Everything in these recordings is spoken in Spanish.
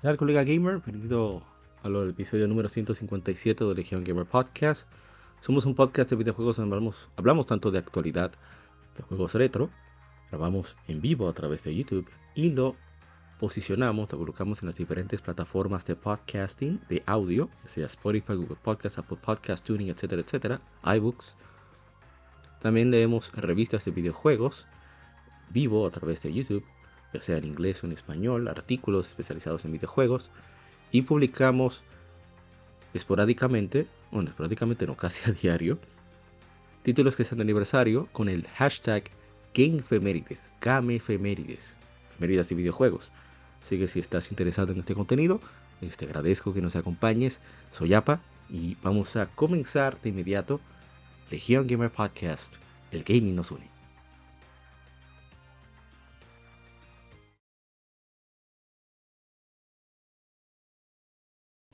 ¿Qué tal, colega gamer? Bienvenido al episodio número 157 de Legion Gamer Podcast. Somos un podcast de videojuegos donde hablamos, hablamos tanto de actualidad de juegos retro, grabamos en vivo a través de YouTube y lo posicionamos, lo colocamos en las diferentes plataformas de podcasting, de audio, sea Spotify, Google Podcast, Apple Podcast, Tuning, etcétera, etcétera, iBooks. También leemos revistas de videojuegos vivo a través de YouTube ya sea en inglés o en español, artículos especializados en videojuegos y publicamos esporádicamente, bueno, esporádicamente no, casi a diario, títulos que sean de aniversario con el hashtag GameFemérides, GameFemérides, efemérides de videojuegos. Así que si estás interesado en este contenido, te este, agradezco que nos acompañes. Soy Apa y vamos a comenzar de inmediato Legion Gamer Podcast, el gaming nos une.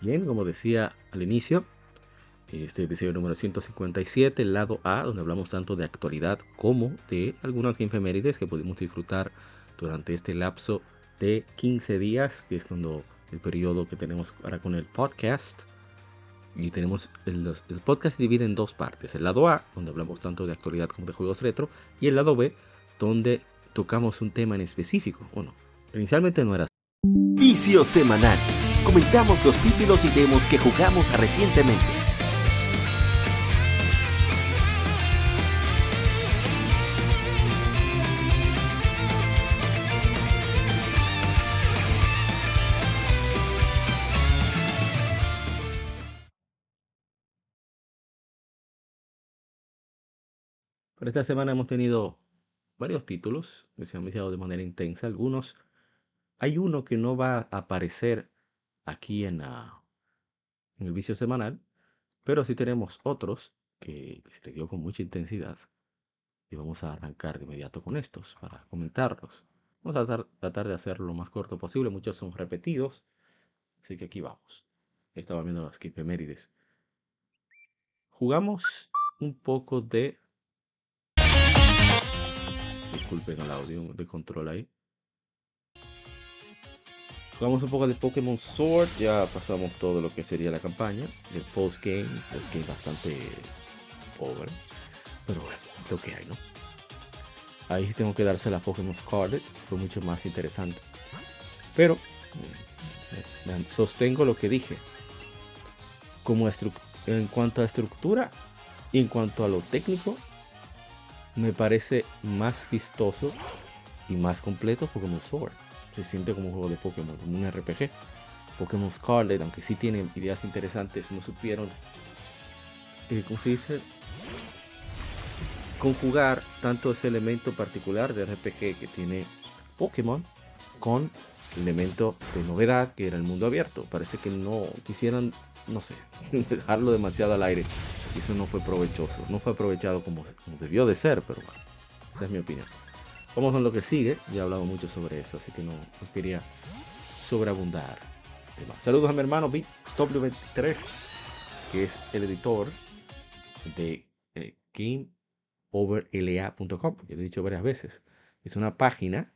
Bien, como decía al inicio, este episodio número 157, el lado A, donde hablamos tanto de actualidad como de algunas efemérides que pudimos disfrutar durante este lapso de 15 días, que es cuando el periodo que tenemos ahora con el podcast. Y tenemos el, el podcast se divide en dos partes. El lado A, donde hablamos tanto de actualidad como de juegos retro, y el lado B, donde tocamos un tema en específico. Bueno, inicialmente no era Vicio semanal comentamos los títulos y demos que jugamos recientemente. Por esta semana hemos tenido varios títulos que se han viciado de manera intensa. Algunos, hay uno que no va a aparecer aquí en, en el vicio semanal, pero sí tenemos otros que, se les dio con mucha intensidad y vamos a arrancar de inmediato con estos para comentarlos. Vamos a tratar, de hacerlo lo más corto posible, muchos son repetidos, así que aquí vamos. Estaba viendo las Mérides. Jugamos un poco de... Disculpen el audio de control ahí. Jugamos un poco de Pokémon Sword, ya pasamos todo lo que sería la campaña, el post-game, post-game bastante pobre, pero bueno, lo que hay, ¿no? Ahí tengo que darse la Pokémon Scarlet, fue mucho más interesante. Pero eh, sostengo lo que dije. Como en cuanto a estructura y en cuanto a lo técnico, me parece más vistoso y más completo Pokémon Sword se siente como un juego de Pokémon, como un RPG. Pokémon Scarlet, aunque sí tiene ideas interesantes, no supieron, eh, ¿cómo se dice? Conjugar tanto ese elemento particular de RPG que tiene Pokémon con el elemento de novedad que era el mundo abierto. Parece que no quisieran, no sé, dejarlo demasiado al aire. Eso no fue provechoso. No fue aprovechado como, como debió de ser, pero bueno, esa es mi opinión. Vamos a lo que sigue. Ya he hablado mucho eso, así que no, quería sobreabundar. Saludos a mi hermano BW23, que es el editor de eh, GameOverLA.com. Ya lo he dicho varias veces. Es una página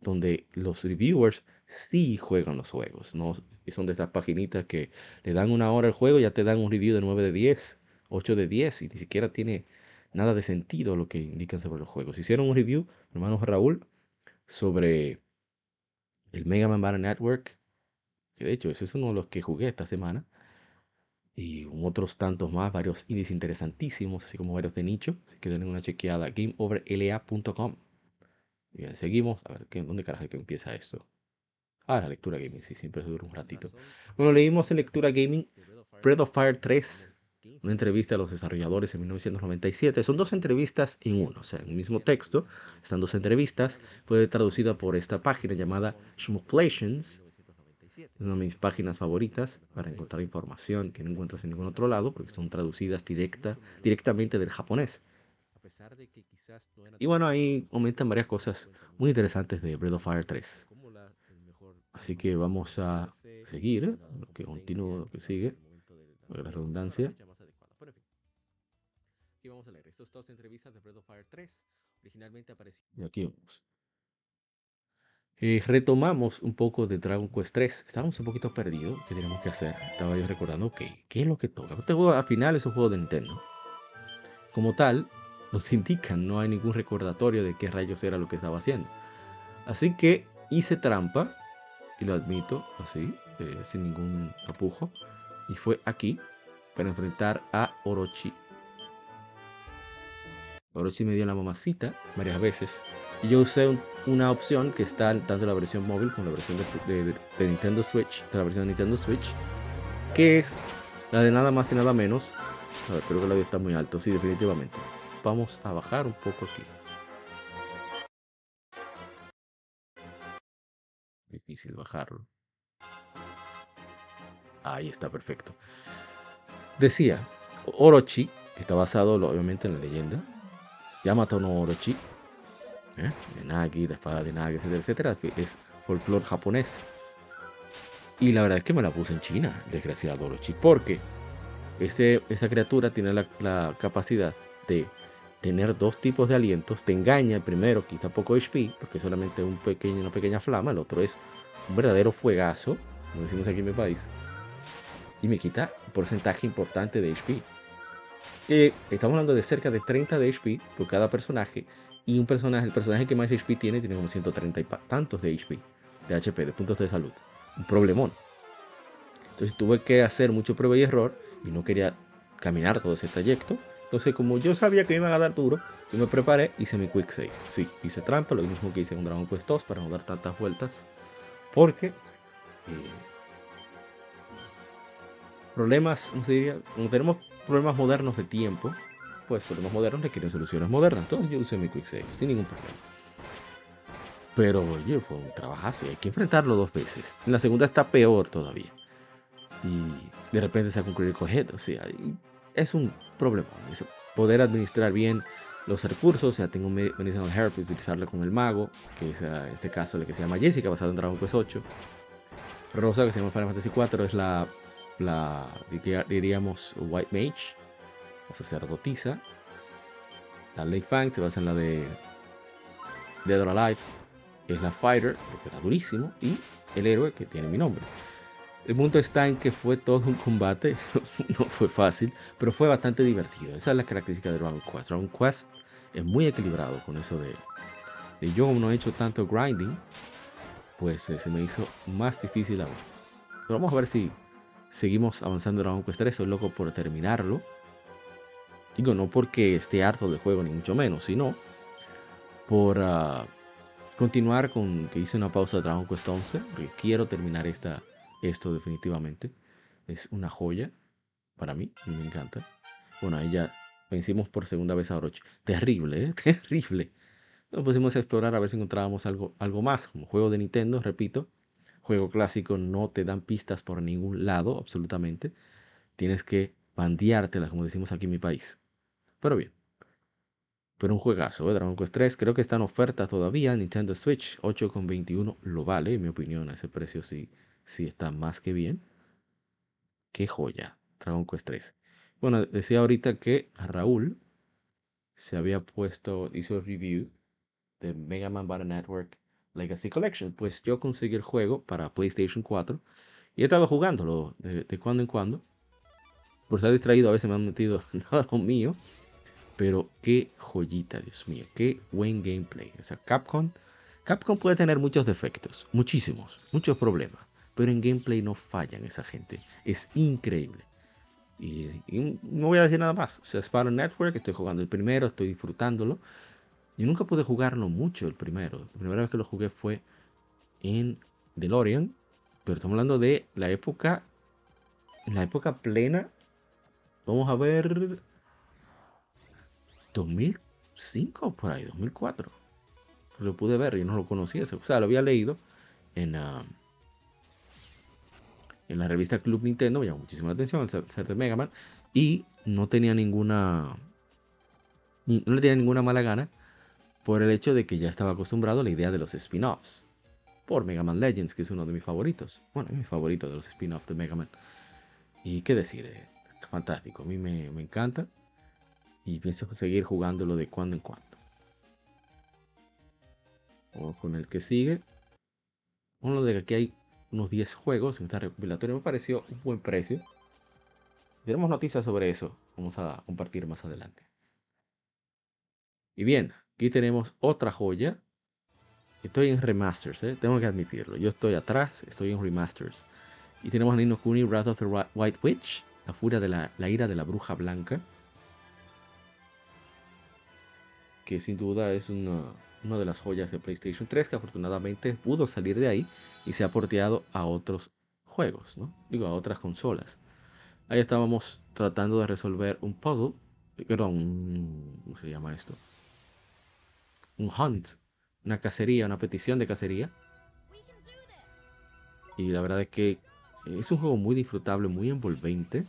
donde los reviewers sí juegan los juegos. No son de estas paginitas que le dan una hora al juego y ya te dan un review de 9 de 10, 8 de 10 y ni siquiera tiene nada de sentido lo que indican sobre los juegos. Hicieron un review, hermano Raúl, sobre el Mega Man Battle Network, que de hecho ese es uno de los que jugué esta semana, y otros tantos más, varios indies interesantísimos, así como varios de nicho, así que denle una chequeada, gameoverla.com. Bien, seguimos, a ver, ¿dónde carajo que empieza esto? Ah, la lectura gaming, sí, siempre dura un ratito. Bueno, leímos en lectura gaming Breath of Fire 3 una entrevista a los desarrolladores en 1997. Son dos entrevistas en uno, o sea, en el mismo texto están dos entrevistas. Fue traducida por esta página llamada Schmooklations, una de mis páginas favoritas para encontrar información que no encuentras en ningún otro lado, porque son traducidas directa, directamente del japonés. Y bueno, ahí comentan varias cosas muy interesantes de Breath of Fire 3. Así que vamos a seguir, lo que continúo, lo que sigue, la redundancia. Y vamos a leer estas dos entrevistas de Breath of Fire 3. Originalmente apareció. Y aquí vamos. Eh, retomamos un poco de Dragon Quest 3. Estábamos un poquito perdidos. ¿Qué tenemos que hacer? Estaba yo recordando, ok, ¿qué es lo que toca? Este juego al final es un juego de Nintendo. Como tal, nos indican, no hay ningún recordatorio de qué rayos era lo que estaba haciendo. Así que hice trampa, y lo admito así, eh, sin ningún apujo, y fue aquí para enfrentar a Orochi. Orochi me dio la mamacita varias veces y yo usé una opción que está tanto en la versión móvil como la versión de, Nintendo Switch, de la versión de Nintendo Switch, que es la de nada más y nada menos. A ver, creo que el audio está muy alto, sí, definitivamente. Vamos a bajar un poco aquí. Difícil bajarlo. Ahí está, perfecto. Decía, Orochi, que está basado obviamente en la leyenda, Yamato no Orochi, ¿eh? de Nagi, la espada de Nagi, etcétera, etcétera, es folclore japonés. Y la verdad es que me la puse en China, desgraciado Orochi, porque ese, esa criatura tiene la, capacidad de tener dos tipos de alientos. Te engaña el primero, quita poco HP, porque es solamente un pequeño, una pequeña flama, el otro es un verdadero fuegazo, como decimos aquí en mi país, y me quita un porcentaje importante de HP. Estamos hablando de cerca de 30 de HP por cada personaje y un personaje, el personaje que más HP tiene, tiene como 130 y tantos de HP, de HP, de puntos de salud. Un problemón. Entonces tuve que hacer mucho prueba y error y no quería caminar todo ese trayecto. Entonces, como yo sabía que me iban a dar duro, yo me preparé, hice mi quick save. Sí, hice trampa, lo mismo que hice con Dragon Quest 2 para no dar tantas vueltas. Porque eh, problemas, no se diría, como tenemos problemas modernos de tiempo, pues problemas modernos requieren soluciones modernas. Entonces yo usé mi Quick Save sin ningún problema. Pero oye, fue un trabajazo y hay que enfrentarlo dos veces. En la segunda está peor todavía. Y de repente se ha concluido el O sea, es un problema. Poder administrar bien los recursos. O sea, tengo un Medicinal Herb, utilizarlo con el mago, que es en este caso el que se llama Jessica, basado en Dragon Quest 8. Rosa, que se llama Final Fantasy 4, es la, la diríamos, White Mage sacerdotisa. La Lei Fang se basa en la de Dead or Alive. Es la Fighter, que era durísimo. Y el héroe que tiene mi nombre. El punto está en que fue todo un combate, no fue fácil, pero fue bastante divertido. Esa es la característica de Dragon Quest. Dragon Quest es muy equilibrado con eso de, de yo no he hecho tanto grinding, pues eh, se me hizo más difícil aún. Pero vamos a ver si seguimos avanzando Dragon Quest 3. Soy loco por terminarlo. Digo, no porque esté harto de juego, ni mucho menos, sino por ah, continuar con que hice una pausa de Dragon Quest 11, porque quiero terminar esta, esto definitivamente. Es una joya para mí, me encanta. Bueno, ahí ya vencimos por segunda vez a Orochi. Terrible, ¿eh? Terrible. Nos pusimos a explorar a ver si encontrábamos algo, algo más, como juego de Nintendo, repito. Juego clásico no te dan pistas por ningún lado, absolutamente. Tienes que bandeártelas, como decimos aquí en mi país. Pero bien. Pero un juegazo, ¿eh? Dragon Quest 3. Creo que está en oferta todavía. Nintendo Switch 8,21 lo vale, en mi opinión. A ese precio sí, sí está más que bien. Qué joya, Dragon Quest 3. Bueno, decía ahorita que Raúl se había puesto, hizo el review de Mega Man Battle Network Legacy Collection. Pues yo conseguí el juego para PlayStation 4 y he estado jugándolo de, de cuando en cuando. Por estar distraído, a veces me han metido nada mío. Pero qué joyita, Dios mío, qué buen gameplay. O sea, Capcom, Capcom puede tener muchos defectos, muchísimos, muchos problemas, pero en gameplay no fallan esa gente. Es increíble. Y, no voy a decir nada más. O sea, Sparrow Network, estoy jugando el primero, estoy disfrutándolo. Y nunca pude jugarlo mucho el primero. La primera vez que lo jugué fue en DeLorean. Pero estamos hablando de la época, la época plena vamos a ver, 2005 por ahí, 2004. Lo pude ver y no lo conocía. O sea, lo había leído en, uh, en la revista Club Nintendo, me llamó muchísimo la atención el de Mega Man y no tenía ninguna no le tenía ninguna mala gana por el hecho de que ya estaba acostumbrado a la idea de los spin-offs por Mega Man Legends, que es uno de mis favoritos. Bueno, es mi favorito de los spin-offs de Mega Man. Y qué decir, eh, fantástico, a mí me, me encanta y pienso seguir jugándolo de cuando en cuando. O con el que sigue. Uno de que aquí hay unos 10 juegos en esta recopilatoria. Me pareció un buen precio. Tenemos noticias sobre eso. Vamos a compartir más adelante. Y bien, aquí tenemos otra joya. Estoy en remasters, ¿eh? tengo que admitirlo. Yo estoy atrás, estoy en remasters. Y tenemos a Nino Kuni, Wrath of the White Witch, la furia de la, ira de la bruja blanca. Que sin duda es una, una de las joyas de PlayStation 3 que afortunadamente pudo salir de ahí y se ha porteado a otros juegos, ¿no? Digo, a otras consolas. Ahí estábamos tratando de resolver un puzzle, perdón, ¿cómo se llama esto? Un hunt, una cacería, una petición de cacería. Y la verdad es que es un juego muy disfrutable, muy envolvente.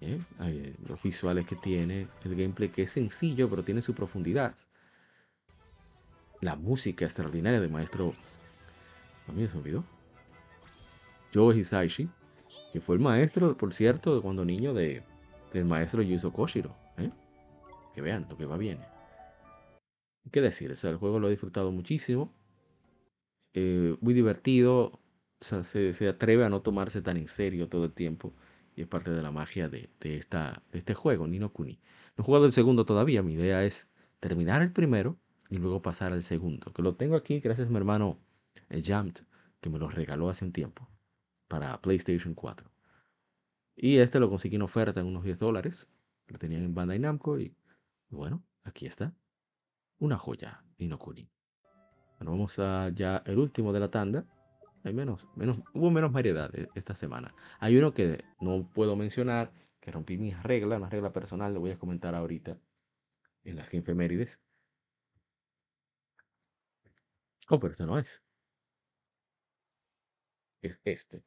¿eh? Los visuales que tiene, el gameplay que es sencillo, pero tiene su profundidad la música extraordinaria del maestro. A mí se me olvidó. Joe Hisaishi, que fue el maestro, por cierto, cuando niño de, del maestro Yuzo Koshiro. ¿eh? Que vean lo que va bien. ¿Qué decir? O sea, el juego lo he disfrutado muchísimo. Eh, muy divertido. O sea, se, atreve a no tomarse tan en serio todo el tiempo. Y es parte de la magia de, esta, de este juego, Nino Kuni. No he jugado el segundo todavía. Mi idea es terminar el primero y luego pasar al segundo, que lo tengo aquí gracias a mi hermano eh, Jamt, que me lo regaló hace un tiempo para PlayStation 4. Y este lo conseguí en oferta en unos 10 dólares. Lo tenían en Bandai Namco y, bueno, aquí está. Una joya, Inokuni. Bueno, vamos a ya el último de la tanda. Hay menos, menos, hubo menos variedad e, esta semana. Hay uno que no puedo mencionar, que rompí mi regla, una regla personal, lo voy a comentar ahorita en las efemérides. Oh, pero este no es. Es este.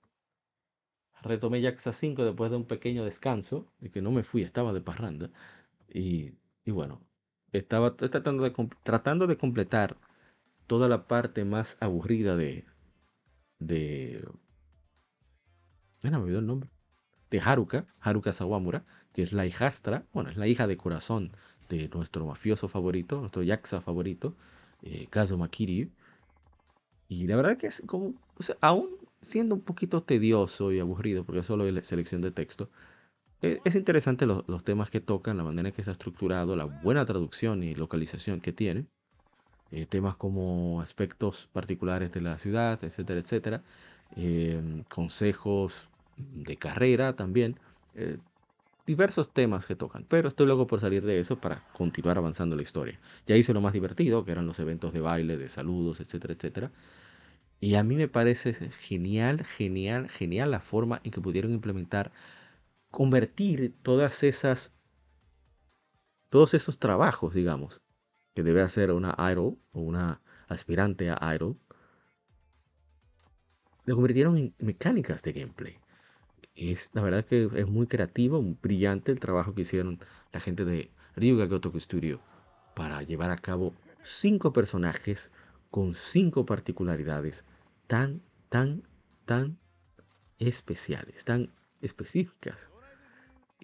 Retomé Jaxa 5 después de un pequeño descanso, de que no me fui, estaba de parranda. Y, y bueno, estaba tratando de, tratando de completar toda la parte más aburrida de. de. Me el nombre. De Haruka, Haruka Sawamura, que es la hijastra, bueno, es la hija de corazón de nuestro mafioso favorito, nuestro Yakuza favorito, eh, Kazuma. Y la verdad que es como, aún siendo un poquito tedioso y aburrido, porque solo es selección de texto, es interesante los, los, temas que tocan, la manera en que está estructurado, la buena traducción y localización que tiene. Eh, temas como aspectos particulares de la ciudad, etcétera, etcétera. Eh, consejos de carrera también. Eh, diversos temas que tocan, pero estoy loco por salir de eso para continuar avanzando la historia. Ya hice lo más divertido, que eran los eventos de baile, de saludos, etcétera, etcétera. Y a mí me parece genial, genial, genial la forma en que pudieron implementar, convertir todas esas, todos esos trabajos, digamos, que debe hacer una idol o una aspirante a idol, lo convirtieron en mecánicas de gameplay es la verdad que es muy creativo, muy brillante el trabajo que hicieron la gente de Ryuga Gotoku Studio para llevar a cabo cinco personajes con cinco particularidades tan, tan, tan especiales, tan específicas.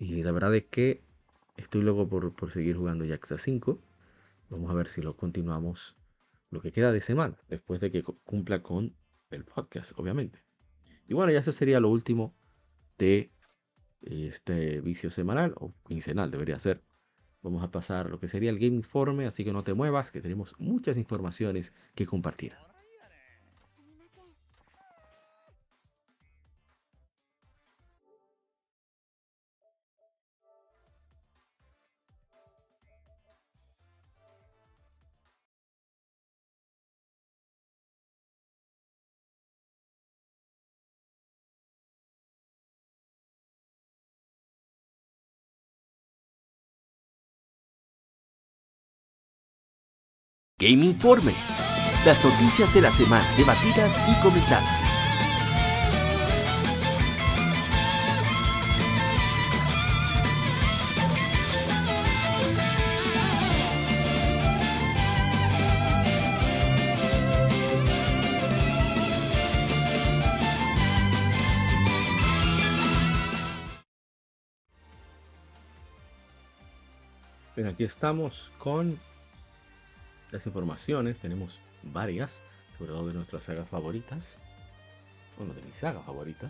Y la verdad es que estoy loco por, por seguir jugando Yakuza 5. Vamos a ver si lo continuamos lo que queda de semana, después de que cumpla con el podcast, obviamente. Y bueno, ya eso sería lo último de este vicio semanal o quincenal debería ser. Vamos a pasar lo que sería el Game Informe, así que no te muevas, que tenemos muchas informaciones que compartir. Game Informe. Las noticias de la semana debatidas y comentadas. Bien, aquí estamos con las informaciones. Tenemos varias, sobre todo de nuestras sagas favoritas. Bueno, de mi saga favorita.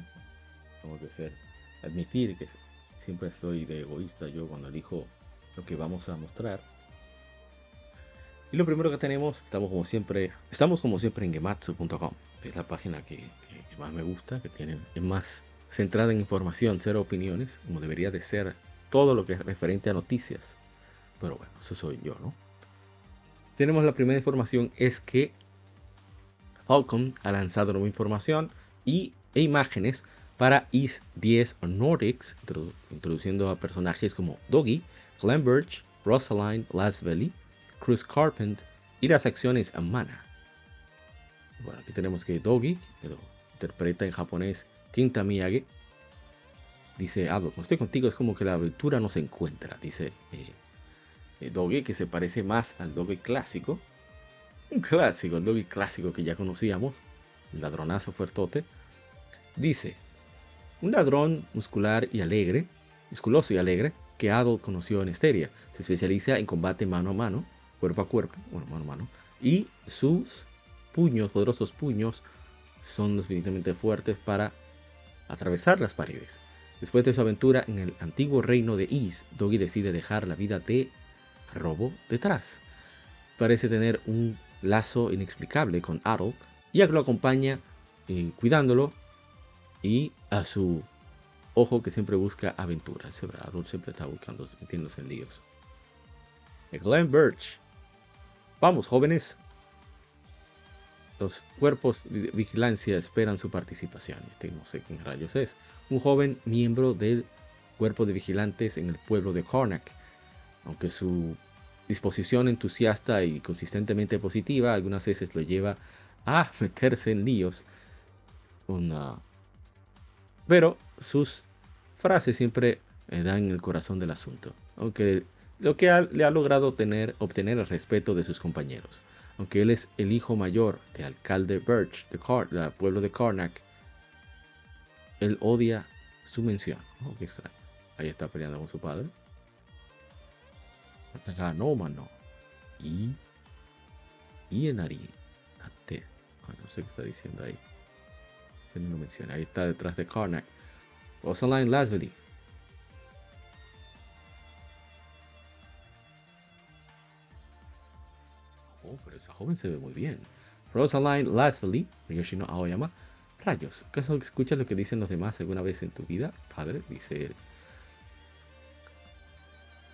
Tengo que ser, admitir que siempre soy de egoísta yo cuando elijo lo que vamos a mostrar. Y lo primero que tenemos, estamos como siempre, estamos como siempre en gematsu.com, es la página que, que, más me gusta, que tiene, es más centrada en información, cero opiniones, como debería de ser todo lo que es referente a noticias pero bueno, eso soy yo, ¿no? Tenemos la primera información, es que Falcon ha lanzado nueva información y, e imágenes para Is 10 Nordics, introduciendo a personajes como Doggy, Birch, Rosaline Lasveli, Cruz Carpent y las acciones Mana. Bueno, aquí tenemos que Doggy, que lo interpreta en japonés Kinta Miyagi, dice, ah, cuando estoy contigo es como que la aventura no se encuentra, dice eh, eh, Doggy que se parece más al Doggy clásico. Un clásico, el Doggy clásico que ya conocíamos. El ladronazo fuertote. Dice, un ladrón muscular y alegre, musculoso y alegre, que Adol conoció en Esteria. Se especializa en combate mano a mano, cuerpo a cuerpo, bueno, mano a mano. Y sus puños, poderosos puños, son lo suficientemente fuertes para atravesar las paredes. Después de su aventura en el antiguo reino de Is, Doggy decide dejar la vida de robo detrás. Parece tener un lazo inexplicable con Adol ya que lo acompaña eh, cuidándolo y a su ojo que siempre busca aventuras. Adol siempre está buscando, metiéndose en líos. Glenn Birch. Vamos, jóvenes. Los cuerpos de vigilancia esperan su participación. Este no sé quién rayos es. Un joven miembro del cuerpo de vigilantes en el pueblo de Karnak aunque su disposición entusiasta y consistentemente positiva algunas veces lo lleva a meterse en líos. Pero sus frases siempre eh, dan el corazón del asunto. Aunque lo que le ha logrado tener, obtener el respeto de sus compañeros. Aunque él es el hijo mayor del alcalde Birch del pueblo de Karnak, él odia su mención. Oh, Ahí está peleando con su padre. No mano. Y. Y en Ari. no sé qué está diciendo ahí. No menciona. Ahí está detrás de Karnak. Rosaline Lasvely. Oh, pero esa joven se ve muy bien. Rosaline Lasvely, Yoshino Aoyama. Rayos, ¿acaso escuchas lo que dicen los demás alguna vez en tu vida? Padre, dice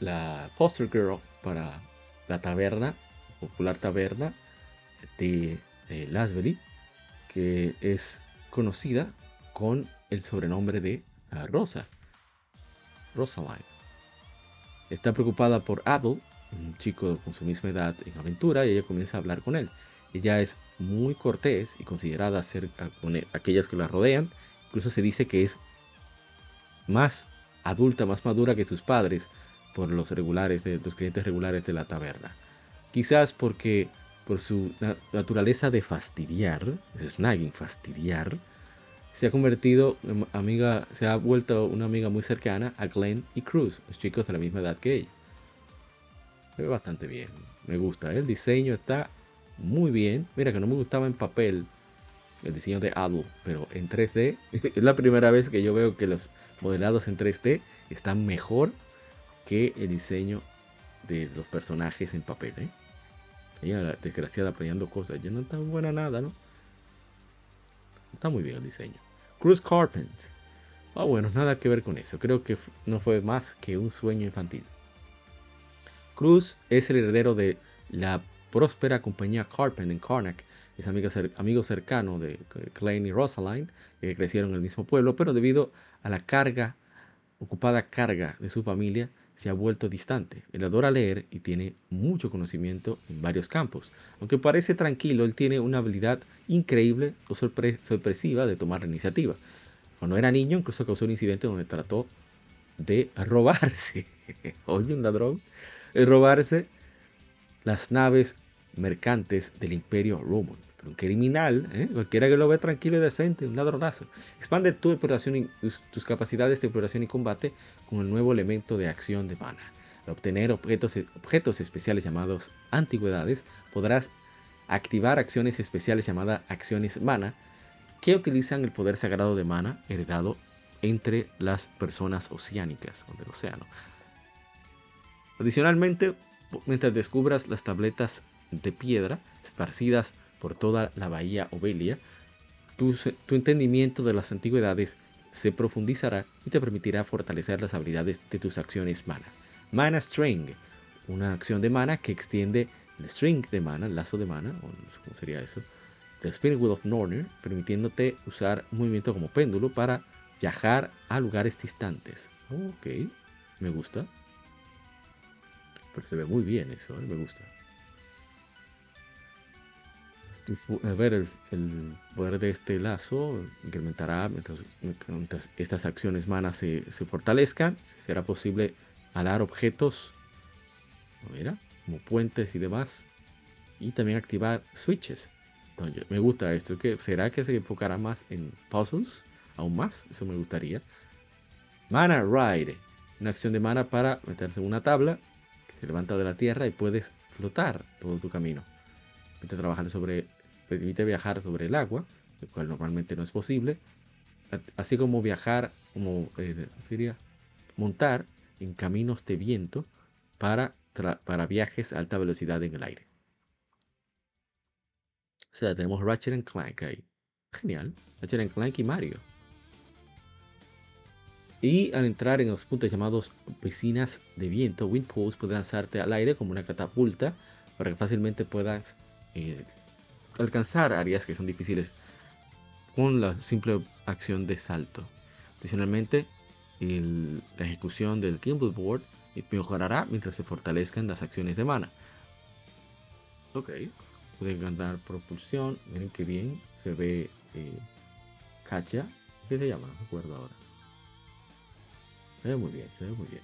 la poster girl para la taberna, popular taberna de Lasbury, que es conocida con el sobrenombre de Rosa, Rosaline. Está preocupada por Adol, un chico con su misma edad en aventura, y ella comienza a hablar con él. Ella es muy cortés y considerada ser con aquellas que la rodean. Incluso se dice que es más adulta, más madura que sus padres, por los regulares, los clientes regulares de la taberna. Quizás porque por su naturaleza de fastidiar, es snagging, fastidiar, se ha convertido en amiga, se ha vuelto una amiga muy cercana a Glenn y Cruz, los chicos de la misma edad que ella. Se ve bastante bien, me gusta, el diseño está muy bien. Mira que no me gustaba en papel el diseño de Adult, pero en 3D es la primera vez que yo veo que los modelados en 3D están mejor que el diseño de los personajes en papel. ¿eh? Ella, desgraciada, peleando cosas. Ya no está buena nada, ¿no? Está muy bien el diseño. Cruz Carpent. Ah, bueno, nada que ver con eso. Creo que no fue más que un sueño infantil. Cruz es el heredero de la próspera compañía Carpent en Karnak. Es amigo, amigo cercano de Klein y Rosaline, que crecieron en el mismo pueblo, pero debido a la carga, ocupada carga de su familia, se ha vuelto distante. Él adora leer y tiene mucho conocimiento en varios campos. Aunque parece tranquilo, él tiene una habilidad increíble o sorpresiva de tomar la iniciativa. Cuando era niño, incluso causó un incidente donde trató de robarse, oye, un ladrón, de robarse las naves mercantes del Imperio Romano. Un criminal, ¿eh? cualquiera que lo ve tranquilo y decente, un ladronazo. Expande tu exploración y tus, capacidades de exploración y combate con el nuevo elemento de acción de mana. Al obtener objetos, objetos especiales llamados antigüedades, podrás activar acciones especiales llamadas acciones mana que utilizan el poder sagrado de mana heredado entre las personas oceánicas o del océano. Adicionalmente, mientras descubras las tabletas de piedra esparcidas por toda la bahía Obelia, tu, entendimiento de las antigüedades se profundizará y te permitirá fortalecer las habilidades de tus acciones mana. Mana String, una acción de mana que extiende el string de mana, el lazo de mana, o cómo sería eso, del Spinning of Norner, permitiéndote usar movimiento como péndulo para viajar a lugares distantes. Ok, me gusta. Pero se ve muy bien eso, ¿eh? me gusta. Ver, el, poder de este lazo incrementará mientras, estas acciones manas se, fortalezcan. Será posible alar objetos, como puentes y demás. Y también activar switches. me gusta esto. ¿Será que se enfocará más en puzzles? Aún más, eso me gustaría. Mana Ride. Una acción de mana para meterse en una tabla que se levanta de la tierra y puedes flotar todo tu camino. Trabajar sobre, permite viajar sobre el agua, lo cual normalmente no es posible. Así como viajar, como eh, sería, montar en caminos de viento para, para viajes a alta velocidad en el aire. O sea, tenemos Ratchet Clank ahí. Genial. Ratchet Clank y Mario. Y al entrar en los puntos llamados piscinas de viento, wind pools puede lanzarte al aire como una catapulta para que fácilmente puedas eh, alcanzar áreas que son difíciles con la simple acción de salto. Adicionalmente, la ejecución del gimbal board mejorará mientras se fortalezcan las acciones de mana. Ok, pueden ganar propulsión. Miren que bien se ve eh, Kacha. ¿Qué se llama? No recuerdo ahora. Se ve muy bien, se ve muy bien.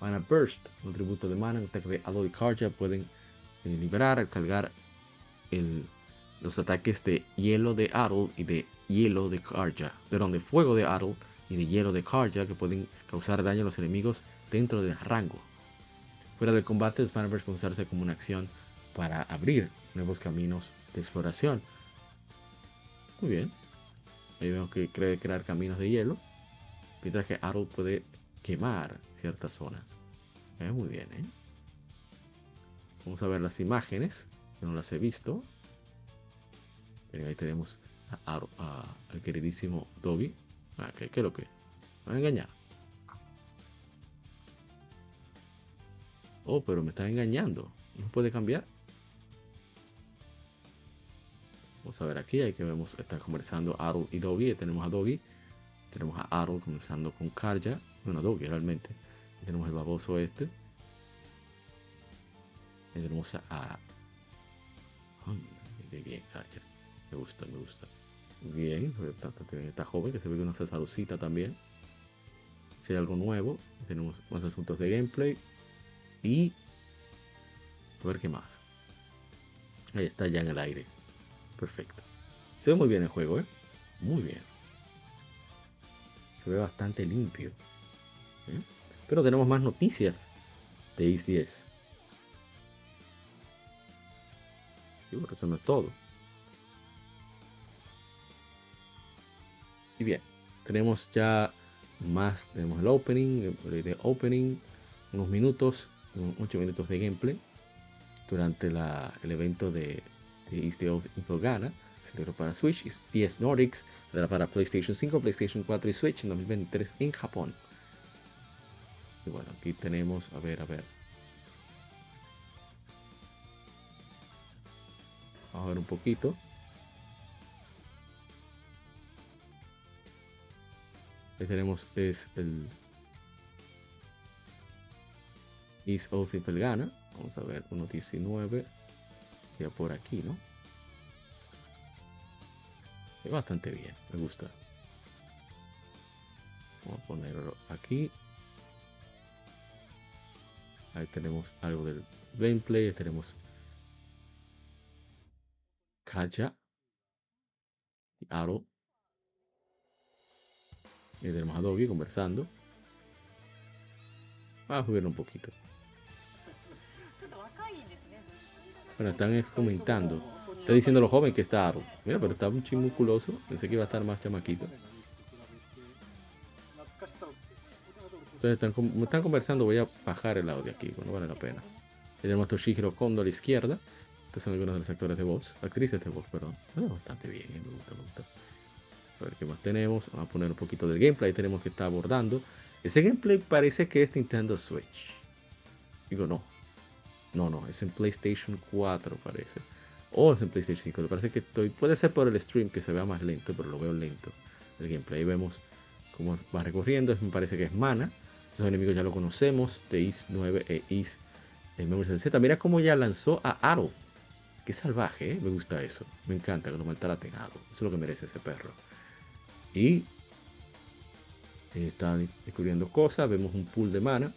Mana Burst, un tributo de mana, un ataque de Aloy Karja pueden eh, liberar al cargar los ataques de hielo de Adol y de hielo de Karja, perdón, de fuego de Adol y de hielo de Karja que pueden causar daño a los enemigos dentro del rango. Fuera del combate, Burst pueden usarse como una acción para abrir nuevos caminos de exploración. Muy bien. Ahí vemos que cree crear caminos de hielo. Mientras que Arrow puede quemar ciertas zonas. muy bien, ¿eh? Vamos a ver las imágenes. No las he visto. ahí tenemos al queridísimo Dobby. Ah, ¿qué, es lo que? Me a engañar. Oh, pero me está engañando. ¿No puede cambiar? Vamos a ver aquí, hay que vemos, está conversando Arrow y Dobby. Tenemos a Dobby tenemos a Aro comenzando con Karja. Bueno, Dogi realmente. tenemos el baboso este. Tenemos a bien. Ah, me gusta, me gusta. Bien, está, joven, que se ve una cesarucita también. Si hay algo nuevo, tenemos más asuntos de gameplay. Y. A ver qué más. Ahí está ya en el aire. Perfecto. Se ve muy bien el juego, ¿eh? Muy bien. Se ve bastante limpio. ¿eh? Pero tenemos más noticias de X10. Y bueno, eso no es todo. Y bien, tenemos ya más, tenemos el opening, el opening, unos minutos, 8 minutos de gameplay durante el evento de, de East Infogana, celebró para Switch, 10 Nordics, para PlayStation 5, PlayStation 4 y Switch en 2023 en Japón. Y bueno, aquí tenemos, a ver, a ver. Vamos a ver un poquito. Ahí tenemos es el Is Oathifel gana. Vamos a ver, 1.19. Ya por aquí, ¿no? Es bastante bien, me gusta. Vamos a ponerlo aquí. Ahí tenemos algo del gameplay. Tenemos Kaja y Aro. Y tenemos a conversando. Vamos a jugar un poquito. Bueno, están comentando. Está diciendo lo joven que está Aro. Mira, pero está un chimuculoso. Pensé que iba a estar más chamaquito. Entonces están, están conversando, voy a bajar el audio aquí, bueno, vale la pena. Tenemos a Toshihiro Kondo a la izquierda. Estos son algunos de los actores de voz, actrices de voz, perdón. bastante bien, eh, me gusta, me gusta. A ver qué más tenemos. Vamos a poner un poquito del gameplay. Tenemos que estar abordando. Ese gameplay parece que es Nintendo Switch. Digo, no. No, no, es en PlayStation 4 parece. O es en PlayStation 5. Me parece que estoy. Puede ser por el stream que se vea más lento, pero lo veo lento. El gameplay. Ahí vemos cómo va recorriendo. Me parece que es mana. Esos enemigos ya lo conocemos. De Is 9 e Is Memories Z. Mira cómo ya lanzó a Arrow. Qué salvaje, ¿eh? me gusta eso. Me encanta que lo maltraten a Arrow. Eso es lo que merece ese perro. Y eh, está descubriendo cosas. Vemos un pool de mana.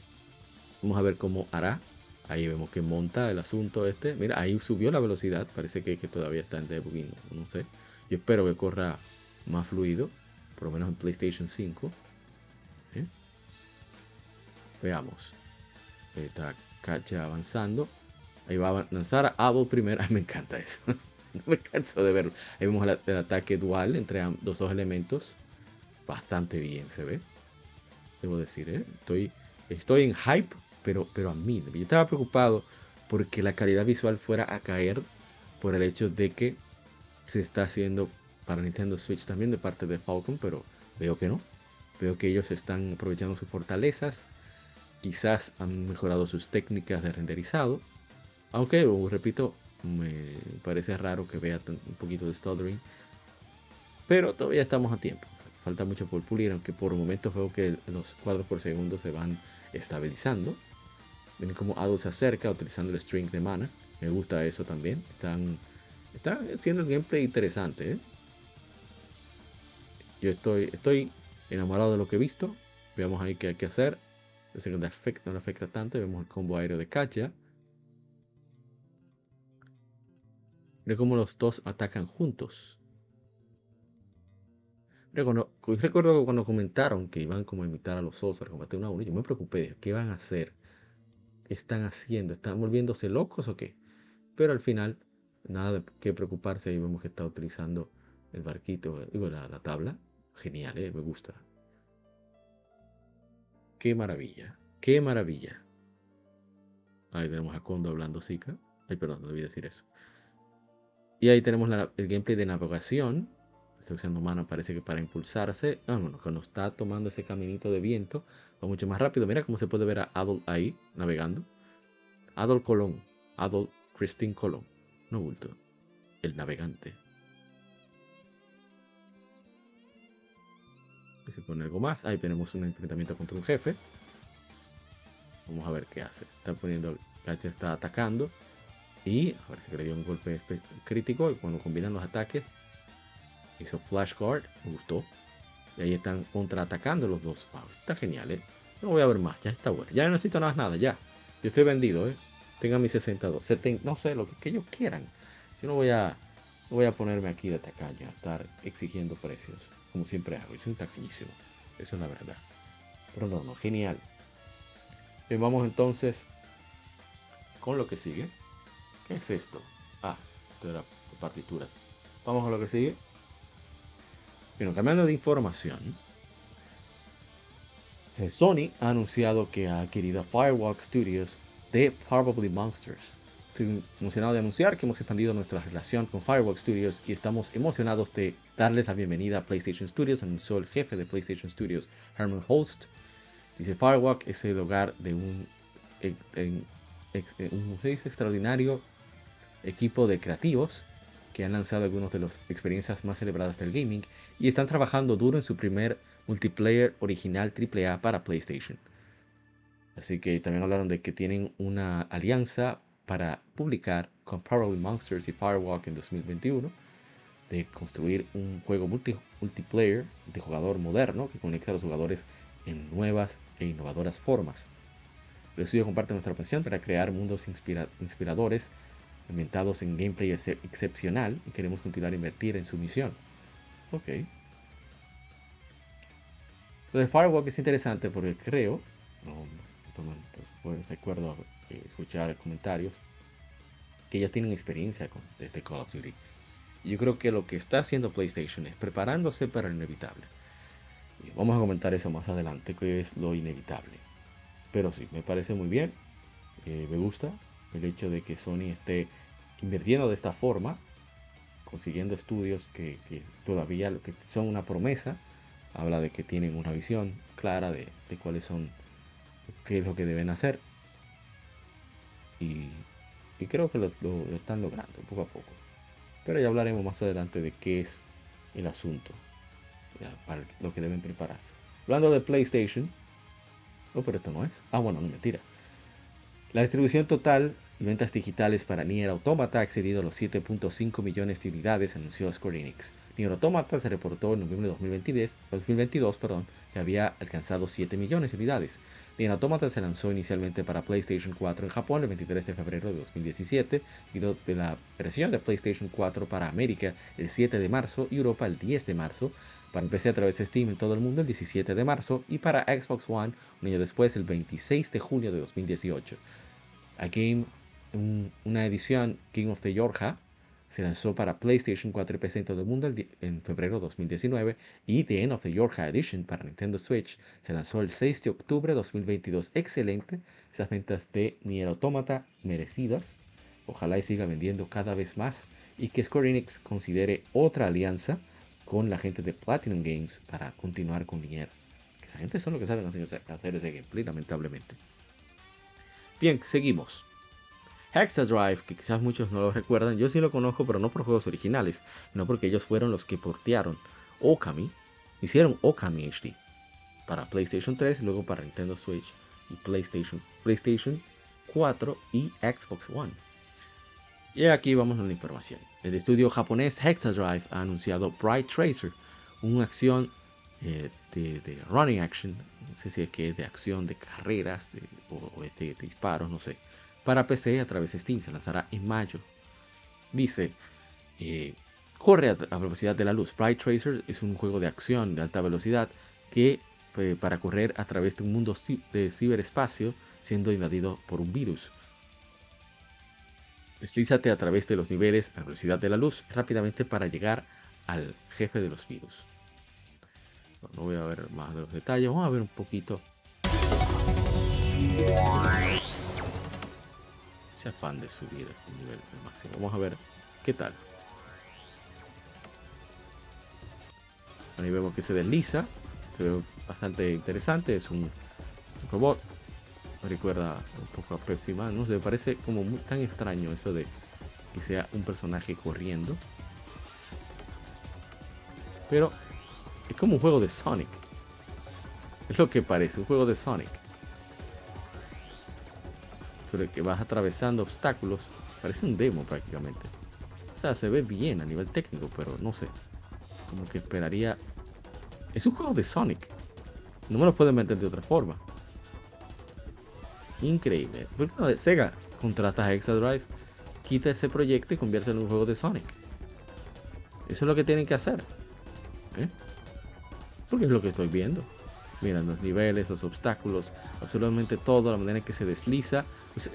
Vamos a ver cómo hará. Ahí vemos que monta el asunto este. Mira, ahí subió la velocidad. Parece que, que todavía está en debugging. No sé. Yo espero que corra más fluido. Por lo menos en PlayStation 5. ¿Eh? Veamos. Está Kacha avanzando. Ahí va a lanzar Abo primero. me encanta eso. no me canso de verlo. Ahí vemos el, ataque dual entre los dos elementos. Bastante bien se ve. Debo decir, ¿eh? Estoy, estoy en hype, pero, pero a mí. Yo estaba preocupado porque la calidad visual fuera a caer por el hecho de que se está haciendo para Nintendo Switch también de parte de Falcon, pero veo que no. Veo que ellos están aprovechando sus fortalezas Quizás han mejorado sus técnicas de renderizado. Aunque, repito, me parece raro que vea un poquito de stuttering. Pero todavía estamos a tiempo. Falta mucho por pulir, aunque por momentos veo que los cuadros por segundo se van estabilizando. Ven como Ado se acerca utilizando el string de mana. Me gusta eso también. Están, están haciendo el gameplay interesante. ¿eh? Yo estoy, enamorado de lo que he visto. Veamos ahí qué hay que hacer. El segundo efecto no le afecta tanto. Vemos el combo aéreo de Kacha. Mira cómo los dos atacan juntos. Recuerdo, recuerdo cuando comentaron que iban como a imitar a los osos para combatir una a uno. Yo me preocupé. ¿Qué van a hacer? ¿Qué están haciendo? ¿Están volviéndose locos o qué? Pero al final, nada de qué preocuparse. Ahí vemos que está utilizando el barquito, digo, la, la tabla. Genial, ¿eh? me gusta. Qué maravilla. Qué maravilla. Ahí tenemos a Kondo hablando Zika. Ay, perdón, no debí decir eso. Y ahí tenemos el gameplay de navegación. Está usando mano, parece que para impulsarse. Ah, no, no, cuando está tomando ese caminito de viento, va mucho más rápido. Mira cómo se puede ver a Adol ahí, navegando. Adol Colón. Adol Christine Colón. No bulto. El navegante. se pone algo más. Ahí tenemos un enfrentamiento contra un jefe. Vamos a ver qué hace. Está poniendo. Gacha está atacando. Y ver si le dio un golpe crítico. Y cuando combinan los ataques. Hizo flash guard. Me gustó. Y ahí están contraatacando los dos. está genial, ¿eh? No voy a ver más. Ya está bueno. Ya no necesito nada, nada. Ya. Yo estoy vendido, ¿eh? Tengan mis 62. no sé, lo que, ellos quieran. Yo no voy a. No voy a ponerme aquí de tacaño a estar exigiendo precios como siempre hago. Es un taquísimo. Eso es la verdad. Pero no, no, genial. Bien, vamos entonces con lo que sigue. ¿Qué es esto? Ah, esto era partituras. Vamos a lo que sigue. Bueno, cambiando de información. Eh, Sony ha anunciado que ha adquirido Firewalk Studios de Probably Monsters Estoy emocionado de anunciar que hemos expandido nuestra relación con Firewalk Studios y estamos emocionados de darles la bienvenida a PlayStation Studios, anunció el jefe de PlayStation Studios, Herman Holst. Dice, Firewalk es el hogar de un, un extraordinario equipo de creativos que han lanzado algunas de las experiencias más celebradas del gaming y están trabajando duro en su primer multiplayer original AAA para PlayStation. Así que también hablaron de que tienen una alianza para publicar Comparable Monsters y Firewalk en 2021, de construir un juego multiplayer de jugador moderno que conecta a los jugadores en nuevas e innovadoras formas. El estudio comparte nuestra pasión para crear mundos inspiradores ambientados en gameplay excepcional y queremos continuar a invertir en su misión. Ok. Lo de Firewalk es interesante porque creo, no, pues, recuerdo eh, escuchar comentarios, que ya tienen experiencia con este Call of Duty. Yo creo que lo que está haciendo PlayStation es preparándose para lo inevitable. Y vamos a comentar eso más adelante, que es lo inevitable. Pero sí, me parece muy bien. Eh, me gusta el hecho de que Sony esté invirtiendo de esta forma, consiguiendo estudios que, todavía que son una promesa. Habla de que tienen una visión clara de, cuáles son, qué es lo que deben hacer. Y, creo que lo, lo están logrando poco a poco. Pero ya hablaremos más adelante de qué es el asunto, para lo que deben prepararse. Hablando de PlayStation, oh, pero esto no es. Ah, bueno, no mentira. La distribución total y ventas digitales para Nier Automata ha excedido los 7.5 millones de unidades, anunció Square Enix. Nier Automata se reportó en noviembre de 2022, 2022 perdón, que había alcanzado 7 millones de unidades. Nier Automata se lanzó inicialmente para PlayStation 4 en Japón el 23 de febrero de 2017, seguido de la versión de PlayStation 4 para América el 7 de marzo y Europa el 10 de marzo, para PC a través de Steam en todo el mundo el 17 de marzo y para Xbox One un año después el 26 de junio de 2018. A Game, una edición King of the Yorja se lanzó para PlayStation 4 y PC en todo el mundo en febrero de 2019 y The End of the Yorja Edition para Nintendo Switch se lanzó el 6 de octubre de 2022. Excelente, esas ventas de Nier Automata merecidas. Ojalá y siga vendiendo cada vez más y que Square Enix considere otra alianza con la gente de Platinum Games para continuar con Nier. Que esa gente son los que saben hacer ese gameplay, lamentablemente. Bien, seguimos. Hexa Drive, que quizás muchos no lo recuerdan, yo sí lo conozco, pero no por juegos originales, no porque ellos fueron los que portearon Okami, hicieron Okami HD para PlayStation 3 y luego para Nintendo Switch y PlayStation, PlayStation 4 y Xbox One. Y aquí vamos a la información. El estudio japonés Hexadrive ha anunciado Bright Tracer, una acción eh, de, running action, no sé si es que es de acción de carreras o, es de, disparos, no sé, para PC a través de Steam. Se lanzará en mayo. Dice, eh, corre a, velocidad de la luz. Bright Tracer es un juego de acción de alta velocidad que eh, para correr a través de un mundo de ciberespacio siendo invadido por un virus. Deslízate a través de los niveles a velocidad de la luz rápidamente para llegar al jefe de los virus. No voy a ver más de los detalles, vamos a ver un poquito. Se afán de subir el nivel máximo. Vamos a ver qué tal. Ahí vemos que se desliza. Se ve bastante interesante. Es un robot recuerda un poco a Pepsi Man, no sé, me parece como muy, tan extraño eso de que sea un personaje corriendo. Pero es como un juego de Sonic. Es lo que parece, un juego de Sonic. Pero que vas atravesando obstáculos. Parece un demo prácticamente. O sea, se ve bien a nivel técnico, pero no sé. Como que esperaría... Es un juego de Sonic. No me lo pueden meter de otra forma. Increíble. Sega contrata a Exadrive, quita ese proyecto y convierte en un juego de Sonic. Eso es lo que tienen que hacer. ¿eh? Porque es lo que estoy viendo. Miren los niveles, los obstáculos, absolutamente todo, la manera en que se desliza. Pues,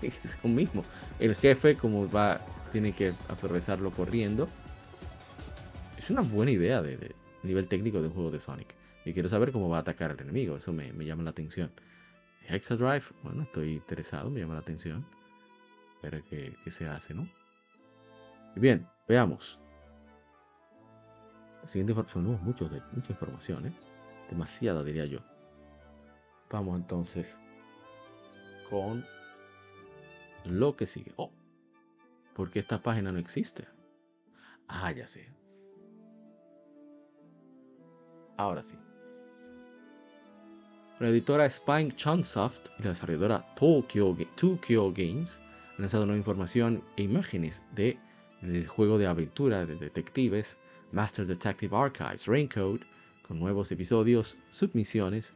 es, lo mismo. El jefe, como va, tiene que atravesarlo corriendo. Es una buena idea de, nivel técnico de un juego de Sonic. Y quiero saber cómo va a atacar al enemigo. Eso me llama la atención. Hexadrive, bueno, estoy interesado, me llama la atención. Ver qué, se hace, ¿no? Bien, veamos. Siguiente información, mucho de, mucha información, ¿eh? Demasiada, diría yo. Vamos entonces con lo que sigue. Oh, porque esta página no existe. Ah, ya sé. Ahora sí. La editora Spine Chunsoft y la desarrolladora Tokyo, Tokyo Games han lanzado nueva información e imágenes de, del juego de aventura de detectives Master Detective Archives Raincoat, con nuevos episodios, submisiones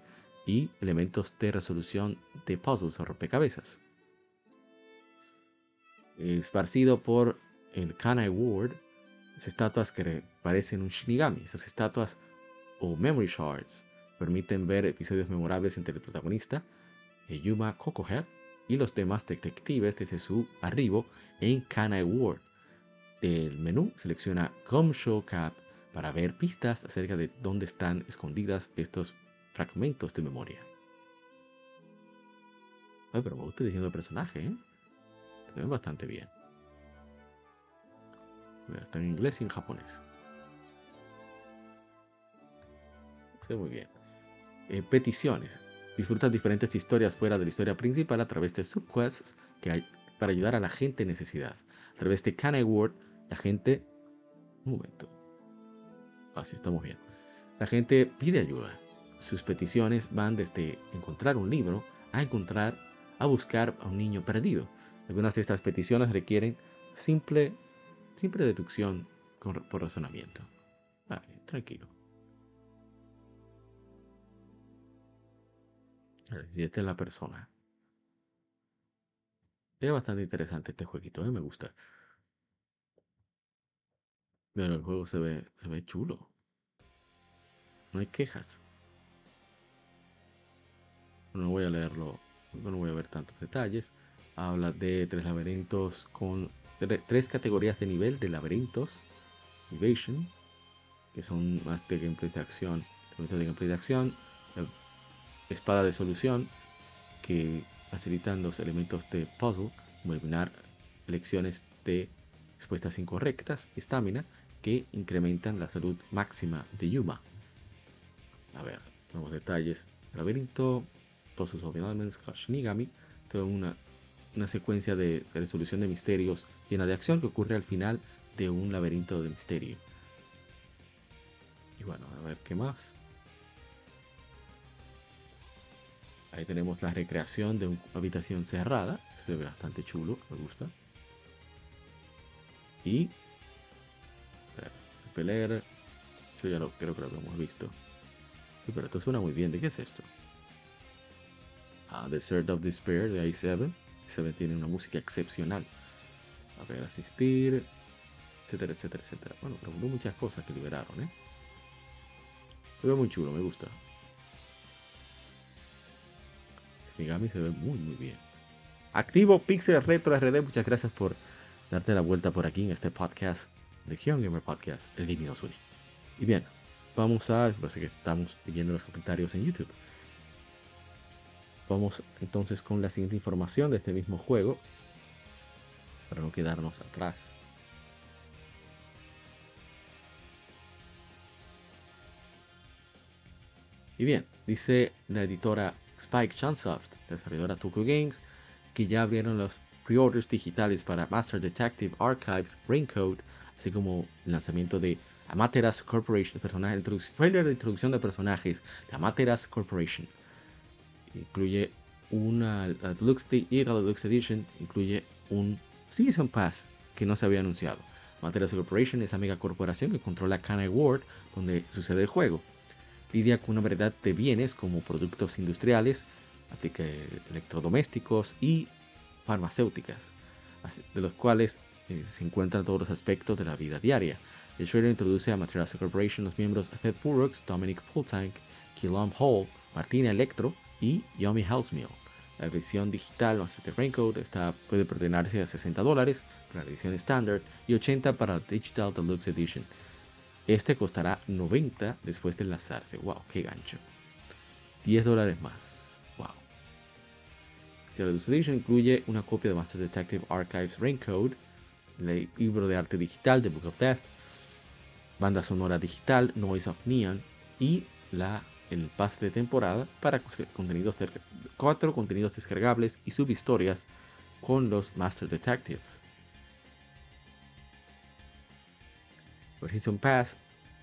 y elementos de resolución de puzzles o rompecabezas. Esparcido por el Kanai Ward, las estatuas que parecen un Shinigami, esas estatuas o Memory Shards permiten ver episodios memorables entre el protagonista, Yuma Kokohead, y los demás detectives desde su arribo en Kanai Ward. Del menú selecciona Show Cap para ver pistas acerca de dónde están escondidas estos fragmentos de memoria. Ay, pero me gusta el diseño personaje, ¿eh? Se ven bastante bien. Está en inglés y en japonés. Ve muy bien. Eh, peticiones. Disfrutas diferentes historias fuera de la historia principal a través de subquests que para ayudar a la gente en necesidad. A través de Can Word, la gente. Un momento. Así ah, estamos bien. La gente pide ayuda. Sus peticiones van desde encontrar un libro a encontrar, a buscar a un niño perdido. Algunas de estas peticiones requieren simple, simple deducción por razonamiento. Vale, tranquilo. Si esta es la persona. Es bastante interesante este jueguito, ¿eh? me gusta. Pero el juego se ve, se ve chulo. No hay quejas. No voy a leerlo, no voy a ver tantos detalles. Habla de tres laberintos con tres categorías de nivel de laberintos. Evasion, que son más de gameplay de acción. De gameplay de acción. Espada de solución, que facilitan los elementos de puzzle, eliminar elecciones de respuestas incorrectas. Estamina, que incrementan la salud máxima de Yuma. A ver, nuevos detalles. Laberinto, Puzzles of Shinigami, toda una, una secuencia de, resolución de misterios llena de acción que ocurre al final de un laberinto de misterio. Y bueno, a ver qué más. Ahí tenemos la recreación de una habitación cerrada. Se ve bastante chulo, me gusta. Y Peler. Eso ya lo creo que lo hemos visto. pero esto suena muy bien. ¿De qué es esto? Ah, Desert of Despair de i7. i7 tiene una música excepcional. A ver, asistir, etcétera, etcétera, etcétera. Bueno, pero muchas cosas que liberaron, ¿eh? Se ve muy chulo, me gusta. Migami se ve muy, muy bien. Activo Pixel Retro RD, muchas gracias por darte la vuelta por aquí en este podcast de Gamer Podcast, el Gaming nos Y bien, vamos a, pues que estamos leyendo los comentarios en YouTube. Vamos entonces con la siguiente información de este mismo juego, para no quedarnos atrás. Y bien, dice la editora Spike Chunsoft, desarrolladora Tokyo Games, que ya abrieron los pre-orders digitales para Master Detective Archives Raincoat así como el lanzamiento de Amaterasu Corporation, personaje, trailer de introducción de personajes de Amaterasu Corporation. Incluye una Deluxe y la Deluxe Edition incluye un Season Pass que no se había anunciado. Amaterasu Corporation es la mega corporación que controla Kanai World, donde sucede el juego. Lidia con una variedad de bienes como productos industriales, electrodomésticos y farmacéuticas, de los cuales eh, se encuentran todos los aspectos de la vida diaria. El trailer introduce a Materazo Corporation los miembros Seth Burrocks, Dominic Fulltank, Killam Hall, Martina Electro y Yomi Housemeal. La versión digital Master Raincoat está, puede pertenecerse a 60 dólares para la edición estándar y 80 para la Digital Deluxe Edition. Este costará 90 después de enlazarse. ¡Wow! ¡Qué gancho! 10 dólares más. ¡Wow! La Deluxe Edition incluye una copia de Master Detective Archives Raincoat el libro de arte digital de Book of Death, banda sonora digital Noise of Neon y la, el pase de temporada para cuatro contenidos descargables y subhistorias con los Master Detectives. Season Pass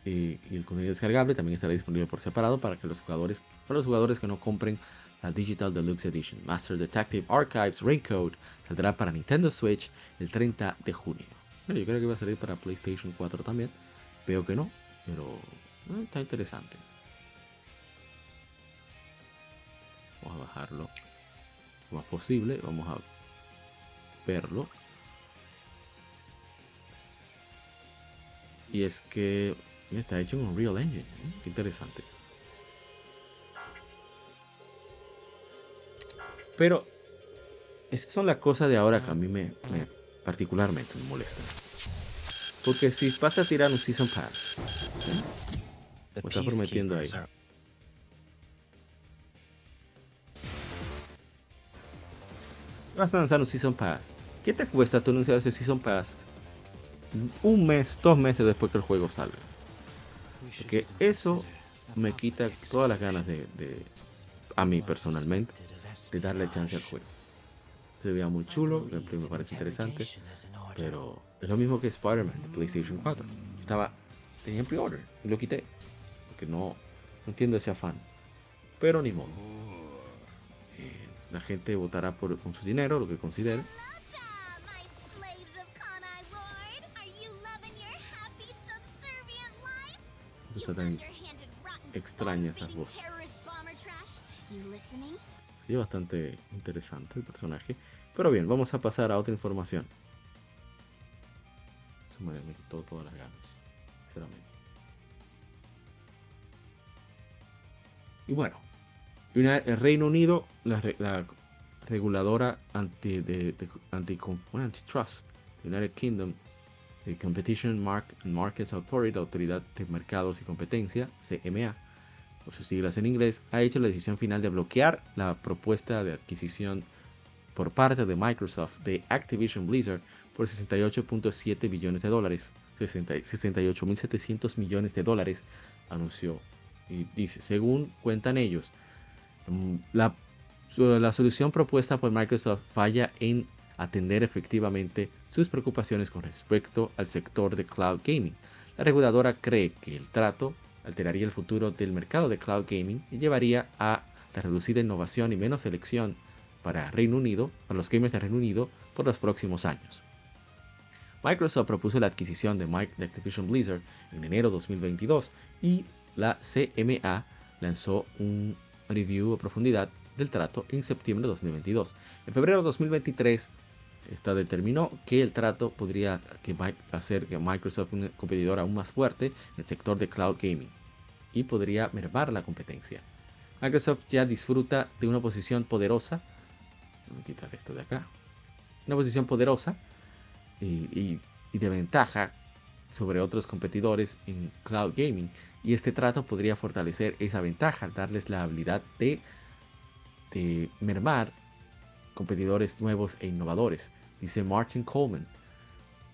eh, y el contenido descargable también estará disponible por separado para que los jugadores para los jugadores que no compren la Digital Deluxe Edition. Master Detective Archives Raincoat saldrá para Nintendo Switch el 30 de junio. yo creo que va a salir para PlayStation 4 también. Veo que no, pero eh, está interesante. Vamos a bajarlo lo más posible. Vamos a verlo. Y es que está hecho en Unreal Engine. ¿eh? Qué interesante. Pero esas son las cosas de ahora que a mí me, particularmente me molestan. Porque si vas a tirar un Season Pass, ¿eh? está prometiendo ahí. Vas a lanzar un Season Pass. ¿Qué te cuesta tú anunciar ese Season Pass un mes, dos meses después que el juego salga? Porque eso me quita todas las ganas de, a mí personalmente, de darle chance al juego. Se veía muy chulo, me parece interesante, pero es lo mismo que Spider-Man de PlayStation 4. Estaba, tenía en pre-order y lo quité, porque no, no entiendo ese afán. Pero ni modo. Eh, la gente votará por, con su dinero, lo que considere. Está tan extraña esas voces. Sí, bastante interesante el personaje. Pero bien, vamos a pasar a otra información. Eso me, quitó todas las ganas, sinceramente. Y bueno, el Reino Unido, la, reguladora anti, de, antitrust, United Kingdom, the Competition Markets Authority, la Autoridad de Mercados y Competencia, CMA, por sus siglas en inglés, ha hecho la decisión final de bloquear la propuesta de adquisición por parte de Microsoft de Activision Blizzard por 68.7 billones de dólares, 68.700 millones de dólares, anunció. Y dice, según cuentan ellos, mm, la, la solución propuesta por Microsoft falla en atender efectivamente sus preocupaciones con respecto al sector de cloud gaming. La reguladora cree que el trato alteraría el futuro del mercado de cloud gaming y llevaría a la reducida innovación y menos selección para Reino Unido, para los gamers de Reino Unido, por los próximos años. Microsoft propuso la adquisición de, Activision Blizzard en enero de 2022 y la CMA lanzó un review a profundidad del trato en septiembre de 2022. En febrero de 2023, esta determinó que el trato podría hacer que Microsoft un competidor aún más fuerte en el sector de cloud gaming y podría mermar la competencia. Microsoft ya disfruta de una posición poderosa Voy a quitar esto de acá. Una posición poderosa y, de ventaja sobre otros competidores en cloud gaming. Y este trato podría fortalecer esa ventaja, darles la habilidad de, de mermar competidores nuevos e innovadores. Dice Martin Coleman,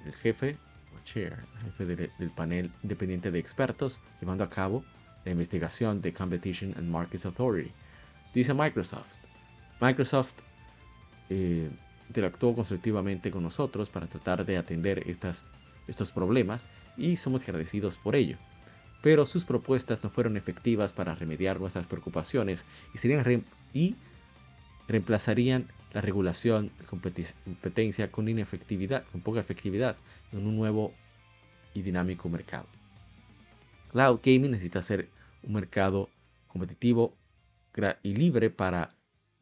el jefe o chair, jefe del panel independiente de expertos llevando a cabo la investigación de Competition and Markets Authority. Dice Microsoft. Microsoft eh, interactuó constructivamente con nosotros para tratar de atender estas, estos problemas y somos agradecidos por ello. Pero sus propuestas no fueron efectivas para remediar nuestras preocupaciones y, serían y reemplazarían la regulación competencia con inefectividad, con poca efectividad en un nuevo y dinámico mercado. Cloud Gaming necesita ser un mercado competitivo y libre para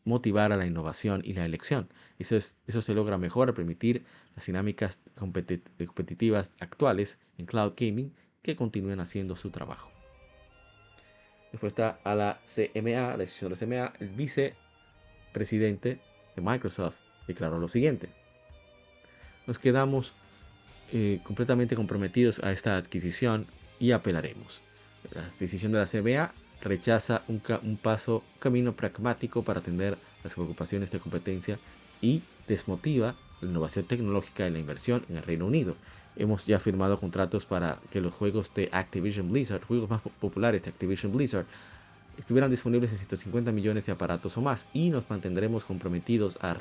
motivar a la innovación y la elección. Eso, es, eso se logra mejor al permitir las dinámicas competitivas actuales en cloud gaming que continúen haciendo su trabajo. Después está a la CMA, la decisión de la CMA, el vicepresidente Microsoft declaró lo siguiente. Nos quedamos eh, completamente comprometidos a esta adquisición y apelaremos. La decisión de la CMA rechaza un, paso, camino pragmático para atender las preocupaciones de competencia y desmotiva la innovación tecnológica y la inversión en el Reino Unido. Hemos ya firmado contratos para que los juegos de Activision Blizzard, juegos más populares de Activision Blizzard, estuvieran disponibles en 150 millones de aparatos o más y nos mantendremos comprometidos a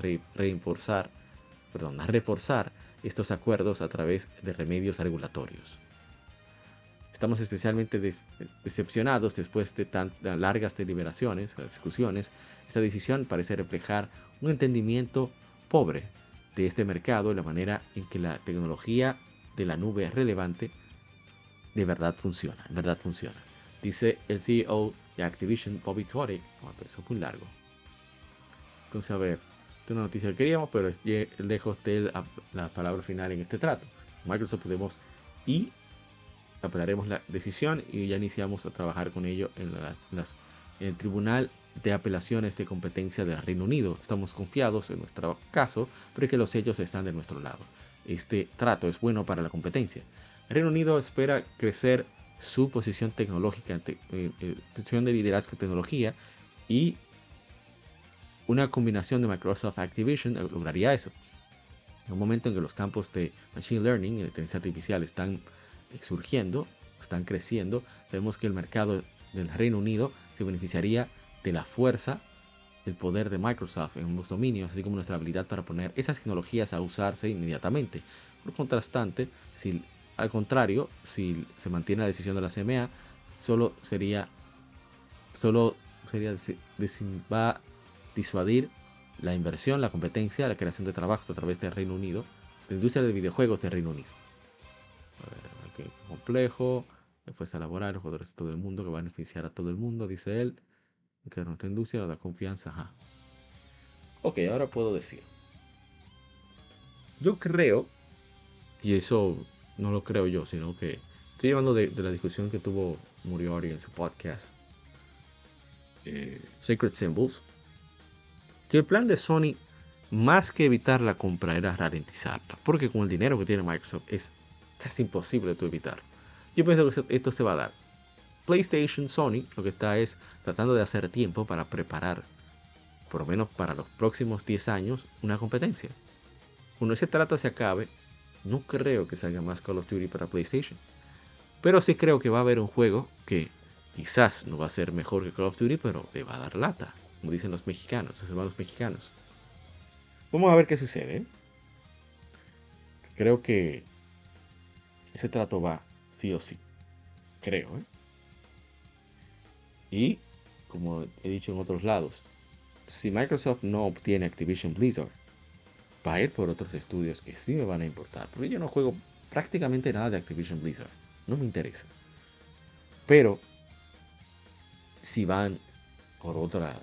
reforzar estos acuerdos a través de remedios regulatorios. Estamos especialmente decepcionados después de tan largas deliberaciones, discusiones. Esta decisión parece reflejar un entendimiento pobre de este mercado y la manera en que la tecnología de la nube es relevante de verdad funciona, en verdad funciona. Dice el CEO de Activision, Bobby Tory. Oh, eso es muy largo. Entonces, a ver, esta es una noticia que queríamos, pero lejos de la, la palabra final en este trato. Microsoft podemos y apelaremos la decisión y ya iniciamos a trabajar con ello en, el Tribunal de Apelaciones de Competencia del Reino Unido. Estamos confiados en nuestro caso, pero que los sellos están de nuestro lado. Este trato es bueno para la competencia. Reino Unido espera crecer su posición tecnológica, eh, eh, posición de liderazgo en tecnología y una combinación de Microsoft Activision lograría eso. En un momento en que los campos de Machine Learning y inteligencia artificial están surgiendo, están creciendo, vemos que el mercado del Reino Unido se beneficiaría de la fuerza, el poder de Microsoft en los dominios, así como nuestra habilidad para poner esas tecnologías a usarse inmediatamente. Por contrastante, si al contrario, si se mantiene la decisión de la CMA, solo sería, solo sería, va a disuadir la inversión, la competencia, la creación de trabajos a través del Reino Unido, la industria de videojuegos del Reino Unido. A ver, aquí, complejo, fuerza laboral, jugadores de todo el mundo que va a beneficiar a todo el mundo, dice él. Que nuestra industria nos da confianza. Ajá. Ok, ahora puedo decir. Yo creo, y eso no lo creo yo, sino que estoy llevando de, la discusión que tuvo Muriori en su podcast eh, Sacred Symbols, que el plan de Sony, más que evitar la compra, era ralentizarla, porque con el dinero que tiene Microsoft es casi imposible de evitar. Yo pienso que esto se va a dar. PlayStation, Sony, lo que está es tratando de hacer tiempo para preparar, por lo menos para los próximos 10 años, una competencia. Cuando ese trato se acabe, no creo que salga más Call of Duty para PlayStation. Pero sí creo que va a haber un juego que quizás no va a ser mejor que Call of Duty, pero le va a dar lata, como dicen los mexicanos, los hermanos mexicanos. Vamos a ver qué sucede. Creo que ese trato va sí o sí. Creo, ¿eh? Y, como he dicho en otros lados, si Microsoft no obtiene Activision Blizzard, va a ir por otros estudios que sí me van a importar. Porque yo no juego prácticamente nada de Activision Blizzard. No me interesa. Pero si van por otra,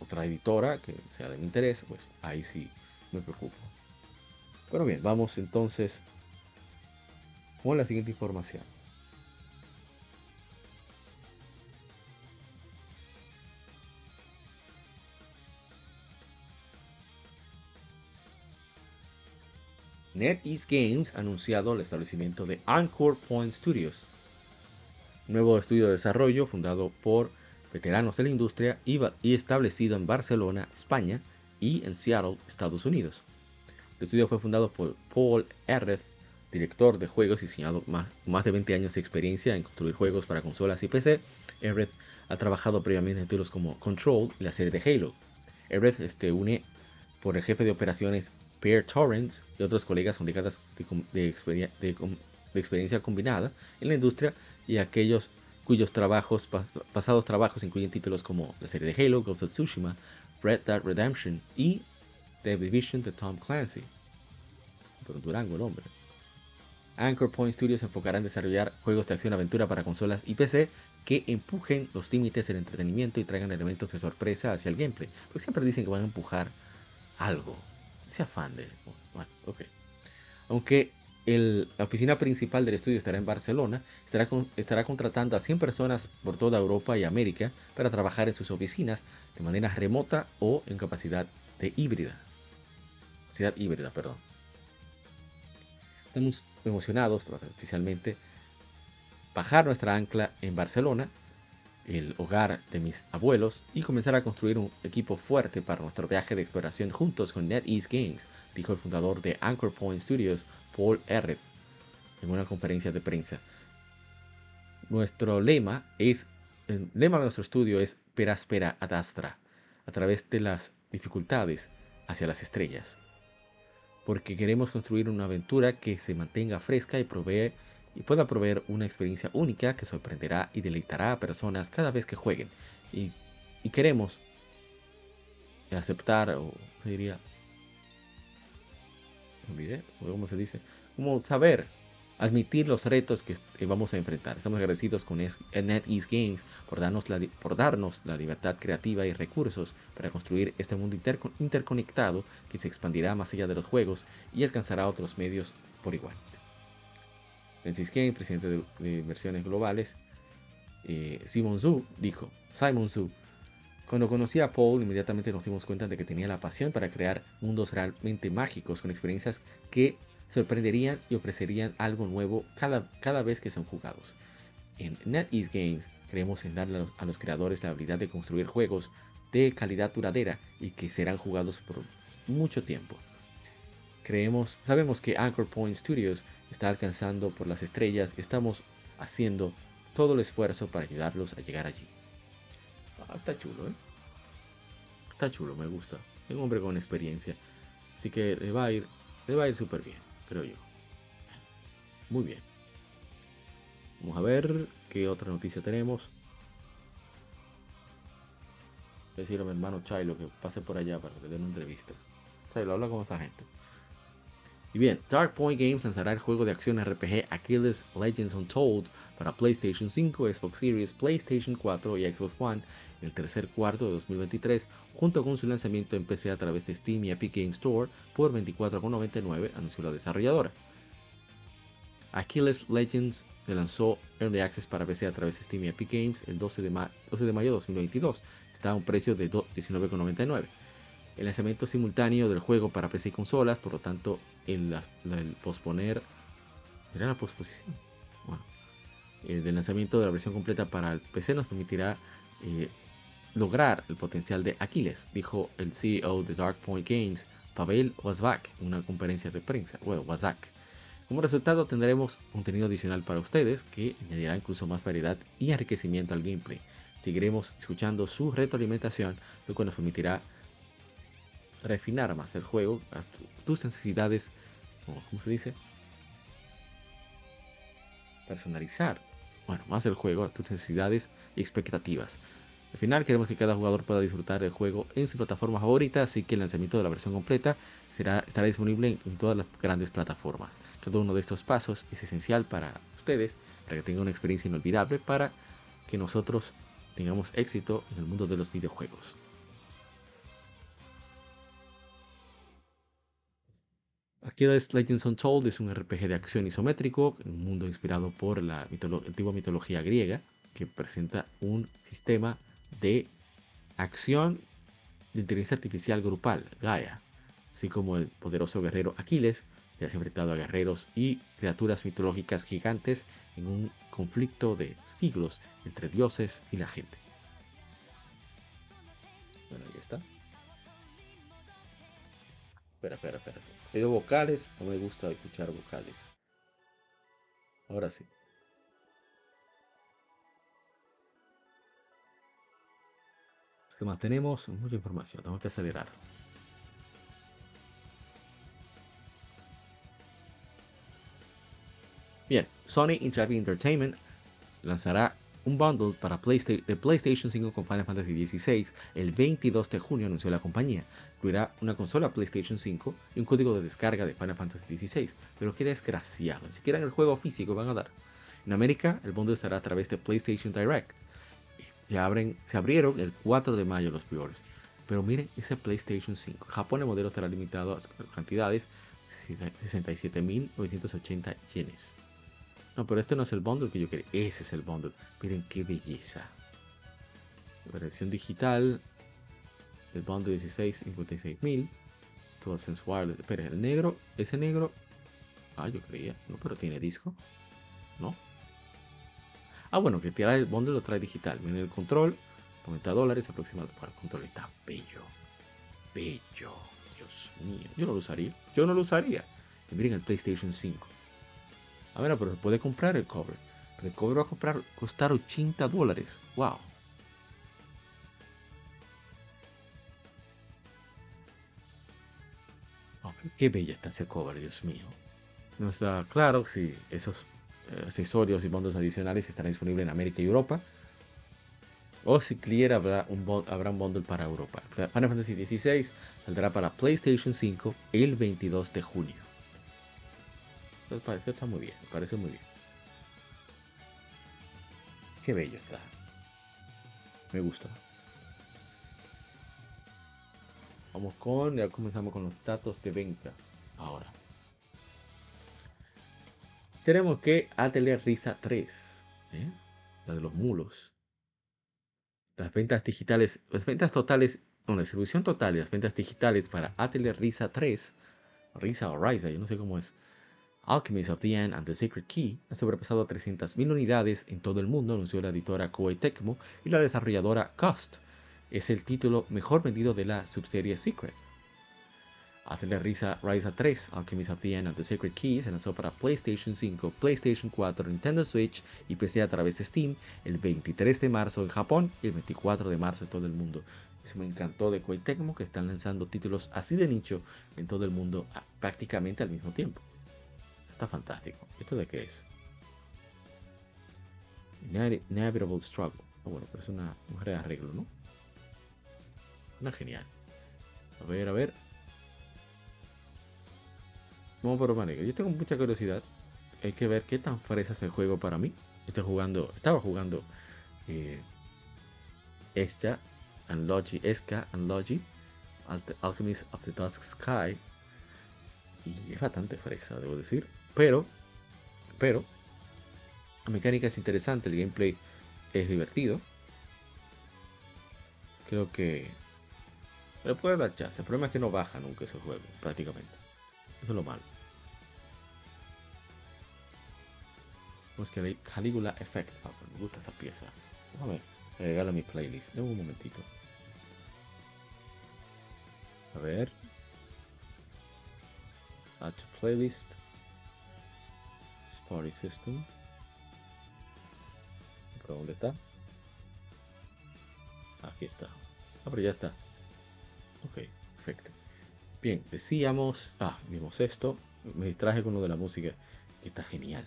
otra editora que sea de mi interés, pues ahí sí me preocupo. Pero bien, vamos entonces con la siguiente información. NetEase Games ha anunciado el establecimiento de Anchor Point Studios, nuevo estudio de desarrollo fundado por veteranos de la industria y establecido en Barcelona, España y en Seattle, Estados Unidos. El estudio fue fundado por Paul Erreth, director de juegos y diseñado más, más de 20 años de experiencia en construir juegos para consolas y PC. Erreth ha trabajado previamente en títulos como Control y la serie de Halo. Erreth este, une por el jefe de operaciones Pierre Torrance y otros colegas con décadas de, experiencia combinada en la industria y aquellos cuyos trabajos, pasados trabajos incluyen títulos como la serie de Halo, Ghost of Tsushima, Red Dead Redemption y The Division de Tom Clancy. Durango el hombre. Anchor Point Studios se enfocará en desarrollar juegos de acción-aventura para consolas y PC que empujen los límites del entretenimiento y traigan elementos de sorpresa hacia el gameplay. Porque siempre dicen que van a empujar algo ese afán de... Bueno, ok. Aunque la oficina principal del estudio estará en Barcelona, estará, estará contratando a 100 personas por toda Europa y América para trabajar en sus oficinas de manera remota o en capacidad de híbrida. Capacidad híbrida, perdón. Estamos emocionados oficialmente bajar nuestra ancla en Barcelona el hogar de mis abuelos y comenzar a construir un equipo fuerte para nuestro viaje de exploración juntos con NetEase Games, dijo el fundador de Anchor Point Studios, Paul Erreth, en una conferencia de prensa. Nuestro lema es, el lema de nuestro estudio es Peraspera ad Astra, a través de las dificultades hacia las estrellas. Porque queremos construir una aventura que se mantenga fresca y provee y pueda proveer una experiencia única que sorprenderá y deleitará a personas cada vez que jueguen. Y, queremos aceptar, o se diría, olvidé, cómo se dice, como saber, admitir los retos que vamos a enfrentar. Estamos agradecidos con NetEase Games por darnos, la, por darnos la libertad creativa y recursos para construir este mundo interconectado que se expandirá más allá de los juegos y alcanzará otros medios por igual. Francis Kane, presidente de, inversiones globales, eh, Simon Zhu, dijo, Simon Zhu, cuando conocí a Paul, inmediatamente nos dimos cuenta de que tenía la pasión para crear mundos realmente mágicos con experiencias que sorprenderían y ofrecerían algo nuevo cada, cada vez que son jugados. En NetEase Games creemos en darle a los, creadores la habilidad de construir juegos de calidad duradera y que serán jugados por mucho tiempo. Creemos, sabemos que Anchor Point Studios está alcanzando por las estrellas, estamos haciendo todo el esfuerzo para ayudarlos a llegar allí. Ah, está chulo, ¿eh? Está chulo, me gusta. Es un hombre con experiencia. Así que le va a ir, le va a ir súper bien, creo yo. Muy bien. Vamos a ver qué otra noticia tenemos. Decir a mi hermano Chilo que pase por allá para que le den una entrevista. Chilo, habla con esa gente. Y bien, Dark Point Games lanzará el juego de acción RPG Achilles Legends Untold para PlayStation 5, Xbox Series, PlayStation 4 y Xbox One el tercer cuarto de 2023, junto con su lanzamiento en PC a través de Steam y Epic Games Store por 24,99, anunció la desarrolladora. Achilles Legends se lanzó Early Access para PC a través de Steam y Epic Games el 12 de, 12 de mayo de 2022. Está a un precio de 19,99 el lanzamiento simultáneo del juego para PC y consolas, por lo tanto, el, posponer. ¿Era la posposición? Bueno, el lanzamiento de la versión completa para el PC nos permitirá eh, lograr el potencial de Aquiles, dijo el CEO de Dark Point Games, Pavel Wazak, en una conferencia de prensa. Bueno, Wazak. Como resultado tendremos contenido adicional para ustedes que añadirá incluso más variedad y enriquecimiento al gameplay. Seguiremos escuchando su retroalimentación, lo que nos permitirá refinar más el juego a tus necesidades, ¿cómo se dice? Personalizar, bueno, más el juego a tus necesidades y expectativas. Al final queremos que cada jugador pueda disfrutar el juego en su plataforma favorita, así que el lanzamiento de la versión completa será, estará disponible en, todas las grandes plataformas. Cada uno de estos pasos es esencial para ustedes, para que tengan una experiencia inolvidable, para que nosotros tengamos éxito en el mundo de los videojuegos. Es Legends Untold es un RPG de acción isométrico, un mundo inspirado por la antigua mitología griega, que presenta un sistema de acción de inteligencia artificial grupal, Gaia, así como el poderoso guerrero Aquiles, que ha enfrentado a guerreros y criaturas mitológicas gigantes en un conflicto de siglos entre dioses y la gente. Bueno, ahí está. Espera, espera, espera. Pero vocales, no me gusta escuchar vocales. Ahora sí. ¿Qué más tenemos? Mucha información, tengo que acelerar. Bien, Sony Interactive Entertainment lanzará un bundle para de PlayStation 5 con Final Fantasy XVI el 22 de junio, anunció la compañía. Incluirá una consola PlayStation 5 y un código de descarga de Final Fantasy XVI. Pero qué desgraciado, ni siquiera el juego físico van a dar. En América, el bundle estará a través de PlayStation Direct. Se, se abrieron el 4 de mayo los pre Pero miren ese PlayStation 5. Japón el modelo estará limitado a cantidades 67.980 yenes. No, pero este no es el bundle que yo quería. Ese es el bundle. Miren qué belleza. La digital. El bundle 16, 56 mil. Todo sensual. Espera, el negro. Ese negro. Ah, yo creía. No, pero tiene disco. No. Ah, bueno, que tirar el bundle lo trae digital. Miren el control. 90 dólares aproximadamente. Para el control está bello. Bello. Dios mío. Yo no lo usaría. Yo no lo usaría. Y miren el PlayStation 5. A ver, pero puede comprar el cover. Pero el cover va a comprar, costar 80 dólares. ¡Wow! qué bella está ese cover, Dios mío. No está claro si esos eh, accesorios y fondos adicionales estarán disponibles en América y Europa. O si clear habrá un, habrá un bundle para Europa. Final Fantasy XVI saldrá para PlayStation 5 el 22 de junio. Me parece está muy bien, me parece muy bien. Qué bello está. Me gusta. Vamos con, ya comenzamos con los datos de ventas. Ahora. Tenemos que Atelier Risa 3. ¿eh? La de los mulos. Las ventas digitales, las ventas totales, no, la distribución total de las ventas digitales para Atelier Risa 3, Risa o Risa, yo no sé cómo es, Alchemist of the End and the Secret Key ha sobrepasado 300.000 unidades en todo el mundo, anunció la editora Koei Tecmo y la desarrolladora Ghost. Es el título mejor vendido de la subserie Secret. Atelier Risa Risa 3, Alchemist of the End and the Secret Key se lanzó para PlayStation 5, PlayStation 4, Nintendo Switch y PC a través de Steam el 23 de marzo en Japón y el 24 de marzo en todo el mundo. Eso me encantó de Koei Tecmo que están lanzando títulos así de nicho en todo el mundo prácticamente al mismo tiempo fantástico. ¿Esto de qué es? Inevitable Struggle. Ah, bueno, pero es una mujer de arreglo, ¿no? Una genial. A ver, a ver. Vamos por manera. Yo tengo mucha curiosidad. Hay que ver qué tan fresa es el juego para mí. Estoy jugando, estaba jugando eh, esta, Anlogy, Esca, Anlogy, Alchemist of the Dusk Sky. Y es bastante fresa, debo decir. Pero, pero, la mecánica es interesante, el gameplay es divertido. Creo que le puede dar chance. El problema es que no baja nunca ese juego, prácticamente. Eso es lo malo. Vamos que Caligula Effect. Ah, me gusta esa pieza. Déjame agregarla a mi playlist. Dame un momentito. A ver. Add to playlist. Party System. ¿Dónde está? Aquí está. Ah, pero ya está. Ok, perfecto. Bien, decíamos. Ah, vimos esto. Me distraje con lo de la música. Que está genial.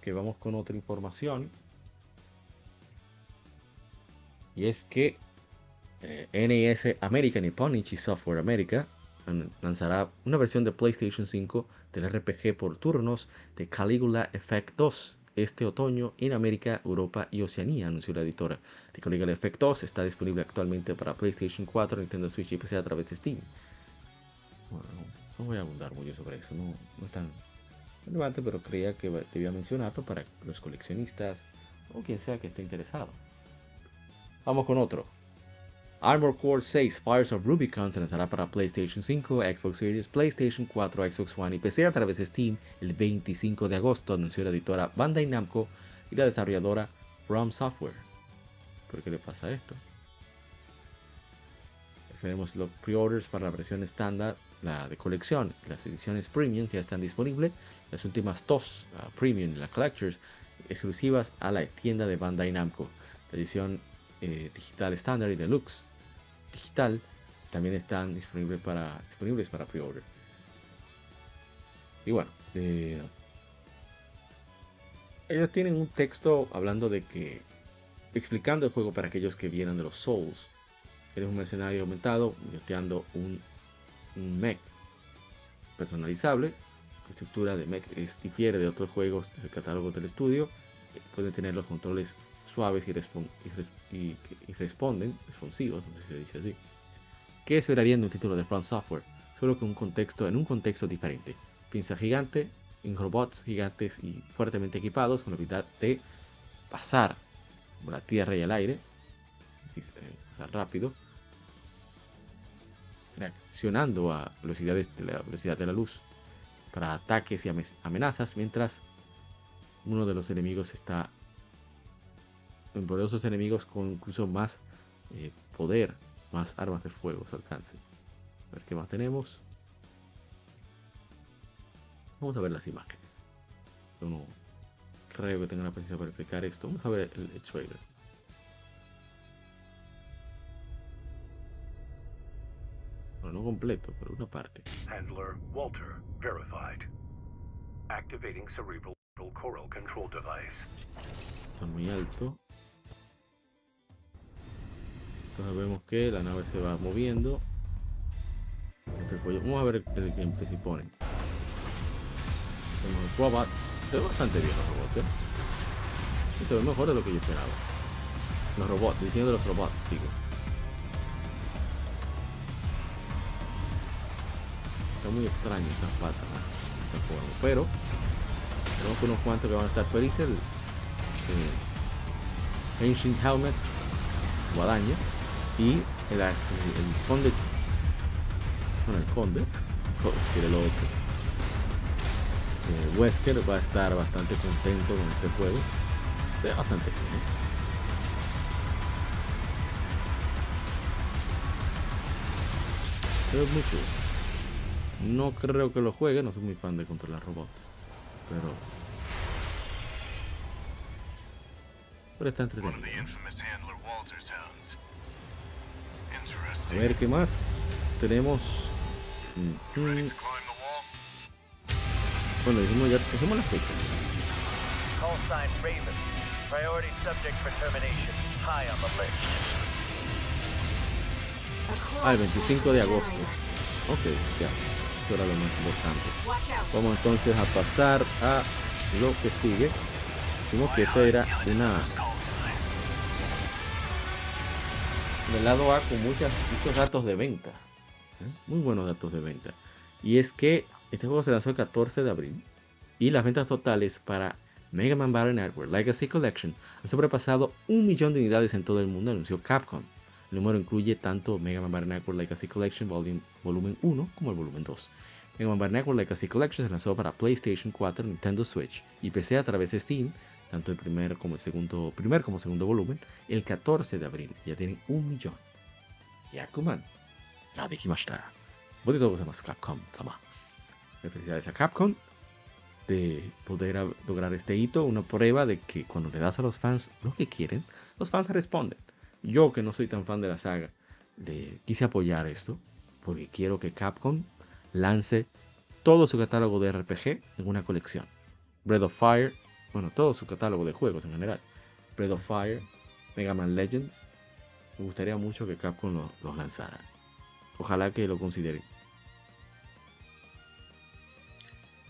Que vamos con otra información. Y es que eh, NES American y Software America lanzará una versión de PlayStation 5 del RPG por turnos de Caligula Effect 2 este otoño en América, Europa y Oceanía, anunció la editora. The Caligula Effect 2 está disponible actualmente para PlayStation 4, Nintendo Switch y PC a través de Steam. Bueno, no voy a abundar mucho sobre eso, no, no es tan relevante, pero creía que debía mencionarlo para los coleccionistas o quien sea que esté interesado. Vamos con otro. Armor Core 6 Fires of Rubicon se lanzará para PlayStation 5, Xbox Series, PlayStation 4, Xbox One y PC a través de Steam el 25 de agosto, anunció la editora Bandai Namco y la desarrolladora From Software. ¿Por qué le pasa esto? Tenemos los pre-orders para la versión estándar, la de colección, las ediciones premium ya están disponibles. Las últimas dos, la premium y la collectors, exclusivas a la tienda de Bandai Namco. La edición eh, digital estándar y deluxe digital también están disponibles para, disponibles para pre-order. Y bueno, eh, ellos tienen un texto hablando de que, explicando el juego para aquellos que vienen de los Souls. Eres un mercenario aumentado, yoteando un, un mech personalizable. La estructura de mech es, difiere de otros juegos del catálogo del estudio. Pueden tener los controles suaves y, responden, responsivos, no sé si se dice así, que esperarían de un título de Front Software, solo que un contexto, en un contexto diferente. Piensa gigante, en robots gigantes y fuertemente equipados con la habilidad de pasar por la tierra y el aire, pasar rápido, reaccionando a velocidades de la velocidad de la luz para ataques y amenazas mientras uno de los enemigos está poderosos enemigos con incluso más eh, poder, más armas de fuego su alcance. A ver qué más tenemos. Vamos a ver las imágenes. Yo no creo que tenga la paciencia para explicar esto. Vamos a ver el, trailer. Bueno, no completo, pero una parte. Handler Walter verified. Activating cerebral coral control device. Está muy alto. Entonces vemos que la nave se va moviendo. Este Vamos a ver el, gameplay si ponen. Tenemos robots. Se ve bastante bien los robots, ¿eh? se ve mejor de lo que yo esperaba. Los robots, diseño de los robots, digo. Está muy extraño estas patas, este juego. Pero tenemos unos cuantos que van a estar felices. El, Ancient Helmets, guadaña. Y el, el, conde. Bueno, el conde. decir el otro. Eh, Wesker va a estar bastante contento con este juego. Está bastante bien. ¿eh? Es muy No creo que lo juegue, no soy muy fan de controlar robots. Pero. Pero está entretenido. A ver qué más. Tenemos. Mm, mm. Bueno, dijimos ya hicimos la fecha. Call sign Raven. Priority subject for termination. High on the list. Ah, el 25 de agosto. Ok, ya. Eso era lo más importante. Vamos entonces a pasar a lo que sigue. Dijimos que esta era una del lado A con muchos datos de venta. ¿eh? Muy buenos datos de venta. Y es que este juego se lanzó el 14 de abril y las ventas totales para Mega Man Battle Network Legacy Collection han sobrepasado un millón de unidades en todo el mundo, anunció Capcom. El número incluye tanto Mega Man Battle Network Legacy Collection Volumen 1 como el Volumen 2. Mega Man Battle Network Legacy Collection se lanzó para PlayStation 4, Nintendo Switch y PC a través de Steam, tanto el primer como el segundo, primer como segundo volumen, el 14 de abril. Ya tienen un millón. Yakuman. Ya dijimashita. Bonito gozaimasu Capcom-sama. Felicidades a Capcom de poder lograr este hito, una prueba de que cuando le das a los fans lo que quieren, los fans responden. Yo que no soy tan fan de la saga, de, quise apoyar esto porque quiero que Capcom lance todo su catálogo de RPG en una colección. Breath of Fire, bueno, todo su catálogo de juegos en general. Breath of Fire, Mega Man Legends. Me gustaría mucho que Capcom los lanzara. Ojalá que lo consideren.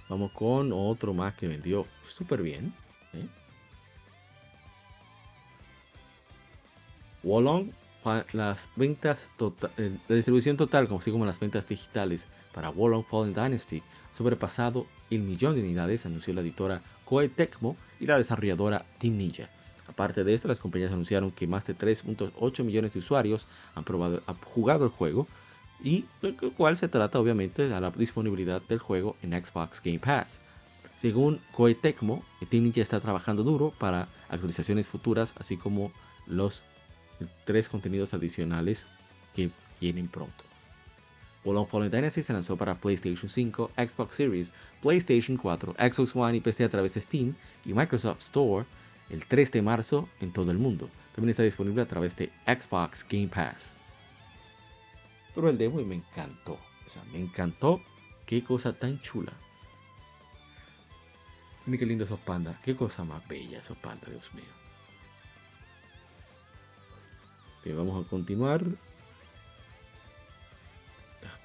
Vamos con otro más que vendió súper bien. ¿eh? Las ventas total, eh, la distribución total, así como las ventas digitales para Wolong Fallen Dynasty, sobrepasado el millón de unidades, anunció la editora Koei Tecmo y la desarrolladora Team Ninja. Aparte de esto, las compañías anunciaron que más de 3.8 millones de usuarios han, probado, han jugado el juego, y el cual se trata obviamente de la disponibilidad del juego en Xbox Game Pass. Según Koei Tecmo, Team Ninja está trabajando duro para actualizaciones futuras, así como los tres contenidos adicionales que vienen pronto. Wolong Fallen Dynasty se lanzó para PlayStation 5, Xbox Series, PlayStation 4, Xbox One y PC a través de Steam y Microsoft Store el 3 de marzo en todo el mundo. También está disponible a través de Xbox Game Pass. Pero el demo y me encantó. O sea, me encantó. Qué cosa tan chula. Mira qué lindo esos pandas. Qué cosa más bella esos pandas, Dios mío. vamos a continuar.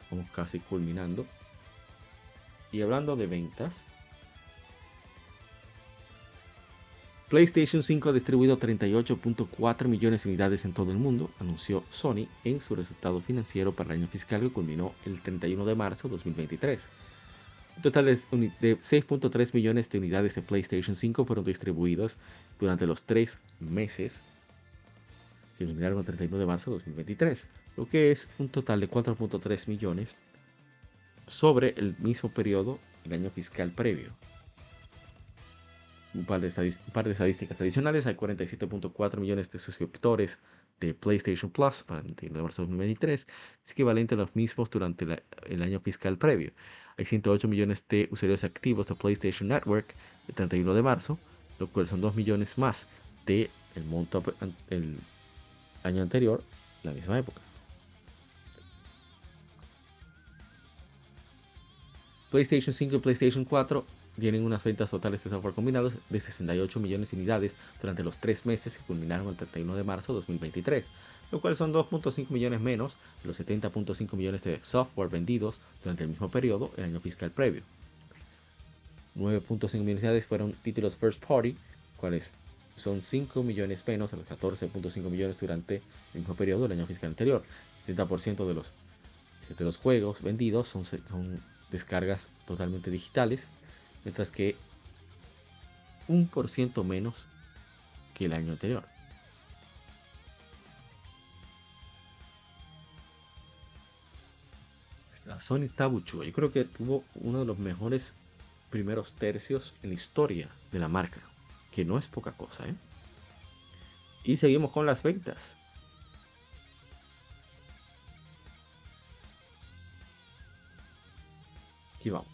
Estamos casi culminando. Y hablando de ventas, PlayStation 5 ha distribuido 38.4 millones de unidades en todo el mundo, anunció Sony en su resultado financiero para el año fiscal que culminó el 31 de marzo de 2023. Un total de 6.3 millones de unidades de PlayStation 5 fueron distribuidos durante los tres meses que culminaron el 31 de marzo de 2023, lo que es un total de 4.3 millones sobre el mismo periodo el año fiscal previo un par de, estadísticas adicionales. Hay 47.4 millones de suscriptores de PlayStation Plus para el 31 de marzo de 2023, es equivalente a los mismos durante el año fiscal previo. Hay 108 millones de usuarios activos de PlayStation Network el 31 de marzo, lo cual son 2 millones más de el monto el año anterior, la misma época. PlayStation 5 y PlayStation 4 tienen unas ventas totales de software combinados de 68 millones de unidades durante los tres meses que culminaron el 31 de marzo de 2023, lo cual son 2.5 millones menos de los 70.5 millones de software vendidos durante el mismo periodo el año fiscal previo. 9.5 millones de unidades fueron títulos first party, cuales son 5 millones menos de los 14.5 millones durante el mismo periodo del año fiscal anterior. 70% de los, de los juegos vendidos son descargas totalmente digitales, mientras que un por ciento menos que el año anterior. La Sony Tabuchu, yo creo que tuvo uno de los mejores primeros tercios en la historia de la marca, que no es poca cosa, ¿eh? Y seguimos con las ventas. Aquí vamos.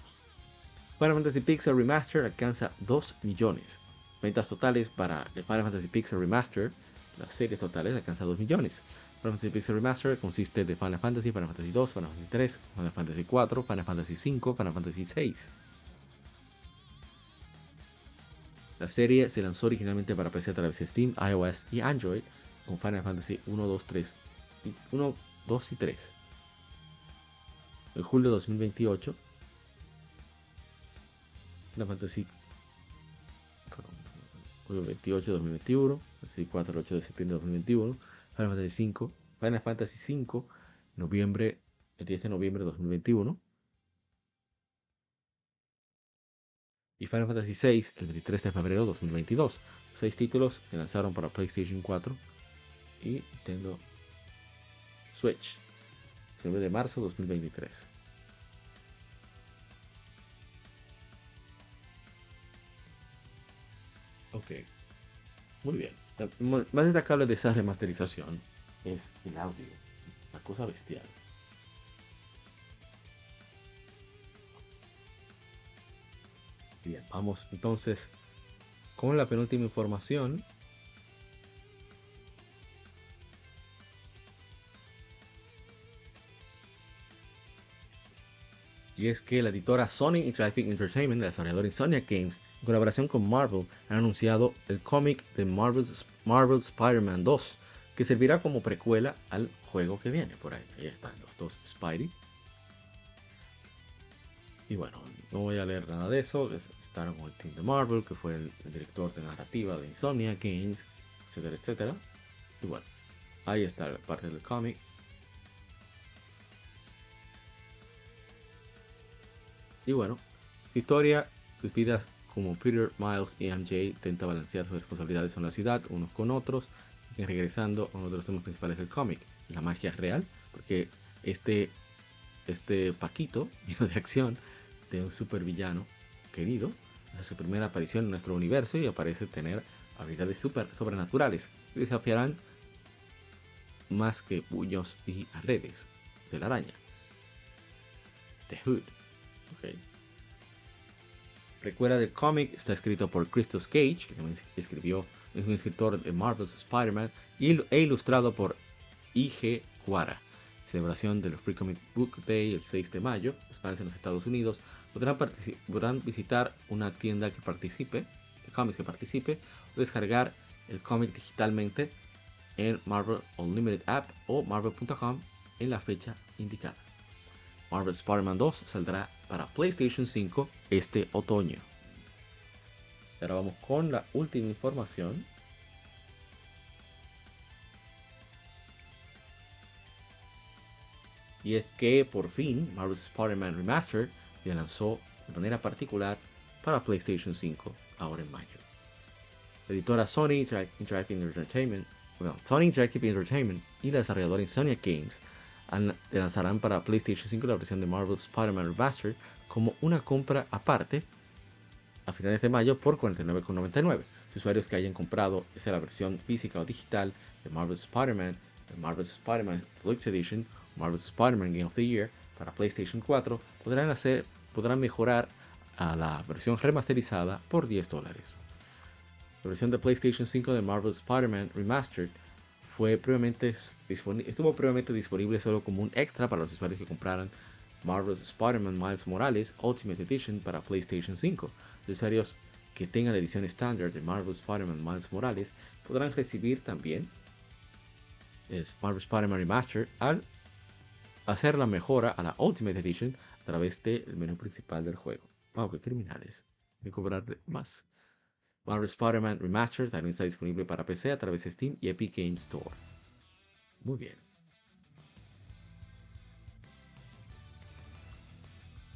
Final Fantasy Pixel Remaster alcanza 2 millones. Ventas totales para The Final Fantasy Pixel Remaster, las series totales alcanza 2 millones. Final Fantasy Pixel Remaster consiste de Final Fantasy, Final Fantasy 2, Final Fantasy 3, Final Fantasy 4, Final Fantasy 5, Final Fantasy 6. La serie se lanzó originalmente para PC a través de Steam, iOS y Android con Final Fantasy 1, 2, 3, 1, 2 y 3. En julio de 2028, Final Fantasy 28 de 2021, Fantasy 4 8 de septiembre de 2021, Final Fantasy 5, Final Fantasy 5, noviembre, el 10 de noviembre de 2021. y Final Fantasy VI el 23 de febrero de 2022. Seis títulos que lanzaron para PlayStation 4 y Nintendo Switch. 9 de marzo de 2023. Ok. Muy bien. Más destacable de esa remasterización es el audio. Una cosa bestial. Bien, vamos entonces con la penúltima información. Y es que la editora Sony Interactive Entertainment, la desarrolladora Insomniac Games, en colaboración con Marvel, han anunciado el cómic de Marvel's, Marvel Spider-Man 2, que servirá como precuela al juego que viene por ahí. Ahí están los dos Spidey. Y bueno, no voy a leer nada de eso. Estaron con el team de Marvel, que fue el, director de narrativa de Insomnia Games, etcétera, etcétera. Y bueno, ahí está la parte del cómic. Y bueno, su historia, sus vidas como Peter, Miles y MJ intenta balancear sus responsabilidades en la ciudad unos con otros, y regresando a uno de los temas principales del cómic, la magia real, porque este, este Paquito vino de acción de un supervillano querido. Es su primera aparición en nuestro universo y aparece tener habilidades super, sobrenaturales que desafiarán más que puños y redes de la araña. The Hood. Recuerda del cómic, está escrito por Christos Cage, que también escribió, es un escritor de Marvel's Spider-Man, e ilustrado por I.G. Cuara. Celebración del Free Comic Book Day el 6 de mayo, los fans en los Estados Unidos podrán, visitar una tienda que participe, de cómics que participe, o descargar el cómic digitalmente en Marvel Unlimited App o marvel.com en la fecha indicada. Marvel Spider-Man 2 saldrá para PlayStation 5 este otoño. Ahora vamos con la última información. Y es que por fin Marvel Spider-Man Remastered se lanzó de manera particular para PlayStation 5 ahora en mayo. La editora Sony Interactive Entertainment, Sony Interactive Entertainment y la desarrolladora Insomnia Games lanzarán para PlayStation 5 la versión de Marvel Spider-Man Remastered como una compra aparte a finales de mayo por 49,99. Los usuarios que hayan comprado sea la versión física o digital de Marvel Spider-Man, de Marvel Spider-Man Deluxe Edition, Marvel Spider-Man Game of the Year para PlayStation 4 podrán, hacer, podrán mejorar a la versión remasterizada por 10 dólares. La versión de PlayStation 5 de Marvel Spider-Man Remastered fue previamente estuvo previamente disponible solo como un extra para los usuarios que compraran Marvel's Spider-Man Miles Morales Ultimate Edition para PlayStation 5. Los usuarios que tengan la edición estándar de Marvel's Spider-Man Miles Morales podrán recibir también Marvel Spider-Man Remastered al hacer la mejora a la Ultimate Edition a través del menú principal del juego. Wow, qué criminales. Hay que cobrar más. Marvel Spider-Man Remastered también está disponible para PC a través de Steam y Epic Games Store. Muy bien.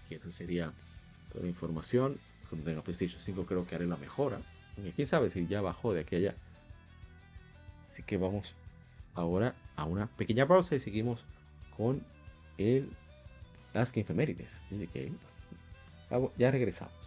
Y eso sería toda la información. Cuando tenga PlayStation 5 creo que haré la mejora. quién sabe si ya bajó de aquella. Así que vamos ahora a una pequeña pausa y seguimos con el las que. Ya regresamos.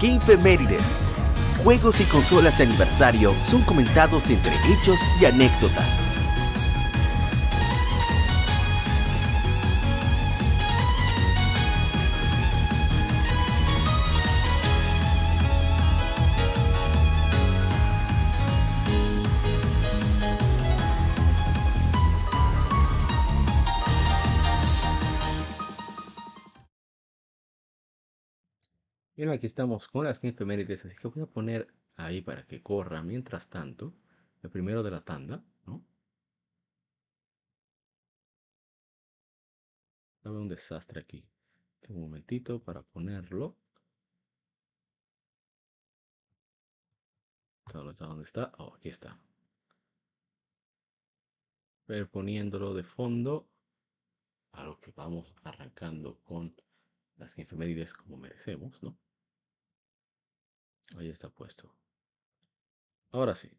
Game Mérides. Juegos y consolas de aniversario son comentados entre hechos y anécdotas. Bien, aquí estamos con las 15 mérides, así que voy a poner ahí para que corra mientras tanto, el primero de la tanda, ¿no? un desastre aquí. un momentito para ponerlo. ¿Dónde está? ¿Dónde está? Oh, aquí está. Pero poniéndolo de fondo a lo que vamos arrancando con las efemérides como merecemos, ¿no? Ahí está puesto. Ahora sí.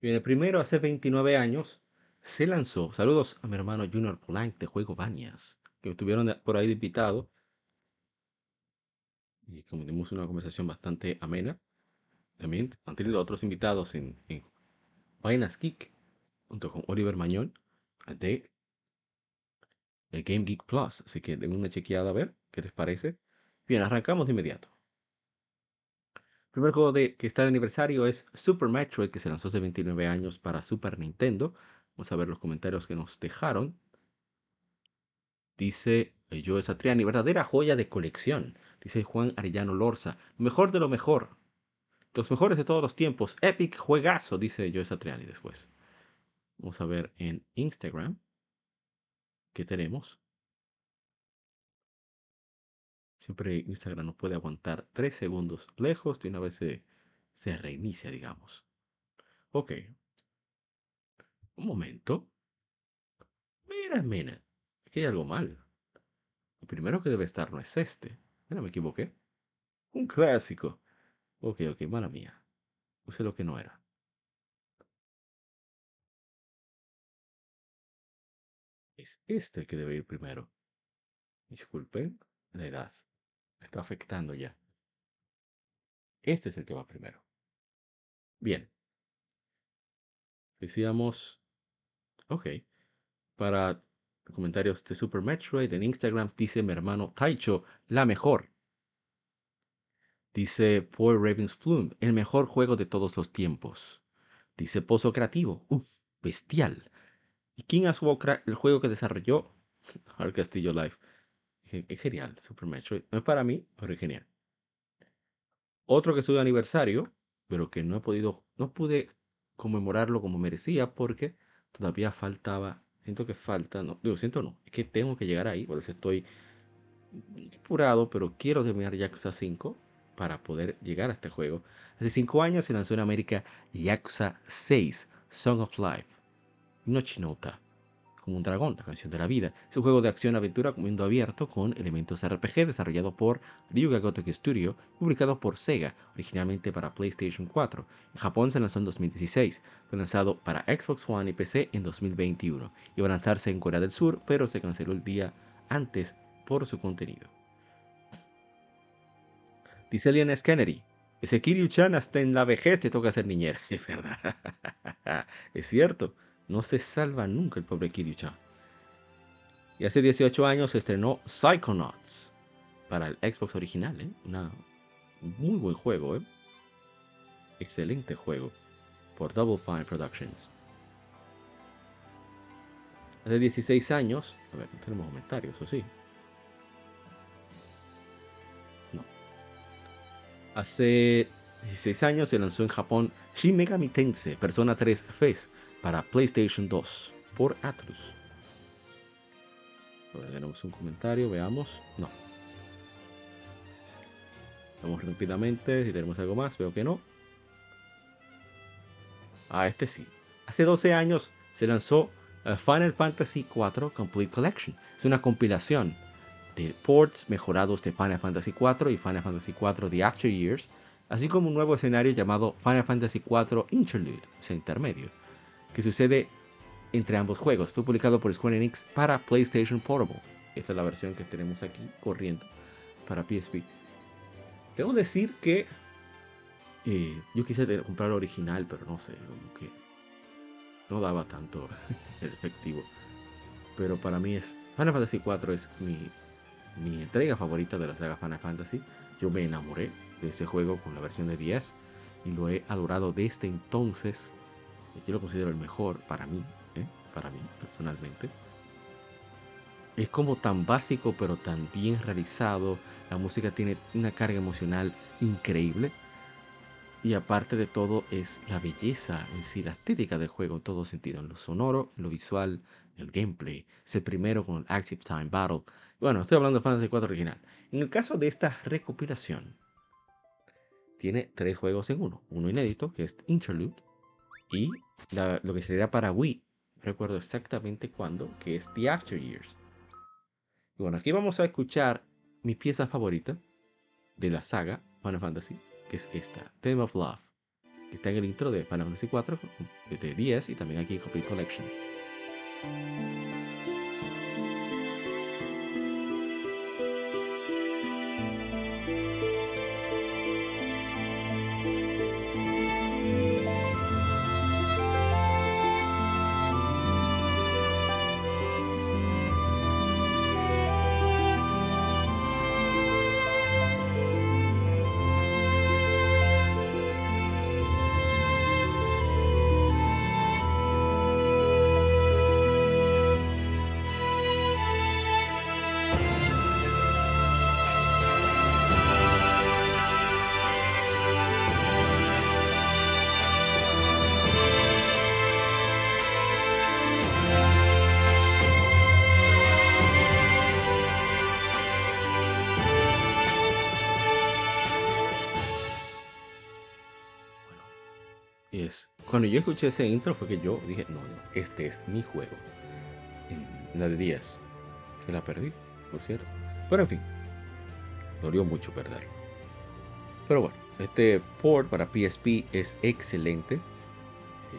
Bien, el primero hace 29 años se lanzó. Saludos a mi hermano Junior Plank de Juego Bañas, que estuvieron por ahí de invitado. Y como tuvimos una conversación bastante amena. También han tenido otros invitados en, en Vainas Geek, junto con Oliver Mañón, de el Game Geek Plus. Así que den una chequeada a ver qué les parece. Bien, arrancamos de inmediato. El primer juego de, que está de aniversario es Super Metroid, que se lanzó hace 29 años para Super Nintendo. Vamos a ver los comentarios que nos dejaron. Dice Joe Satriani, verdadera joya de colección. Dice Juan Arellano Lorza, mejor de lo mejor. Los mejores de todos los tiempos. Epic juegazo, dice Joe Satriani después. Vamos a ver en Instagram qué tenemos. Siempre Instagram no puede aguantar 3 segundos lejos y una vez se, reinicia, digamos. Ok. Un momento. Mira, mira. Aquí hay algo mal. El primero que debe estar no es este. Mira, me equivoqué. Un clásico. Ok, ok, mala mía. Puse lo que no era. Es este el que debe ir primero. Disculpen, la edad. Está afectando ya. Este es el que va primero. Bien. Decíamos. Ok. Para comentarios de Super Metroid en Instagram dice mi hermano Taicho, la mejor. Dice Paul Ravensplum, el mejor juego de todos los tiempos. Dice Pozo Creativo, uff, bestial. ¿Y quién ha el juego que desarrolló? Al Castillo Live. Es genial, Super Metroid. No es para mí, pero es genial. Otro que de aniversario, pero que no he podido, no pude conmemorarlo como merecía porque todavía faltaba, siento que falta, no, digo, siento no, es que tengo que llegar ahí, por eso estoy apurado, pero quiero terminar Yakuza 5 para poder llegar a este juego. Hace 5 años se lanzó en América Yakuza 6, Song of Life. Nochinota, un dragón, la canción de la vida. Es un juego de acción-aventura con mundo abierto con elementos RPG desarrollado por Ryuga Gotoku Studio publicado por Sega, originalmente para PlayStation 4. En Japón se lanzó en 2016. Fue lanzado para Xbox One y PC en 2021. Iba a lanzarse en Corea del Sur, pero se canceló el día antes por su contenido. Dice Lian S. Kennedy. Ese Kiryu-chan hasta en la vejez te toca ser niñera. Es verdad. es cierto. No se salva nunca el pobre Kiryu-chan. Y hace 18 años se estrenó Psychonauts para el Xbox original. ¿eh? un muy buen juego. ¿eh? Excelente juego por Double Fine Productions. Hace 16 años. A ver, no tenemos comentarios, ¿o sí? Hace 16 años se lanzó en Japón Shin Megami Tensei Persona 3 FES para PlayStation 2 por Atlus. tenemos un comentario, veamos. No. Vamos rápidamente, si tenemos algo más, veo que no. Ah, este sí. Hace 12 años se lanzó eh, Final Fantasy IV Complete Collection. Es una compilación de ports mejorados de Final Fantasy IV y Final Fantasy IV The After Years, así como un nuevo escenario llamado Final Fantasy IV Interlude, o sea, intermedio, que sucede entre ambos juegos. Fue publicado por Square Enix para PlayStation Portable. Esta es la versión que tenemos aquí corriendo para PSP. Tengo que decir que eh, yo quise comprar el original, pero no sé, como que no daba tanto efectivo. Pero para mí es Final Fantasy IV es mi mi entrega favorita de la saga Final Fantasy. Yo me enamoré de ese juego con la versión de 10 y lo he adorado desde entonces. Y lo considero el mejor para mí, ¿eh? para mí personalmente. Es como tan básico pero tan bien realizado. La música tiene una carga emocional increíble. Y aparte de todo es la belleza en sí, la estética del juego en todo sentido, en lo sonoro, en lo visual, en el gameplay. Es el primero con el Active Time Battle. Bueno, estoy hablando de Fantasy 4 original. En el caso de esta recopilación, tiene tres juegos en uno. Uno inédito, que es Interlude, y lo que sería para Wii. Recuerdo exactamente cuándo, que es The After Years. Y bueno, aquí vamos a escuchar mi pieza favorita de la saga Final Fantasy, que es esta, Theme of Love, que está en el intro de Final Fantasy 4 de 10 y también aquí en Complete Collection. Yo escuché ese intro fue que yo dije, no, no, este es mi juego. En la de 10, que la perdí, por cierto. Pero en fin, dolió mucho perderlo. Pero bueno, este port para PSP es excelente.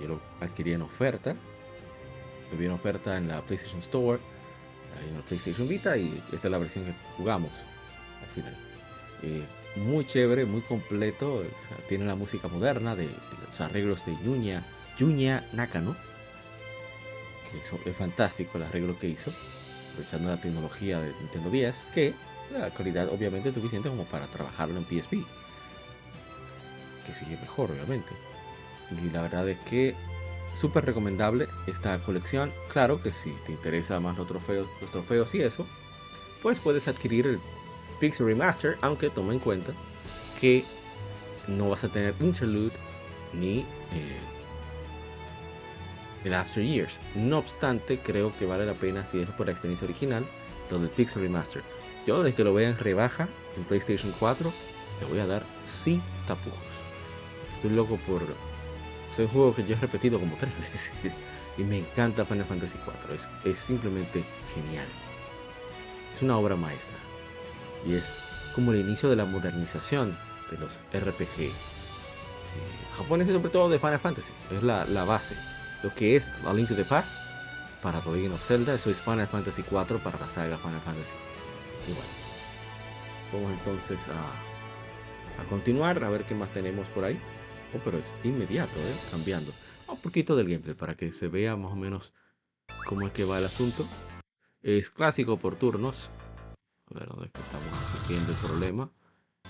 Yo lo adquirí en oferta. Lo vi en oferta en la PlayStation Store, en la PlayStation Vita y esta es la versión que jugamos al final. Eh, muy chévere, muy completo. Tiene la música moderna de, de los arreglos de Yunya, Nakano. Que eso, es fantástico el arreglo que hizo, aprovechando la tecnología de Nintendo 10, que la calidad obviamente es suficiente como para trabajarlo en PSP. Que sigue mejor, obviamente. Y la verdad es que súper recomendable esta colección. Claro que si te interesa más los trofeos, los trofeos y eso, pues puedes adquirir el Pixel Remaster, aunque toma en cuenta que no vas a tener Interlude ni eh, el After Years. No obstante, creo que vale la pena, si es por la experiencia original, lo del Pixel Remaster. Yo desde que lo vea en rebaja en PlayStation 4, le voy a dar sin tapujos. Estoy loco por... Es un juego que yo he repetido como tres veces y me encanta Final Fantasy 4. Es, es simplemente genial. Es una obra maestra y es como el inicio de la modernización de los RPG japoneses, sobre todo de Final Fantasy. Es la, la, base. Lo que es A Link to the Past para The Legend of Zelda, eso es Final Fantasy 4 para la saga Final Fantasy. Y bueno, vamos entonces a, a continuar, a ver qué más tenemos por ahí. Oh, pero es inmediato, ¿eh? cambiando. Un poquito del gameplay para que se vea más o menos cómo es que va el asunto. Es clásico por turnos, a ver dónde es que estamos sufriendo el problema.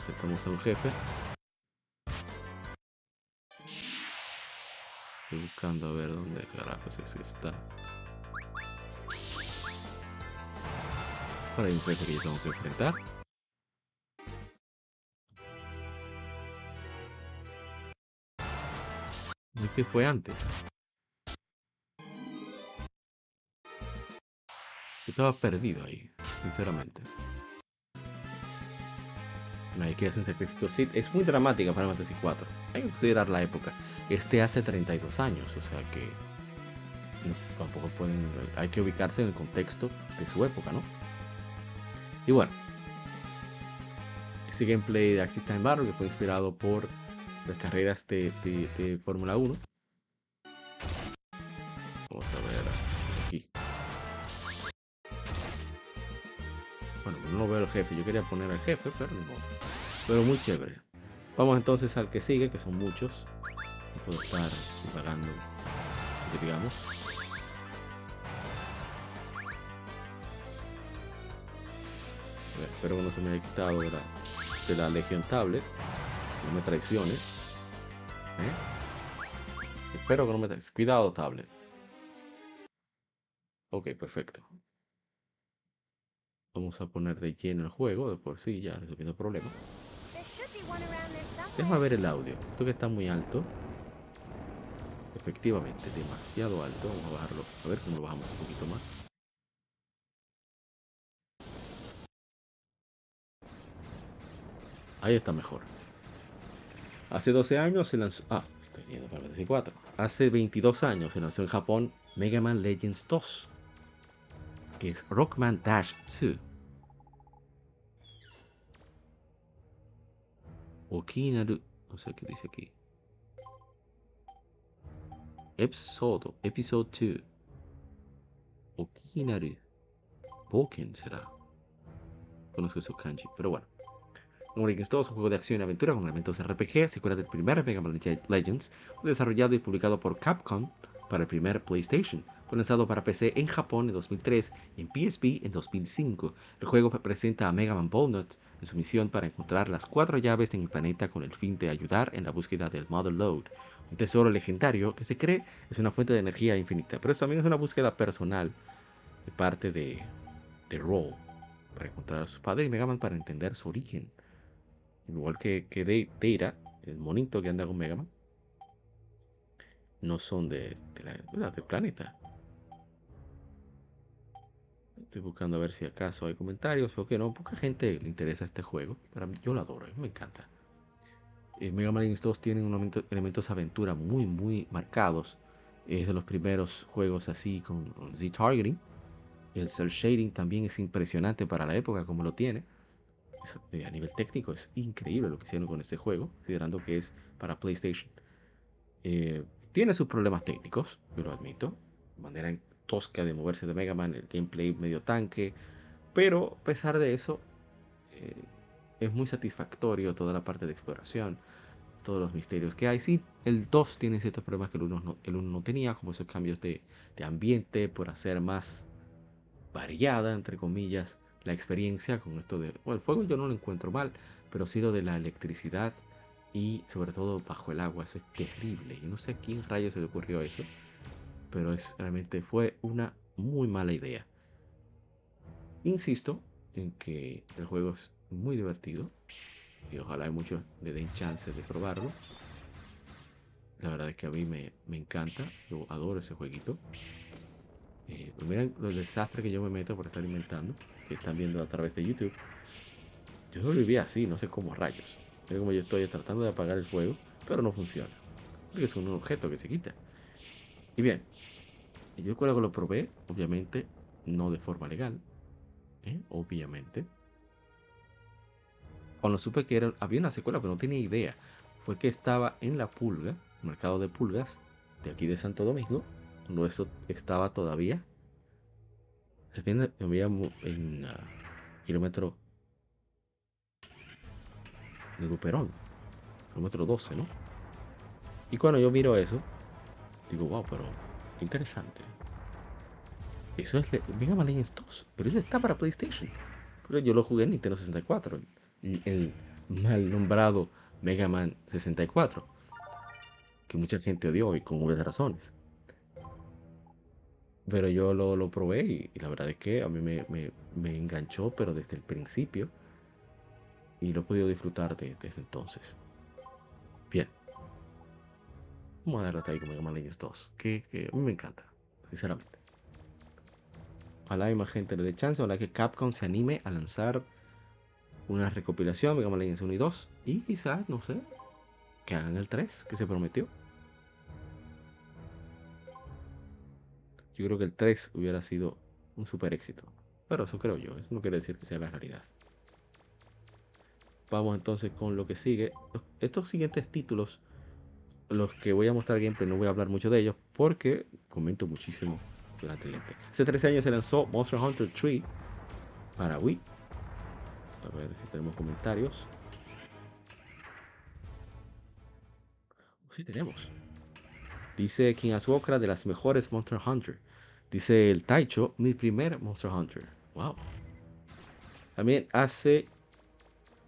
Estamos a un jefe. Estoy buscando a ver dónde carajos es que está. Por ahí que yo tengo que enfrentar. ¿Qué fue antes? Estaba perdido ahí, sinceramente. Hay que hacer sacrificio. Es muy dramática para Fantasy 4. Hay que considerar la época. Este hace 32 años, o sea que tampoco pueden. Hay que ubicarse en el contexto de su época, ¿no? Y bueno, ese gameplay de Time Battle que fue inspirado por las carreras de, de, de Fórmula 1. Vamos a ver Bueno, no veo el jefe. Yo quería poner al jefe, pero no. Pero muy chévere. Vamos entonces al que sigue, que son muchos. No puedo estar pagando, digamos. Espero que no se me haya quitado de la, de la Legion Tablet. No me traiciones. ¿Eh? Espero que no me traiciones. Cuidado, tablet. Ok, perfecto. Vamos a poner de lleno el juego, de por sí ya resolviendo problemas. Déjame ver el audio. Esto que está muy alto. Efectivamente, demasiado alto. Vamos a bajarlo. A ver cómo lo bajamos un poquito más. Ahí está mejor. Hace 12 años se lanzó... Ah, estoy viendo para 24. Hace 22 años se lanzó en Japón Mega Man Legends 2 que es Rockman Dash 2. Okinaru. No sé qué dice aquí. Episodio. Episode 2. Okinaru. Boken será. Conozco su kanji, pero bueno. Legends 2 es un juego de acción y aventura con elementos RPG, secuela del primer Mega Man Legends, desarrollado y publicado por Capcom para el primer PlayStation. Fue lanzado para PC en Japón en 2003 y en PSP en 2005. El juego presenta a Mega Man Ballnut en su misión para encontrar las cuatro llaves en el planeta con el fin de ayudar en la búsqueda del Mother Load, un tesoro legendario que se cree es una fuente de energía infinita, pero eso también es una búsqueda personal de parte de, de Roll para encontrar a su padre y Mega Man para entender su origen. Igual que, que Deira, el monito que anda con Mega Man, no son de, la, del planeta. Estoy buscando a ver si acaso hay comentarios, porque no, poca gente le interesa este juego. Pero yo lo adoro, me encanta. Eh, Mega Man X 2 tienen unos elementos de aventura muy, muy marcados. Es de los primeros juegos así con, Z-Targeting. El Cell Shading también es impresionante para la época como lo tiene. Eh, a nivel técnico es increíble lo que hicieron con este juego, considerando que es para PlayStation. Eh, tiene sus problemas técnicos, yo lo admito. Manera tosca de moverse de Mega Man, el gameplay medio tanque. Pero a pesar de eso, eh, es muy satisfactorio toda la parte de exploración, todos los misterios que hay. Sí, el 2 tiene ciertos problemas que el 1 no, el uno no tenía, como esos cambios de, de ambiente, por hacer más variada, entre comillas, la experiencia con esto de. Bueno, el fuego yo no lo encuentro mal, pero sí lo de la electricidad y sobre todo bajo el agua. Eso es terrible. Yo no sé a quién rayos se le ocurrió eso, pero es realmente fue una muy mala idea. Insisto en que el juego es muy divertido y ojalá hay muchos le den chance de probarlo. La verdad es que a mí me, me encanta, yo adoro ese jueguito. Eh, pues miren los desastres que yo me meto por estar inventando, que están viendo a través de YouTube. Yo lo viví así, no sé cómo rayos. Miren como yo estoy tratando de apagar el fuego, pero no funciona. Porque es un objeto que se quita. Y bien, yo cuando lo probé, obviamente, no de forma legal, ¿eh? obviamente. Cuando supe que era, había una secuela, pero no tenía idea, fue que estaba en la pulga, mercado de pulgas, de aquí de Santo Domingo, cuando eso estaba todavía. Había en uh, kilómetro de Duperón, kilómetro 12, ¿no? Y cuando yo miro eso, digo, wow, pero qué interesante. Eso es Mega Man Legends 2, pero eso está para PlayStation. Yo lo jugué en Nintendo 64, el, el mal nombrado Mega Man 64, que mucha gente odió y con muchas razones. Pero yo lo, lo probé y, la verdad es que a mí me, me, enganchó, pero desde el principio. Y lo he podido disfrutar desde entonces. Vamos a darle hasta ahí con Mega Man Legends 2. Que, a mí me encanta, sinceramente. Ojalá hay más gente le dé chance. Ojalá que Capcom se anime a lanzar una recopilación Mega Man Legends 1 y 2. Y quizás, no sé, que hagan el 3 que se prometió. Yo creo que el 3 hubiera sido un super éxito. Pero eso creo yo, eso no quiere decir que sea la realidad. Vamos entonces con lo que sigue. Estos siguientes títulos, los que voy a mostrar gameplay, no voy a hablar mucho de ellos porque comento muchísimo durante el gameplay. Hace 13 años se lanzó Monster Hunter 3 para Wii. A ver si tenemos comentarios. Sí tenemos. Dice King Azuokra de las mejores Monster Hunter. Dice el Taicho, mi primer Monster Hunter. Wow. También hace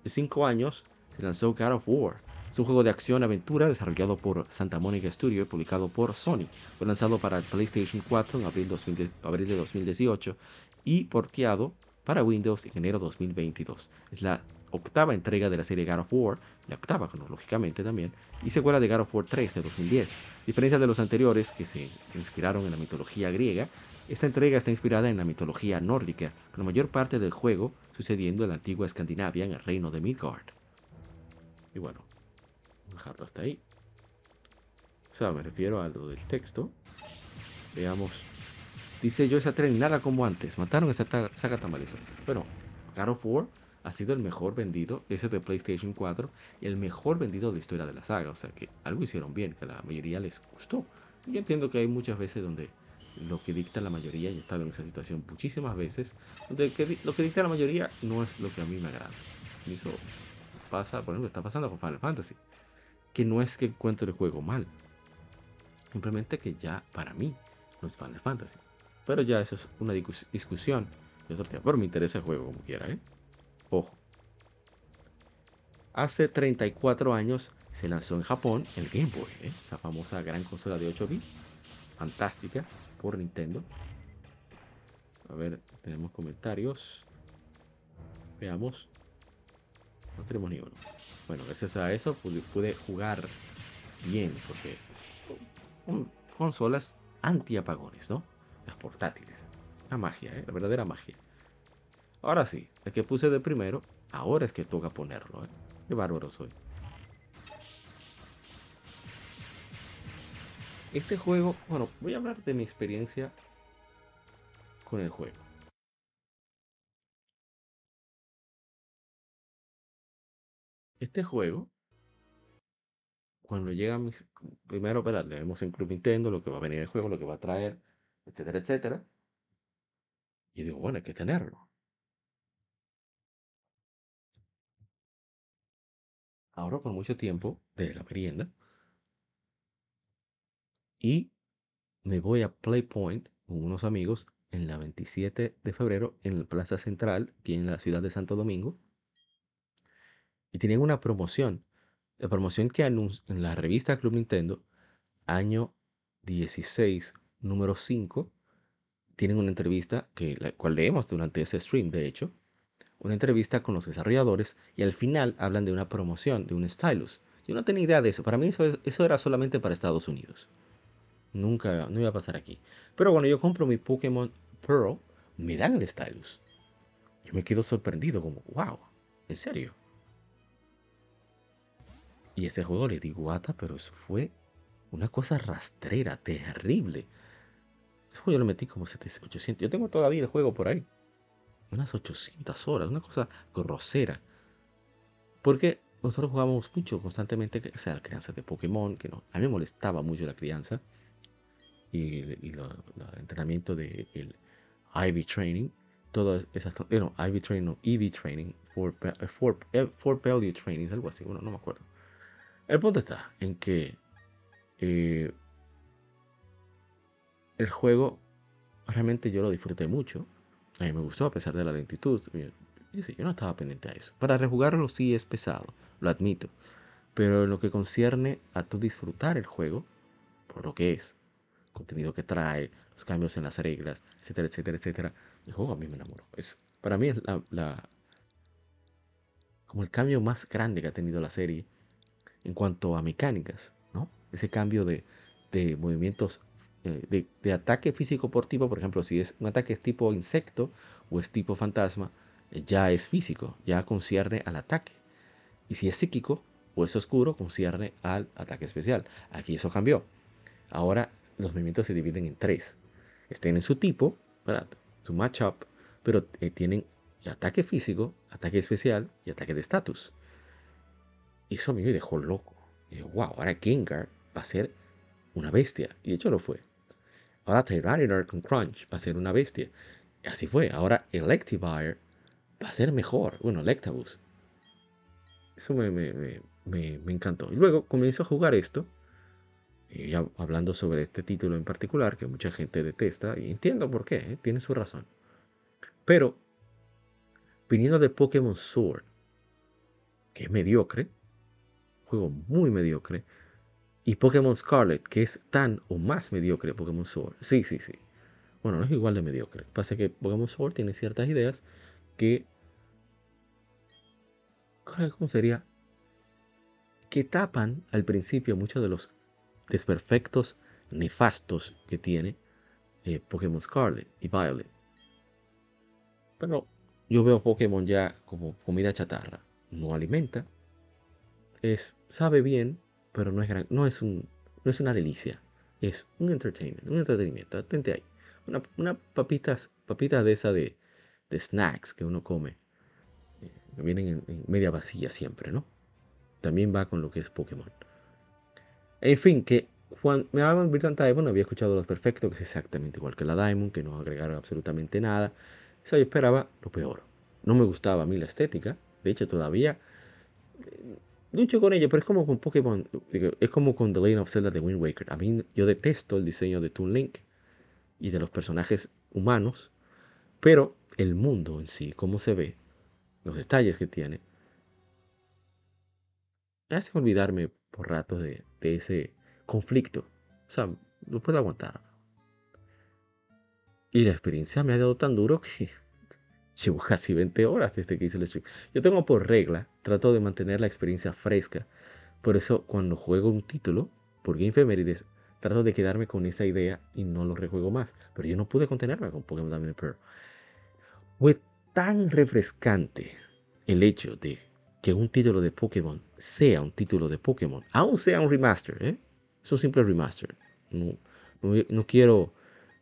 5 años se lanzó God of War. Es un juego de acción-aventura desarrollado por Santa Monica Studio y publicado por Sony. Fue lanzado para PlayStation 4 en abril, abril de 2018 y porteado para Windows en enero 2022. Es la octava entrega de la serie God of War, la octava cronológicamente también, y secuela de God of War 3 de 2010. A diferencia de los anteriores que se inspiraron en la mitología griega, esta entrega está inspirada en la mitología nórdica, con la mayor parte del juego sucediendo en la antigua Escandinavia en el reino de Midgard. Y bueno, dejarlo hasta ahí. O sea, me refiero a lo del texto. Veamos. Dice yo esa tren nada como antes. Mataron esa saga tan Bueno, God of War ha sido el mejor vendido, ese de PlayStation 4, y el mejor vendido de la historia de la saga. O sea que algo hicieron bien, que a la mayoría les gustó. Yo entiendo que hay muchas veces donde lo que dicta la mayoría, y he estado en esa situación muchísimas veces, donde lo que dicta la mayoría no es lo que a mí me agrada. Y eso pasa, por ejemplo, está pasando con Final Fantasy. Que no es que encuentre el juego mal. Simplemente que ya para mí no es Final Fantasy. Pero ya eso es una discusión de otro tema. Pero me interesa el juego como quiera, ¿eh? Ojo. Hace 34 años se lanzó en Japón el Game Boy, ¿eh? esa famosa gran consola de 8 bits, fantástica por Nintendo. A ver, tenemos comentarios. Veamos. No tenemos ni uno. Bueno, gracias a eso pude, jugar bien, porque consolas anti-apagones, ¿no? Las portátiles. La magia, ¿eh? La verdadera magia. Ahora sí, el que puse de primero, ahora es que toca ponerlo, ¿eh? Qué bárbaro soy. Este juego, bueno, voy a hablar de mi experiencia con el juego. Este juego, cuando llega mis... Primero, espera, leemos en Club Nintendo lo que va a venir el juego, lo que va a traer, etcétera, etcétera. Y digo, bueno, hay que tenerlo. Ahora por mucho tiempo de la merienda y me voy a Playpoint con unos amigos en la 27 de febrero en la Plaza Central, aquí en la ciudad de Santo Domingo. Y tenían una promoción. La promoción que anuncia en la revista Club Nintendo, año 16, número 5, tienen una entrevista, que la cual leemos durante ese stream, de hecho, una entrevista con los desarrolladores y al final hablan de una promoción, de un stylus. Yo no tenía idea de eso. Para mí eso, eso era solamente para Estados Unidos. Nunca, no iba a pasar aquí. Pero cuando yo compro mi Pokémon Pearl, me dan el stylus. Yo me quedo sorprendido, como, wow, ¿en serio? Y ese juego le di guata, pero eso fue una cosa rastrera, terrible. Ese juego yo lo metí como 700, 800. Yo tengo todavía el juego por ahí. Unas 800 horas, una cosa grosera. Porque nosotros jugábamos mucho constantemente, o sea, la crianza de Pokémon, que no, a mí me molestaba mucho la crianza y, el entrenamiento del de IV Training, todas esas, no, IV Training, no, EV Training, for, for, for Value Training, algo así, bueno, no me acuerdo. El punto está en que eh, el juego realmente yo lo disfruté mucho. A mí me gustó a pesar de la lentitud. Yo, no estaba pendiente a eso. Para rejugarlo sí es pesado, lo admito. Pero en lo que concierne a disfrutar el juego, por lo que es, contenido que trae, los cambios en las reglas, etcétera, etcétera, etcétera. El juego a mí me enamoró. Es, para mí es la, como el cambio más grande que ha tenido la serie en cuanto a mecánicas. Ese cambio de, movimientos eh, de, ataque físico por tipo, por ejemplo, si es un ataque tipo insecto o es tipo fantasma, eh, ya es físico, ya concierne al ataque. Y si es psíquico o es oscuro, concierne al ataque especial. Aquí eso cambió. Ahora los movimientos se dividen en tres. Estén en su tipo, su matchup, pero eh, tienen ataque físico, ataque especial y ataque de estatus. Y eso a mí me dejó loco. Y dije, wow, ahora Gengar va a ser una bestia. Y de hecho lo fue. Ahora Tyranitar con Crunch va a ser una bestia. Y así fue. Ahora Electivire va a ser mejor. Bueno, Electabuzz. Eso me, me, me encantó. Y luego comienzo a jugar esto y hablando sobre este título en particular, que mucha gente detesta, y entiendo por qué, ¿eh? tiene su razón. Pero, viniendo de Pokémon Sword, que es mediocre, juego muy mediocre, y Pokémon Scarlet, que es tan o más mediocre Pokémon Sword. Sí, sí, sí. Bueno, no es igual de mediocre. Pasa que Pokémon Sword tiene ciertas ideas que... ¿Cómo sería? Que tapan al principio muchos de los desperfectos nefastos que tiene eh, Pokémon Scarlet y Violet. Pero yo veo Pokémon ya como comida chatarra. No alimenta. Es, sabe bien, pero no es, gran, no es, un, no es una delicia. Es un entertainment, un entretenimiento. Atente ahí. Una, papitas, papitas de esa de, de snacks que uno come. Eh, que vienen en, media vacía siempre, ¿no? También va con lo que es Pokémon. En fin, que cuando me hablaban Brilliant Diamond había escuchado los perfectos, que es exactamente igual que la Diamond, que no agregaron absolutamente nada. Eso yo esperaba lo peor. No me gustaba a mí la estética. De hecho, todavía lucho con ella, pero es como con Pokémon, es como con The Legend of Zelda de Wind Waker. A mí yo detesto el diseño de Toon Link y de los personajes humanos, pero el mundo en sí, cómo se ve, los detalles que tiene, me hace olvidarme por rato de, de ese conflicto. O sea, no puedo aguantar. Y la experiencia me ha dado tan duro que llevo casi 20 horas desde que hice el stream. Yo tengo por regla, trato de mantener la experiencia fresca. Por eso cuando juego un título, por Game Femerides, trato de quedarme con esa idea y no lo rejuego más. Pero yo no pude contenerme con Pokémon Diamond Pearl. Fue tan refrescante el hecho de que un título de Pokémon sea un título de Pokémon, aún sea un remaster, ¿eh? es un simple remaster. No, no, quiero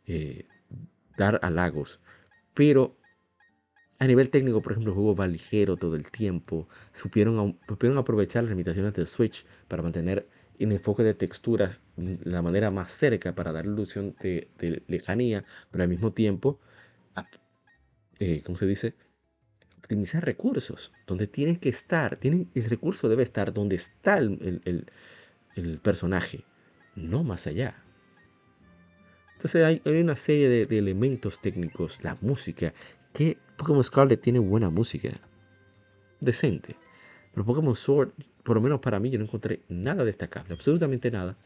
eh, dar halagos, pero a nivel técnico, por ejemplo, el juego va ligero todo el tiempo. Supieron, supieron aprovechar las limitaciones del Switch para mantener el enfoque de texturas la manera más cerca para dar ilusión de, lejanía, pero al mismo tiempo, eh, ¿cómo se dice? Optimizar recursos, donde tienen que estar. Tienen, el recurso debe estar donde está el, el personaje, no más allá. Entonces hay, una serie de, de, elementos técnicos, la música, que Pokémon Scarlet tiene buena música. Decente. Pero Pokémon Sword, por lo menos para mí, yo no encontré nada destacable. Absolutamente nada.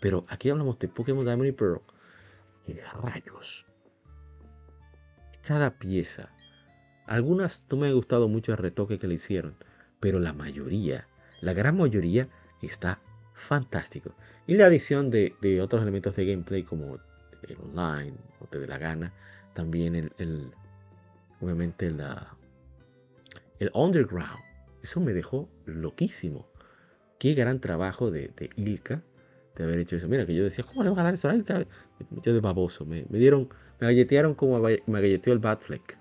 Pero aquí hablamos de Pokémon Diamond y Pearl. Y rayos. Cada pieza. Algunas no me ha gustado mucho el retoque que le hicieron. Pero la mayoría, la gran mayoría, está fantástico. Y la adición de, de otros elementos de gameplay como el online, o te dé la gana, también el, obviamente la, el underground. Eso me dejó loquísimo. Qué gran trabajo de, de Ilka de haber hecho eso. Mira, que yo decía, ¿cómo le van a dar eso a Ilka? Yo de baboso. Me, me, dieron, me galletearon como me galleteó el Batfleck.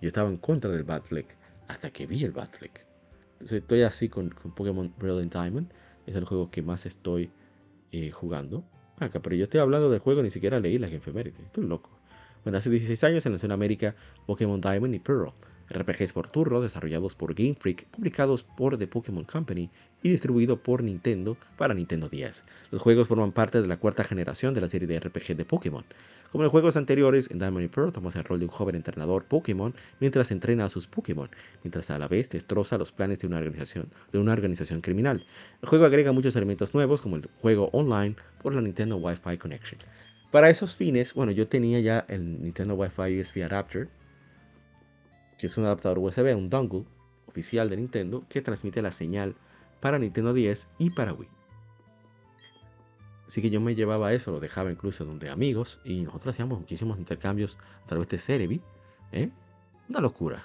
Yo estaba en contra del Batfleck hasta que vi el Batfleck. Entonces estoy así con, con Pokémon Brilliant Diamond. Es el juego que más estoy eh, jugando. Acá, pero yo estoy hablando del juego, ni siquiera leí las efemérides. Estoy loco. Hace 16 años se lanzó en América Pokémon Diamond y Pearl, RPGs por turno desarrollados por Game Freak, publicados por The Pokémon Company y distribuido por Nintendo para Nintendo 10. Los juegos forman parte de la cuarta generación de la serie de RPG de Pokémon. Como en los juegos anteriores, en Diamond y Pearl tomas el rol de un joven entrenador Pokémon mientras entrena a sus Pokémon, mientras a la vez destroza los planes de una organización, de una organización criminal. El juego agrega muchos elementos nuevos como el juego online por la Nintendo Wi-Fi Connection. Para esos fines, bueno, yo tenía ya el Nintendo Wi-Fi USB Adapter, que es un adaptador USB, un dongle oficial de Nintendo que transmite la señal para Nintendo 10 y para Wii. Así que yo me llevaba eso, lo dejaba incluso donde amigos y nosotros hacíamos muchísimos intercambios a través de Cerebi. ¿eh? Una locura.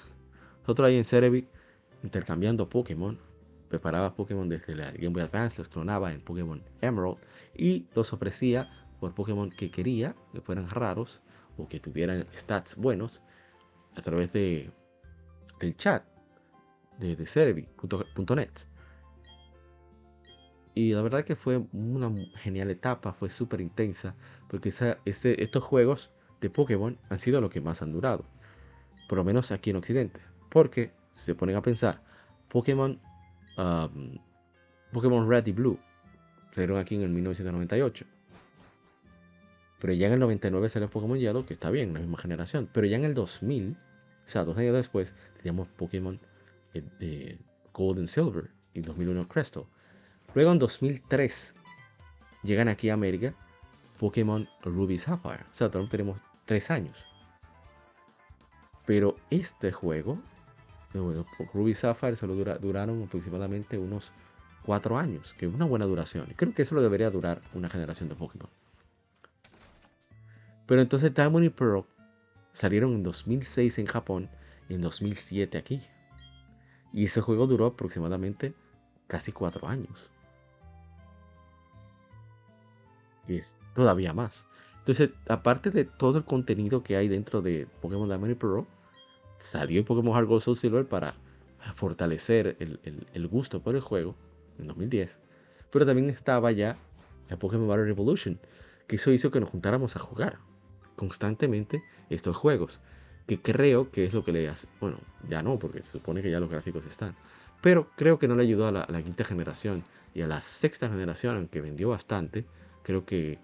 Nosotros ahí en Cerebi intercambiando Pokémon. Preparaba Pokémon desde la Game Boy Advance, los clonaba en Pokémon Emerald y los ofrecía por Pokémon que quería, que fueran raros o que tuvieran stats buenos a través de, del chat de, de. Y la verdad que fue una genial etapa, fue súper intensa, porque estos juegos de Pokémon han sido los que más han durado, por lo menos aquí en Occidente. Porque si se ponen a pensar, Pokémon, um, Pokémon Red y Blue salieron aquí en el 1998. Pero ya en el 99 salió Pokémon Yellow, que está bien, la misma generación. Pero ya en el 2000, o sea, dos años después, teníamos Pokémon eh, de Gold and Silver y 2001 Crystal. Luego en 2003 llegan aquí a América Pokémon Ruby Sapphire. O sea, todavía tenemos tres años. Pero este juego, Ruby Sapphire, solo duraron aproximadamente unos cuatro años, que es una buena duración. Creo que eso lo debería durar una generación de Pokémon. Pero entonces Diamond y Pearl salieron en 2006 en Japón y en 2007 aquí. Y ese juego duró aproximadamente casi cuatro años. y es todavía más. Entonces, aparte de todo el contenido que hay dentro de Pokémon Diamond y Pearl, salió Pokémon Heart Gold Soul Silver para fortalecer el, el, gusto por el juego en 2010. Pero también estaba ya el Pokémon Battle Revolution, que eso hizo que nos juntáramos a jugar constantemente estos juegos. Que creo que es lo que le hace. Bueno, ya no, porque se supone que ya los gráficos están. Pero creo que no le ayudó a la, quinta generación y a la sexta generación, aunque vendió bastante. Creo que,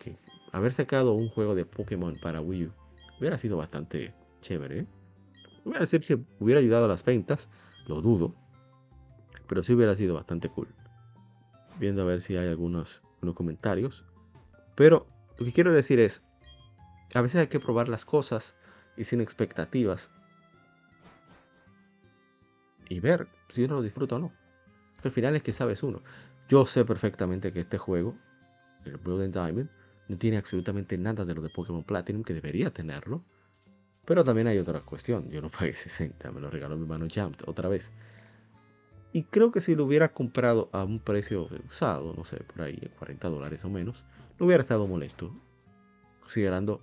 haber sacado un juego de Pokémon para Wii U hubiera sido bastante chévere. ¿eh? Voy a decir que hubiera ayudado a las ventas, lo dudo, pero sí hubiera sido bastante cool. Viendo a ver si hay algunos, algunos comentarios. Pero lo que quiero decir es, a veces hay que probar las cosas y sin expectativas. Y ver si uno lo disfruta o no. Al final es que sabes uno. Yo sé perfectamente que este juego, el Blood and Diamond, no tiene absolutamente nada de lo de Pokémon Platinum que debería tenerlo. Pero también hay otra cuestión. Yo no pagué 60, me lo regaló mi hermano Jumped otra vez. Y creo que si lo hubiera comprado a un precio usado, no sé, por ahí, 40 dólares o menos, no hubiera estado molesto. Considerando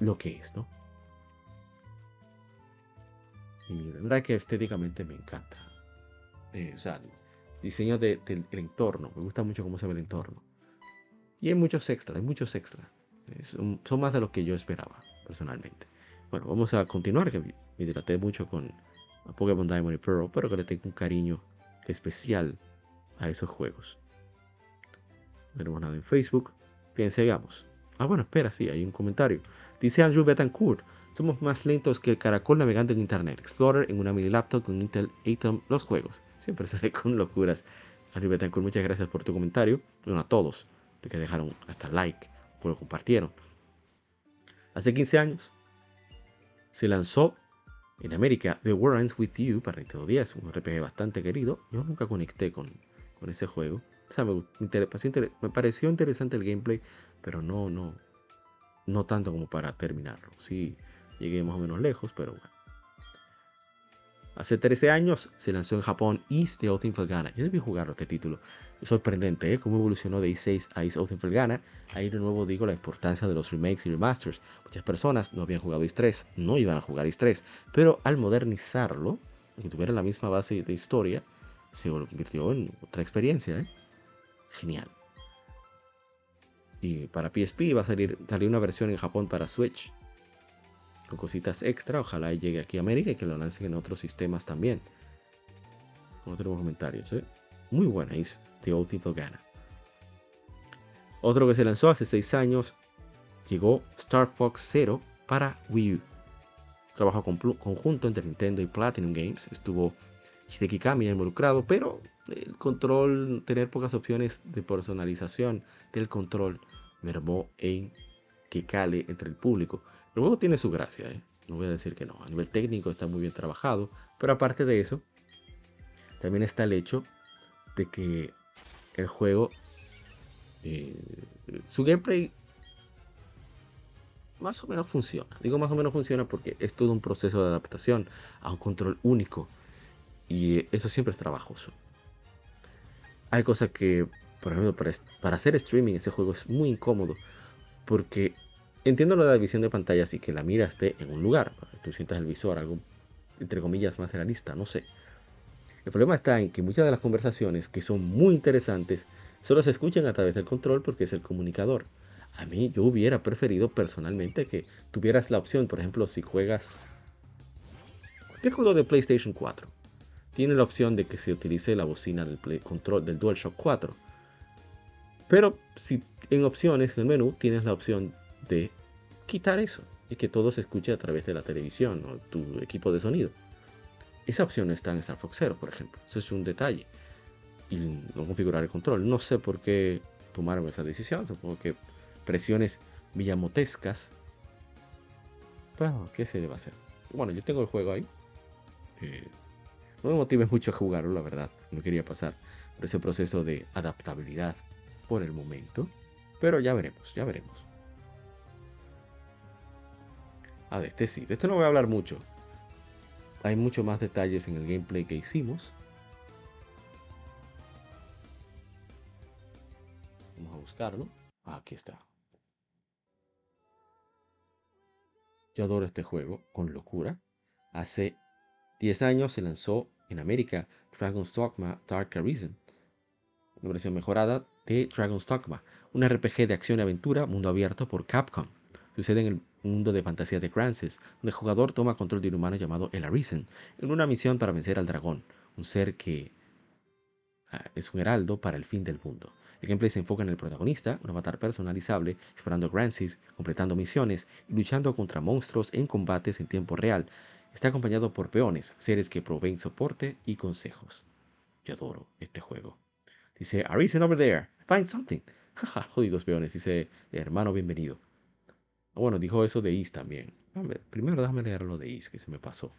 lo que es, ¿no? Y la verdad que estéticamente me encanta. Eh, o sea, diseño del entorno. Me gusta mucho cómo se ve el entorno. Y hay muchos extras, hay muchos extras. son, más de lo que yo esperaba, personalmente. Bueno, vamos a continuar, que me mucho con Pokémon Diamond y Pearl, pero que le tengo un cariño especial a esos juegos. No nada en Facebook. Bien. Ah, bueno, espera, sí, hay un comentario. Dice Andrew Betancourt. Somos más lentos que el caracol navegando en Internet Explorer en una mini laptop con Intel Atom los juegos. Siempre sale con locuras. Andrew Betancourt, muchas gracias por tu comentario. Bueno, a todos los que dejaron hasta like, por lo compartieron. Hace 15 años se lanzó en América The War Ends With You para Nintendo 10, un RPG bastante querido. Yo nunca conecté con, con ese juego. O sea, me, me, pareció interesante el gameplay, pero no, no, no tanto como para terminarlo. Sí, llegué más o menos lejos, pero bueno. Hace 13 años se lanzó en Japón East the Oath. Yo debí jugarlo este título. Es sorprendente ¿eh? cómo evolucionó de E6 a East Oath Felgana. Ahí de nuevo digo la importancia de los remakes y remasters. Muchas personas no habían jugado East 3, no iban a jugar East 3, pero al modernizarlo, que tuviera la misma base de historia, se convirtió en otra experiencia. ¿eh? Genial. Y para PSP va a salir, salir una versión en Japón para Switch. Con cositas extra. Ojalá llegue aquí a América y que lo lancen en otros sistemas también. No tenemos comentarios. ¿eh? Muy buena es The Old Gana. Otro que se lanzó hace 6 años. Llegó Star Fox Zero para Wii U. Trabajo conjunto entre Nintendo y Platinum Games. Estuvo Hideki Kamiya involucrado, pero el control, tener pocas opciones de personalización del control, mermó en que cale entre el público. El juego tiene su gracia, ¿eh? no voy a decir que no. A nivel técnico está muy bien trabajado, pero aparte de eso, también está el hecho de que el juego, eh, su gameplay más o menos funciona. Digo más o menos funciona porque es todo un proceso de adaptación a un control único y eso siempre es trabajoso. Hay cosas que, por ejemplo, para, hacer streaming ese juego es muy incómodo. Porque entiendo la visión de pantalla, así que la mira esté en un lugar. Tú sientas el visor, algo entre comillas más realista, no sé. El problema está en que muchas de las conversaciones que son muy interesantes solo se escuchan a través del control porque es el comunicador. A mí yo hubiera preferido personalmente que tuvieras la opción, por ejemplo, si juegas cualquier juego de PlayStation 4 tiene la opción de que se utilice la bocina del control del DualShock 4. Pero si en opciones en el menú tienes la opción de quitar eso y que todo se escuche a través de la televisión o tu equipo de sonido. Esa opción está en Star Fox Zero, por ejemplo. Eso es un detalle. Y no configurar el control. No sé por qué tomaron esa decisión. Supongo que presiones villamotescas. Bueno, ¿qué se debe hacer? Bueno, yo tengo el juego ahí. Eh, no me motives mucho a jugarlo, la verdad. No quería pasar por ese proceso de adaptabilidad por el momento. Pero ya veremos, ya veremos. Ah, de este sí. De este no voy a hablar mucho. Hay mucho más detalles en el gameplay que hicimos. Vamos a buscarlo. Ah, aquí está. Yo adoro este juego con locura. Hace 10 años se lanzó en América Dragon's Dogma Dark Arisen, una versión mejorada de Dragon's Dogma, un RPG de acción y aventura mundo abierto por Capcom. Sucede en el mundo de fantasía de Crances, donde el jugador toma control de un humano llamado El Arisen en una misión para vencer al dragón, un ser que ah, es un heraldo para el fin del mundo. El gameplay se enfoca en el protagonista, un avatar personalizable, explorando Grances, completando misiones y luchando contra monstruos en combates en tiempo real. Está acompañado por peones, seres que proveen soporte y consejos. Yo adoro este juego. Dice, Arisen over there, find something. Jodidos peones, dice, hermano, bienvenido. Bueno, dijo eso de Is también. Primero déjame leer lo de Is, que se me pasó.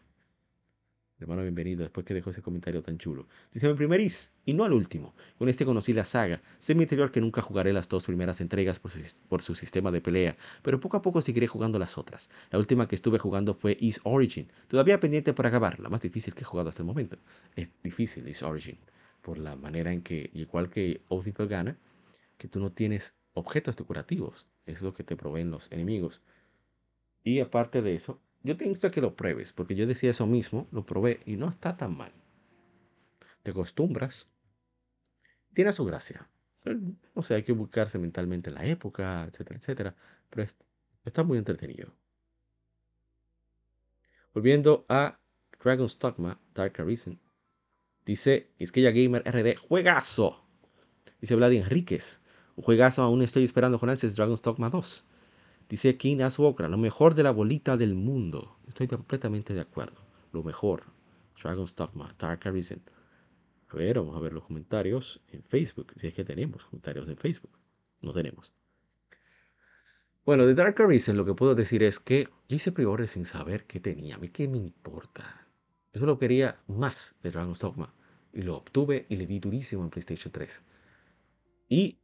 Hermano, bienvenido, después que dejó ese comentario tan chulo. Dice, mi primer Is, y no al último. Con este conocí la saga. Sé mi interior que nunca jugaré las dos primeras entregas por su, por su, sistema de pelea, pero poco a poco seguiré jugando las otras. La última que estuve jugando fue Is Origin, todavía pendiente para acabar, la más difícil que he jugado hasta el momento. Es difícil Is Origin, por la manera en que, igual que Oath gana, que tú no tienes objetos decorativos es lo que te proveen los enemigos. Y aparte de eso, yo te insto a que lo pruebes, porque yo decía eso mismo, lo probé y no está tan mal. Te acostumbras, tiene su gracia. O sea, hay que buscarse mentalmente la época, etcétera, etcétera. Pero está muy entretenido. Volviendo a Dragon's Dogma, Dark Arisen. Dice ya Gamer RD, juegazo. Dice Vlad Enríquez. Un juegazo aún estoy esperando con ansias Dragon's Dogma 2. Dice King Aswokra, lo mejor de la bolita del mundo. Estoy completamente de acuerdo. Lo mejor. Dragon's Dogma, Dark Arisen. A ver, vamos a ver los comentarios en Facebook. Si es que tenemos comentarios en Facebook. No tenemos. Bueno, de Dark Arisen lo que puedo decir es que yo hice priores sin saber qué tenía. A mí qué me importa. Yo solo quería más de Dragon's Dogma. Y lo obtuve y le di durísimo en PlayStation 3. Y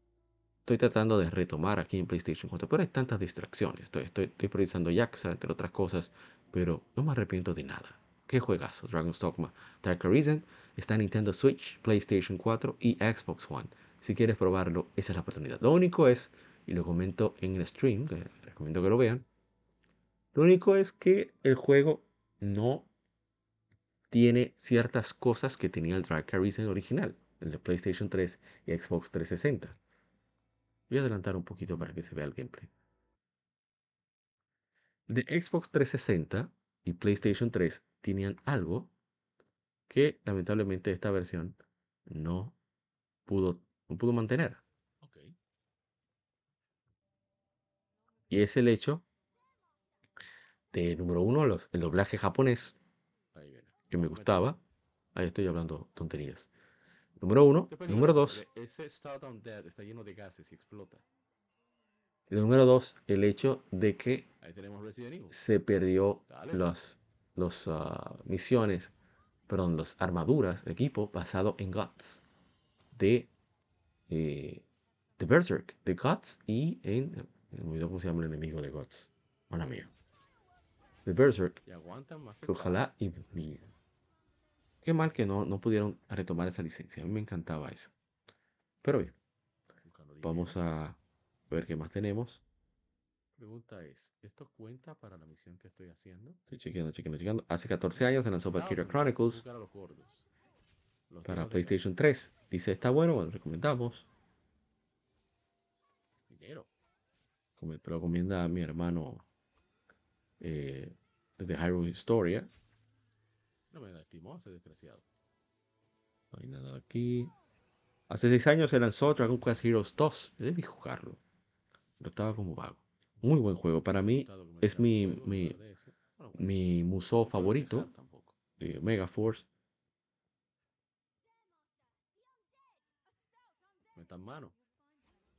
estoy tratando de retomar aquí en PlayStation 4, pero hay tantas distracciones. Estoy, estoy, estoy priorizando Yakuza, entre otras cosas, pero no me arrepiento de nada. ¿Qué juegazo? Dragon's Dogma Dark Arisen está en Nintendo Switch, PlayStation 4 y Xbox One. Si quieres probarlo, esa es la oportunidad. Lo único es, y lo comento en el stream, que recomiendo que lo vean, lo único es que el juego no tiene ciertas cosas que tenía el Dark Arisen original, el de PlayStation 3 y Xbox 360. Voy a adelantar un poquito para que se vea el gameplay. De Xbox 360 y PlayStation 3 tenían algo que lamentablemente esta versión no pudo, no pudo mantener. Y es el hecho de, número uno, los, el doblaje japonés, que me gustaba. Ahí estoy hablando tonterías. Número uno. Número dos. Ese está lleno de gases y explota. número dos, el hecho de que se perdió las los, ah, misiones, perdón, las armaduras de equipo basado en Guts de, eh, de Berserk, de Guts y en. Me olvidó cómo se llama el enemigo de Guts. Hola mío. De Berserk. Que ojalá y, y Qué mal que no, no pudieron retomar esa licencia. A mí me encantaba eso. Pero bien, vamos a ver qué más tenemos. Pregunta es, ¿esto cuenta para la misión que estoy haciendo? Estoy chequeando, chequeando, chequeando. Hace 14 años se lanzó Valkyria Chronicles para PlayStation 3. Dice, está bueno, bueno, recomendamos. Dinero. Pero recomienda a mi hermano eh, desde Hyrule Historia. No me estimó ese desgraciado. No hay nada aquí. Hace seis años se lanzó Dragon Quest Heroes 2. debí jugarlo. Pero estaba como vago. Muy buen juego. Para mí es mi, mi, mi muso favorito. De Mega Force.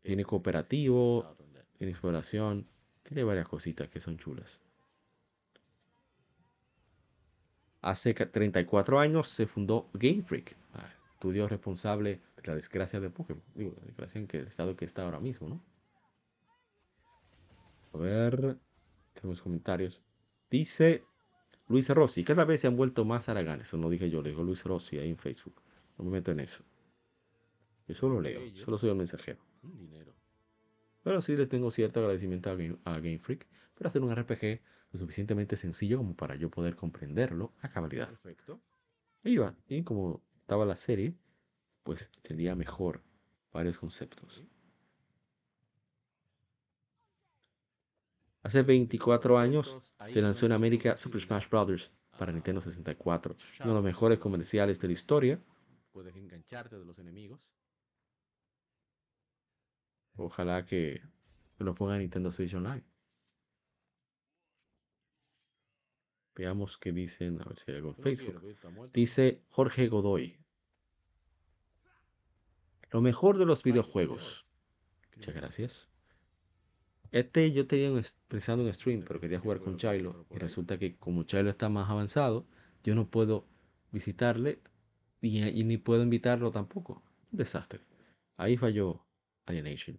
Tiene cooperativo. Tiene exploración. Tiene varias cositas que son chulas. Hace 34 años se fundó Game Freak, ah, estudio responsable de la desgracia de Pokémon. Digo, la desgracia en que el estado que está ahora mismo, ¿no? A ver, tenemos comentarios. Dice Luis Rossi, cada vez se han vuelto más haraganes. Eso no dije yo, le digo Luis Rossi ahí en Facebook. No me meto en eso. Yo solo leo, solo soy el mensajero. Dinero. Pero sí le tengo cierto agradecimiento a Game, Freak por hacer un RPG lo suficientemente sencillo como para yo poder comprenderlo a cabalidad. Perfecto. Iba, y como estaba la serie, pues entendía mejor varios conceptos. Hace 24 años se lanzó en América Super Smash Bros. para Nintendo 64, uno de los mejores comerciales de la historia. Puedes engancharte de los enemigos. Ojalá que lo ponga en Nintendo Switch Online. Veamos qué dicen, a ver si hay algo en Facebook. Dice Jorge Godoy. Lo mejor de los videojuegos. Muchas gracias. Este yo tenía pensando en stream, pero quería jugar con Chilo. Y resulta que como Chilo está más avanzado, yo no puedo visitarle y, ni puedo invitarlo tampoco. Un desastre. Ahí falló Alienation.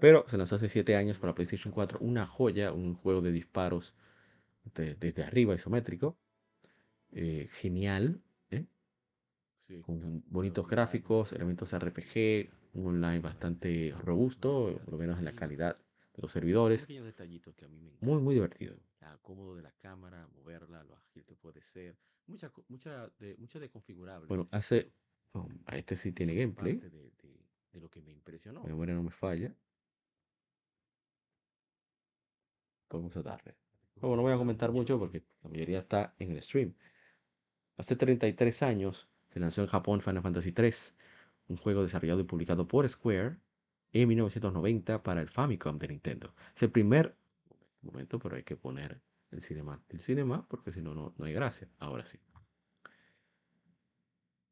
Pero se lanzó hace 7 años para PlayStation 4. Una joya, un juego de disparos desde arriba isométrico. Eh, genial. ¿eh? con bonitos gráficos, elementos RPG, un online bastante robusto, por lo menos en la calidad de los servidores. Muy, muy divertido. cómodo de la cámara, moverla, lo ágil que puede ser. Mucha, mucha, de, mucha de configurable. Bueno, hace. Oh, este sí tiene gameplay. De, de, lo que me impresionó. Mi memoria no me falla. Vamos a darle. Bueno, no voy a comentar mucho porque la mayoría está en el stream. Hace 33 años se lanzó en Japón Final Fantasy III, un juego desarrollado y publicado por Square en 1990 para el Famicom de Nintendo. Es el primer momento, pero hay que poner el cinema el cinema porque si no, no hay gracia. Ahora sí.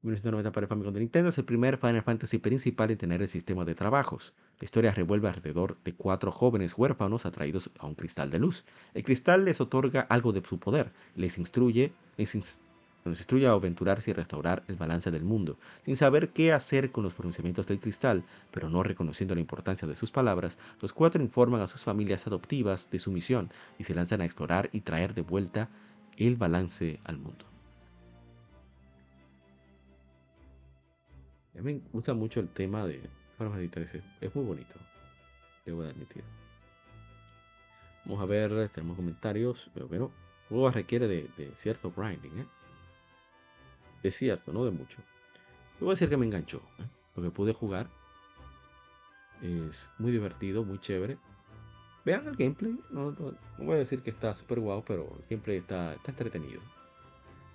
1990 para el Famicom de Nintendo es el primer Final Fantasy principal en tener el sistema de trabajos. La historia revuelve alrededor de cuatro jóvenes huérfanos atraídos a un cristal de luz. El cristal les otorga algo de su poder, les instruye, les, instruye a aventurarse y restaurar el balance del mundo, sin saber qué hacer con los pronunciamientos del cristal, pero no reconociendo la importancia de sus palabras, los cuatro informan a sus familias adoptivas de su misión y se lanzan a explorar y traer de vuelta el balance al mundo. A mí me gusta mucho el tema de Final Fantasy 13, es muy bonito, debo de admitir. Vamos a ver, tenemos comentarios, pero bueno, juego requiere de, de cierto grinding, ¿eh? Es cierto, no de mucho. Yo voy a decir que me enganchó, ¿eh? porque pude jugar. Es muy divertido, muy chévere. Vean el gameplay. No, voy a decir que está súper guau, pero el gameplay está, está entretenido.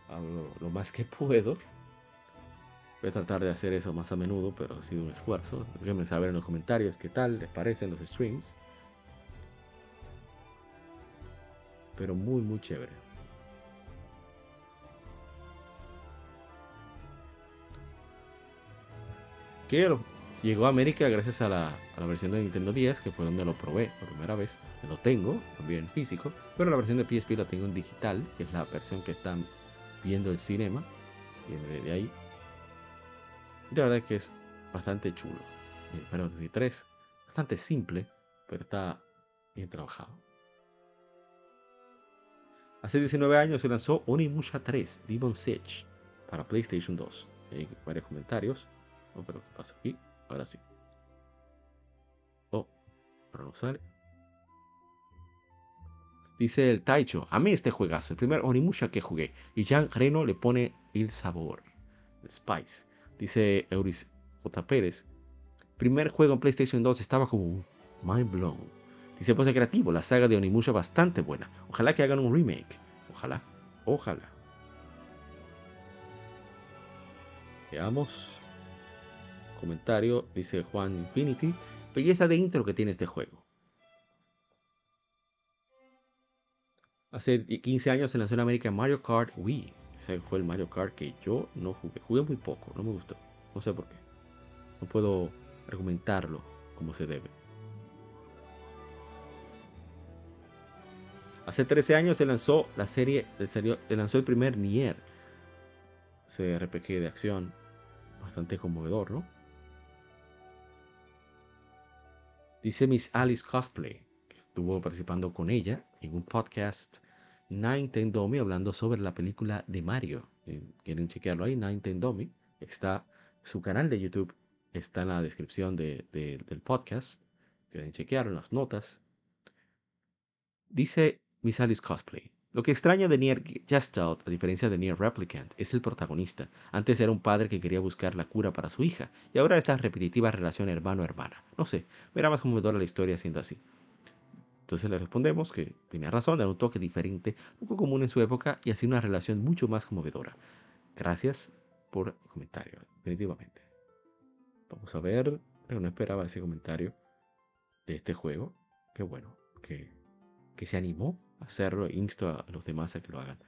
Hablo lo más que puedo. Voy a tratar de hacer eso más a menudo, pero ha sido un esfuerzo. Déjenme saber en los comentarios qué tal les parecen los streams. Pero muy, muy chévere. que llegó a América gracias a la, versión de Nintendo 10, que fue donde lo probé por primera vez. Lo tengo también en físico, pero la versión de PSP la tengo en digital, que es la versión que están viendo el cinema, viene de ahí. Y la verdad es que es bastante chulo. El Final 3, bastante simple, pero está bien trabajado. Hace 19 años se lanzó Onimusha 3 Demon Siege para PlayStation 2. Hay varios comentarios. Oh, pero ¿qué pasa aquí? Ahora sí. Oh, pero no sale. Dice el Taicho, a mí este juegazo, el primer Onimusha que jugué. Y Jean Reno le pone el sabor. El spice. Dice Euris J. Pérez. Primer juego en PlayStation 2 estaba como mind blown. Dice pues creativo, la saga de Onimusha bastante buena. Ojalá que hagan un remake. Ojalá, ojalá. Veamos comentario, dice Juan Infinity, belleza de intro que tiene este juego. Hace 15 años se lanzó en América Mario Kart Wii. Ese fue el Mario Kart que yo no jugué. Jugué muy poco, no me gustó. No sé por qué. No puedo argumentarlo como se debe. Hace 13 años se lanzó la serie, se lanzó el primer Nier. Ese RPG de acción bastante conmovedor, ¿no? Dice Miss Alice Cosplay, que estuvo participando con ella en un podcast Nintendomi hablando sobre la película de Mario. Eh, quieren chequearlo ahí, Nintendomi. Está su canal de YouTube, está en la descripción del podcast. Quieren chequearlo en las notas. Dice Miss Alice Cosplay. Lo que extraña de Nier Gestalt, a diferencia de Nier Replicant, es el protagonista. Antes era un padre que quería buscar la cura para su hija, y ahora esta repetitiva relación hermano-hermana. No sé, me era más conmovedora la historia siendo así. Entonces le respondemos que tenía razón, era un toque diferente, poco común en su época y así una relación mucho más conmovedora. Gracias por el comentario, definitivamente. Vamos a ver, pero no esperaba ese comentario de este juego. Qué bueno, que, que se animó a hacerlo e insto a los demás a que lo hagan.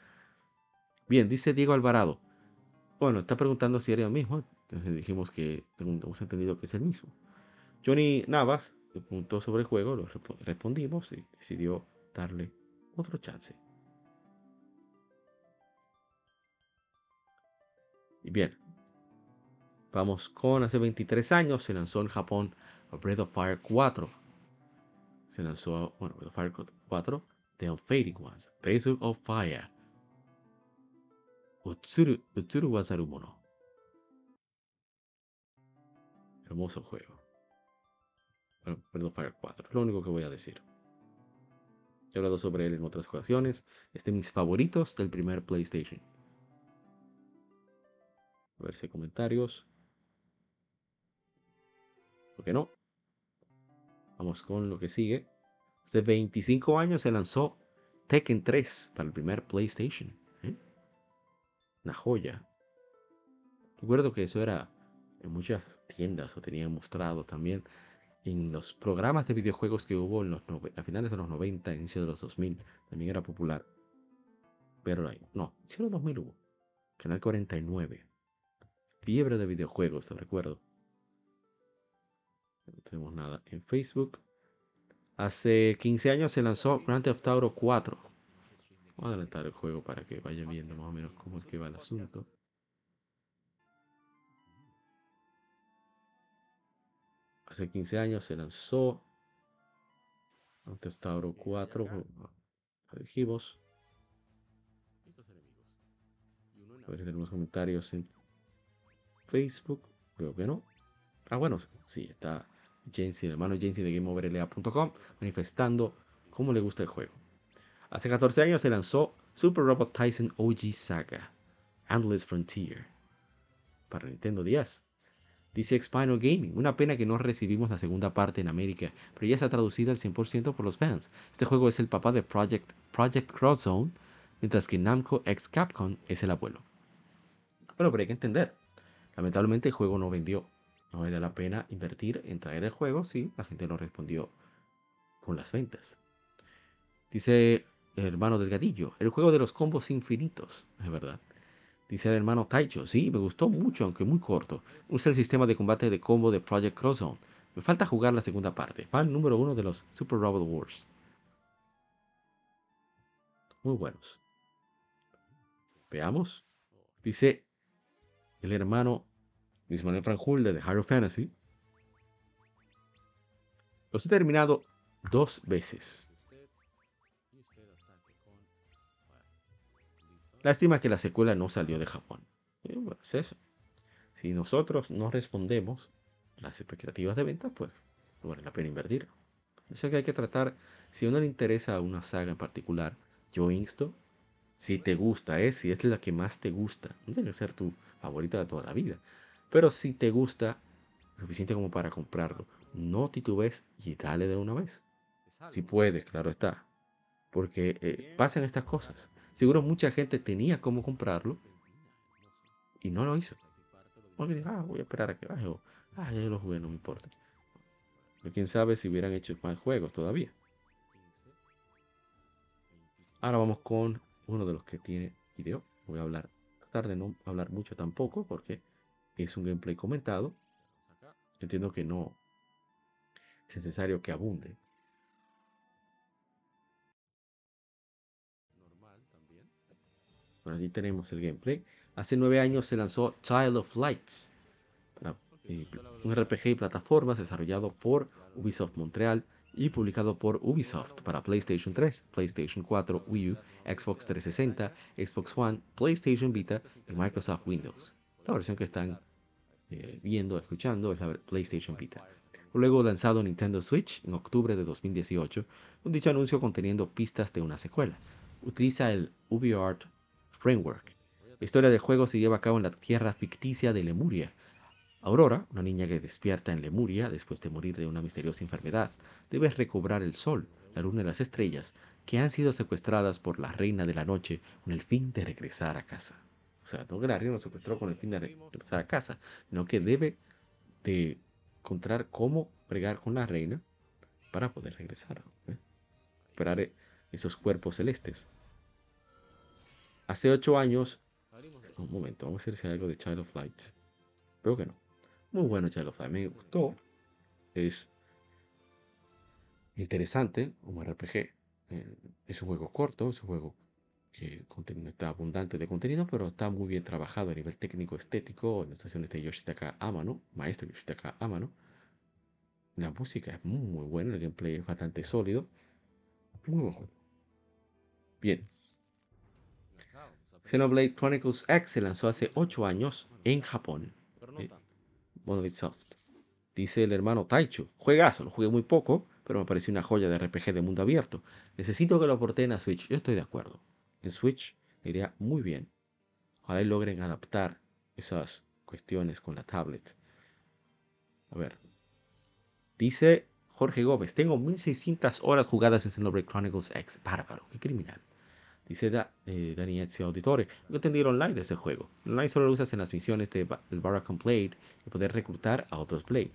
Bien, dice Diego Alvarado. Bueno, está preguntando si era el mismo. Entonces dijimos que hemos entendido que es el mismo. Johnny Navas preguntó sobre el juego, lo respondimos y decidió darle otro chance. Y bien, vamos con hace 23 años se lanzó en Japón Breath of Fire 4. Se lanzó, bueno, Breath of Fire 4, The Unfading Ones, Breath of Fire, Utsuru, Utsuru Wazarumono. Hermoso juego. Bueno, Fire 4. Es lo único que voy a decir. He hablado sobre él en otras ocasiones. Es de mis favoritos del primer PlayStation. A ver si hay comentarios. ¿Por qué no? Vamos con lo que sigue. Hace 25 años se lanzó Tekken 3 para el primer PlayStation. ¿eh? Una joya. Recuerdo que eso era en muchas tiendas o tenían mostrado también en los programas de videojuegos que hubo en los a finales de los 90, inicio de los 2000, también era popular. Pero no, en los 2000 hubo. Canal 49. Fiebre de videojuegos, te recuerdo. No tenemos nada en Facebook. Hace 15 años se lanzó Grand Theft Auto 4. Voy a adelantar el juego para que vayan viendo más o menos cómo es que va el asunto. Hace 15 años se lanzó Tauro 4. Dijimos. A ver si tenemos comentarios en Facebook. Creo que no. Ah, bueno, sí, está Jensi, el hermano Jensi de GameOverLA.com manifestando cómo le gusta el juego. Hace 14 años se lanzó Super Robot Tyson OG Saga, Endless Frontier, para Nintendo 10. Dice Spinal Gaming, una pena que no recibimos la segunda parte en América, pero ya está traducida al 100% por los fans. Este juego es el papá de Project, Project Cross mientras que Namco X Capcom es el abuelo. Bueno, pero hay que entender, lamentablemente el juego no vendió. No era la pena invertir en traer el juego si la gente no respondió con las ventas. Dice el hermano del gatillo, el juego de los combos infinitos, es verdad. Dice el hermano Taicho, sí, me gustó mucho, aunque muy corto. Usa el sistema de combate de combo de Project Crosszone. Me falta jugar la segunda parte. Fan número uno de los Super Robot Wars. Muy buenos. Veamos. Dice el hermano Luis Manuel Franjul de Hero Fantasy. Los he terminado dos veces. Lástima que la secuela no salió de Japón. bueno, es eso. Si nosotros no respondemos las expectativas de venta, pues no vale la pena invertir. Eso que hay que tratar, si a uno le interesa una saga en particular, yo insto, si te gusta, ¿eh? si es la que más te gusta, no tiene que ser tu favorita de toda la vida, pero si te gusta, suficiente como para comprarlo, no titubes y dale de una vez. Si puedes, claro está. Porque eh, pasan estas cosas. Seguro mucha gente tenía cómo comprarlo y no lo hizo. Porque ah, voy a esperar a que baje o, ah, ya lo jugué, no me importa. Pero quién sabe si hubieran hecho más juegos todavía. Ahora vamos con uno de los que tiene video. Voy a hablar, tratar de no hablar mucho tampoco porque es un gameplay comentado. Entiendo que no es necesario que abunde. Bueno, aquí tenemos el gameplay. Hace nueve años se lanzó Child of Lights, eh, un RPG y plataformas desarrollado por Ubisoft Montreal y publicado por Ubisoft para PlayStation 3, PlayStation 4, Wii U, Xbox 360, Xbox One, PlayStation Vita y Microsoft Windows. La versión que están eh, viendo, escuchando es la PlayStation Vita. Luego lanzado Nintendo Switch en octubre de 2018, un dicho anuncio conteniendo pistas de una secuela. utiliza el UbiArt Framework. La historia del juego se lleva a cabo en la tierra ficticia de Lemuria. Aurora, una niña que despierta en Lemuria después de morir de una misteriosa enfermedad, debe recobrar el sol, la luna y las estrellas que han sido secuestradas por la reina de la noche con el fin de regresar a casa. O sea, no que la reina lo secuestró con el fin de regresar a casa, sino que debe de encontrar cómo bregar con la reina para poder regresar. ¿eh? Esperar eh, esos cuerpos celestes. Hace ocho años. Un momento, vamos a ver si hay algo de Child of Light. Creo que no. Muy bueno Child of Light, me gustó. Es interesante, un RPG. Eh, es un juego corto, es un juego que está abundante de contenido, pero está muy bien trabajado a nivel técnico, estético, en estaciones de Yoshitaka Amano, maestro Yoshitaka Amano. La música es muy, muy buena, el gameplay es bastante sólido. Muy bueno. Bien. Xenoblade Chronicles X se lanzó hace 8 años en Japón. Eh, Monolith Soft. Dice el hermano Taichu. Juegazo, lo jugué muy poco, pero me pareció una joya de RPG de mundo abierto. Necesito que lo aporten a Switch. Yo estoy de acuerdo. En Switch iría muy bien. Ojalá logren adaptar esas cuestiones con la tablet. A ver. Dice Jorge Gómez, tengo 1600 horas jugadas en Xenoblade Chronicles X. Bárbaro, qué criminal. Dice da, eh, Dani Ezio Auditore, entendí online de ese juego. Online solo lo usas en las misiones del Barracuda Blade y poder reclutar a otros Blade.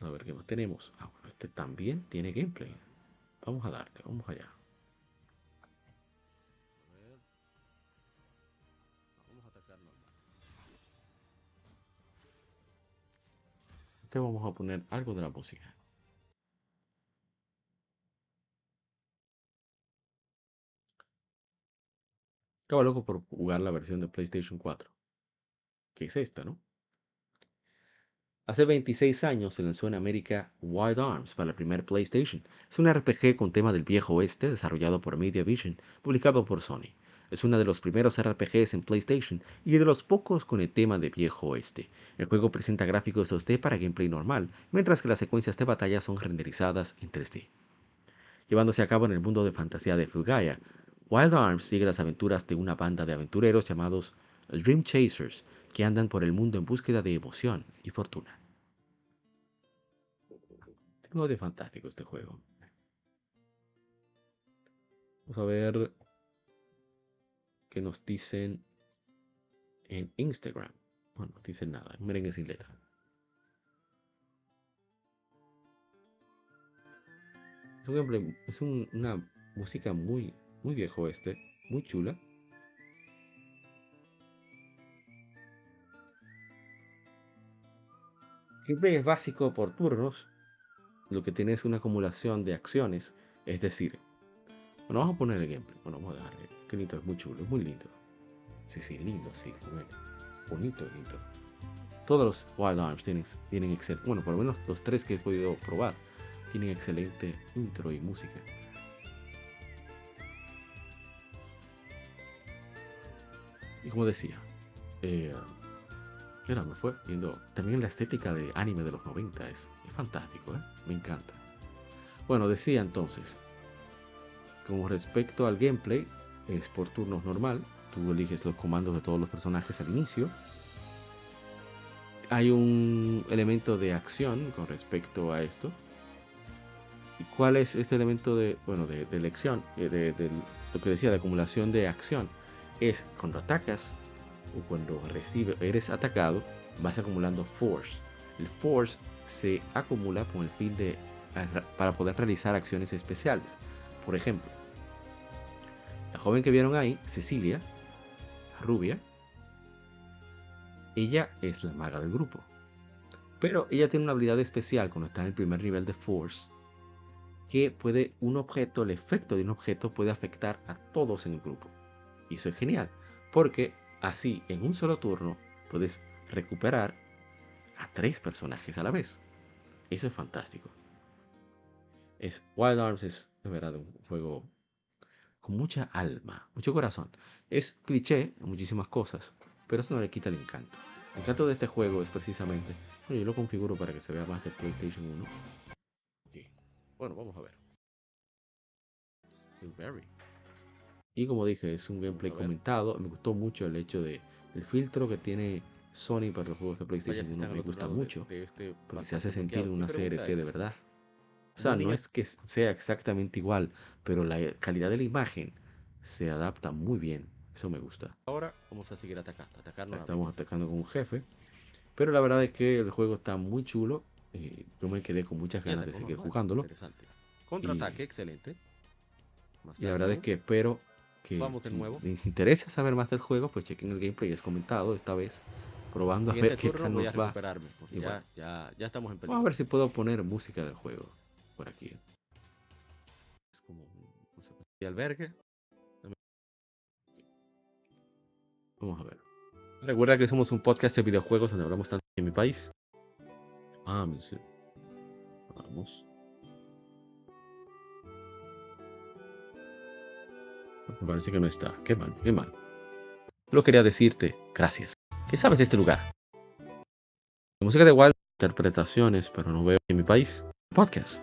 A ver qué más tenemos. Ah, bueno, este también tiene gameplay. Vamos a darle, vamos allá. Este vamos a poner algo de la música. Estaba loco por jugar la versión de PlayStation 4. Que es esta, ¿no? Hace 26 años se lanzó en América Wild Arms para el primer PlayStation. Es un RPG con tema del viejo oeste desarrollado por Media Vision, publicado por Sony. Es uno de los primeros RPGs en PlayStation y de los pocos con el tema de viejo oeste. El juego presenta gráficos 2D para gameplay normal, mientras que las secuencias de batalla son renderizadas en 3D. Llevándose a cabo en el mundo de fantasía de Fulgaia, Wild Arms sigue las aventuras de una banda de aventureros llamados Dream Chasers, que andan por el mundo en búsqueda de emoción y fortuna. Tengo de fantástico este juego. Vamos a ver qué nos dicen en Instagram. Bueno, no dicen nada, un merengue sin letra. Es, una música muy, muy viejo este, muy chula. Gameplay es básico por turnos. Lo que tiene es una acumulación de acciones. Es decir, bueno, vamos a poner el gameplay. Bueno, vamos a darle. Qué lindo, es muy chulo, es muy lindo. Sí, sí, lindo, sí, bueno. Bonito, lindo. Todos los Wild Arms tienen, tienen excelente. Bueno, por lo menos los tres que he podido probar tienen excelente intro y música. Como decía, eh, me fue viendo. También la estética de anime de los 90 es, fantástico, ¿eh? Me encanta. Bueno, decía entonces. Con respecto al gameplay, es por turnos normal. Tú eliges los comandos de todos los personajes al inicio. Hay un elemento de acción con respecto a esto. ¿Y cuál es este elemento de, bueno, de, elección? Eh, de, lo que decía, de acumulación de acción. Es cuando atacas, o cuando recibe, eres atacado, vas acumulando force. El force se acumula con el fin de para poder realizar acciones especiales. Por ejemplo, la joven que vieron ahí, Cecilia, rubia, ella es la maga del grupo. Pero ella tiene una habilidad especial cuando está en el primer nivel de Force, que puede un objeto, el efecto de un objeto puede afectar a todos en el grupo. Y eso es genial, porque Así, en un solo turno, puedes recuperar a tres personajes a la vez. Eso es fantástico. Es, Wild Arms es de verdad un juego con mucha alma, mucho corazón. Es cliché en muchísimas cosas, pero eso no le quita el encanto. El encanto de este juego es precisamente, yo lo configuro para que se vea más de PlayStation 1. Bueno, vamos a ver. Y como dije, es un gameplay comentado. Me gustó mucho el hecho de el filtro que tiene Sony para los juegos de PlayStation 1 me gusta mucho. este porque se hace sentir una CRT de verdad. O sea, no es que sea exactamente igual, pero la calidad de la imagen se adapta muy bien. Eso me gusta. Ahora vamos a seguir atacando. Estamos atacando con un jefe. Pero la verdad es que el juego está muy chulo. Eh, yo me quedé con muchas ganas de seguir jugándolo. Interesante. Contraataque, excelente. y la verdad es que espero que Vamos de nuevo. si les interesa saber más del juego, pues chequen el gameplay. Es comentado esta vez probando a ver qué tal nos va. Ya, ya, ya, estamos en Vamos a ver si puedo poner música del juego por aquí. Es como un albergue. Vamos a ver. Recuerda que somos un podcast de videojuegos donde hablamos tanto en mi país. Ah, Vamos. Parece que no está. Qué mal, qué mal. Solo quería decirte gracias. ¿Qué sabes de este lugar? La música de Wild, interpretaciones, pero no veo en mi país. Podcast.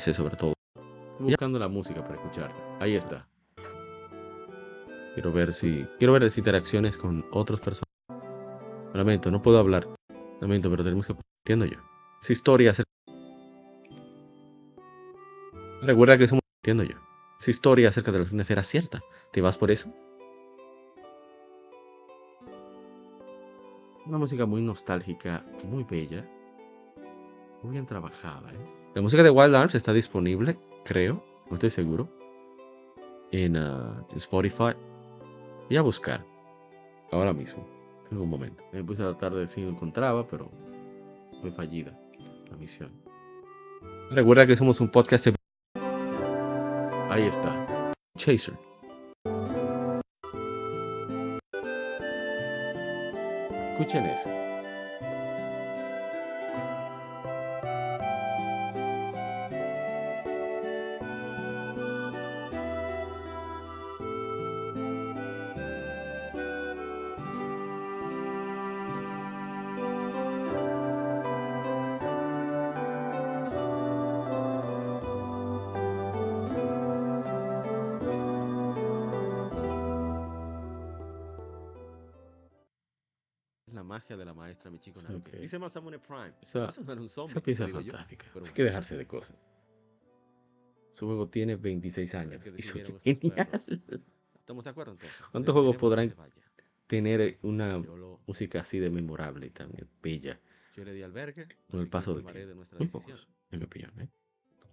Sé sobre todo. buscando la música para escuchar. Ahí está. Quiero ver si. Quiero ver las interacciones con otras personas. Lamento, no puedo hablar. Lamento, pero tenemos que. Entiendo yo. Es historia. Recuerda que somos. Entiendo yo. Historia acerca de los fines era cierta. ¿Te vas por eso? Una música muy nostálgica, muy bella. Muy bien trabajada. ¿eh? La música de Wild Arms está disponible, creo, no estoy seguro, en, uh, Spotify. Voy a buscar ahora mismo, en un momento. Me puse a tratar de si lo encontraba, pero fue fallida la misión. Recuerda que somos un podcast. Ahí está. Chaser. Escuchen eso. Magia de la maestra Michiko Naruto. Dice Masamune Prime. Esa, Eso no era un zombie, esa pieza es fantástica. Pero Hay que dejarse de cosas. Su juego tiene 26 años. Y genial. ¿Estamos de acuerdo entonces? ¿Cuántos juegos podrán tener una música así de memorable y también bella? Yo le di albergue con el paso de tiempo. Muy pocos, en mi opinión. ¿eh?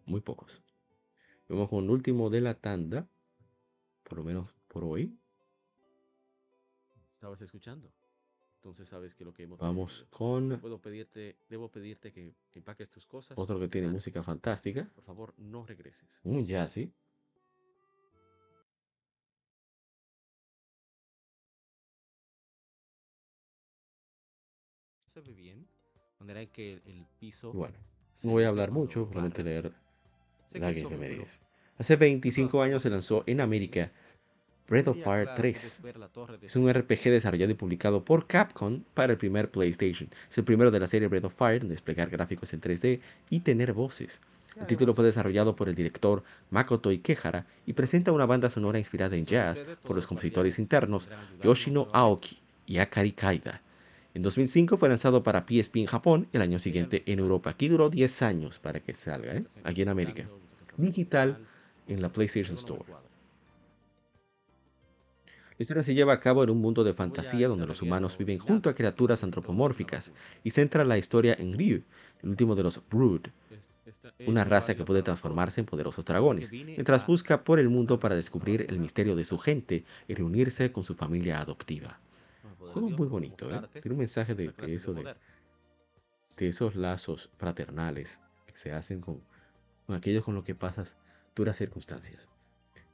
Muy pocos. Vamos con el último de la tanda. Por lo menos por hoy. ¿Estabas escuchando? Entonces sabes que lo que hemos Vamos con. Puedo pedirte, debo pedirte que empaques tus cosas. Otro que tiene música fantástica. Por favor, no regreses. Un sí. Se ve bien. De manera que el piso. Bueno, no voy a hablar mucho, solamente leer la que Hace 25 años se lanzó en América Breath of Fire 3. Es un RPG desarrollado y publicado por Capcom para el primer PlayStation. Es el primero de la serie Breath of Fire en desplegar gráficos en 3D y tener voces. El título fue desarrollado por el director Makoto Ikehara y presenta una banda sonora inspirada en jazz por los compositores internos Yoshino Aoki y Akari Kaida. En 2005 fue lanzado para PSP en Japón y el año siguiente en Europa. Aquí duró 10 años para que salga, ¿eh? aquí en América. Digital en la PlayStation Store. La historia se lleva a cabo en un mundo de fantasía donde los humanos viven junto a criaturas antropomórficas y centra la historia en Ryu, el último de los Brood, una raza que puede transformarse en poderosos dragones, mientras busca por el mundo para descubrir el misterio de su gente y reunirse con su familia adoptiva. Juego muy bonito, ¿eh? Tiene un mensaje de, eso, de, esos lazos fraternales que se hacen con, con aquellos con los que pasas duras circunstancias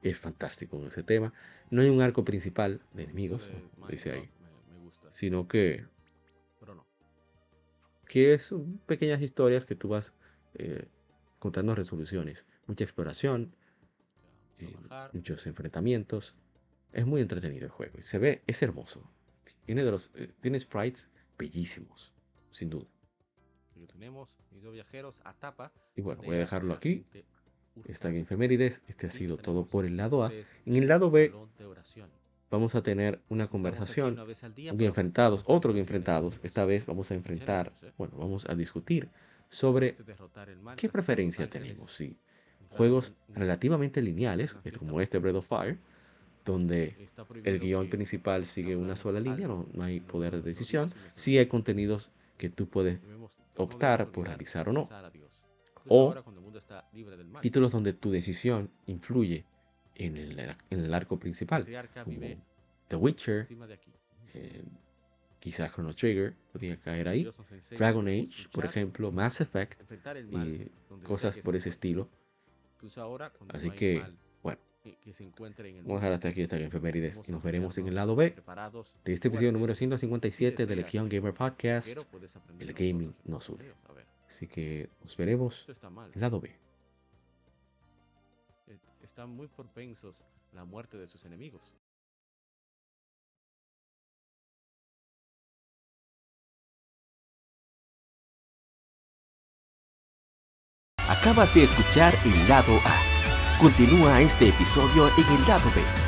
es fantástico en ese tema. No hay un arco principal de enemigos, dice ahí, sino que, que son pequeñas historias que tú vas eh, contando resoluciones, mucha exploración, eh, muchos enfrentamientos. Es muy entretenido el juego y se ve, es hermoso. Tiene, de los, eh, tiene sprites bellísimos, sin duda. tenemos viajeros a tapa. Y bueno, voy a dejarlo aquí. Esta efemérides. Este ha sido todo por el lado A. En el lado B vamos a tener una conversación, un enfrentados, otro que enfrentados. Esta vez vamos a enfrentar, bueno, vamos a discutir sobre qué preferencia tenemos. Si juegos relativamente lineales, como este Breath of Fire, donde el guion principal sigue una sola línea, no, no hay poder de decisión, si hay contenidos que tú puedes optar por realizar o no. O títulos donde tu decisión influye en el, en el arco principal, como The Witcher, eh, quizás Chrono Trigger podría caer ahí, Dragon Age, por ejemplo, Mass Effect y cosas por ese estilo. Así que, bueno, vamos a dejar hasta aquí esta efemérides y nos veremos en el lado B de este episodio número 157 de Legion Gamer Podcast, el gaming no sube. Así que nos veremos en el lado B. Están muy propensos la muerte de sus enemigos. Acabas de escuchar el lado A. Continúa este episodio en el lado B.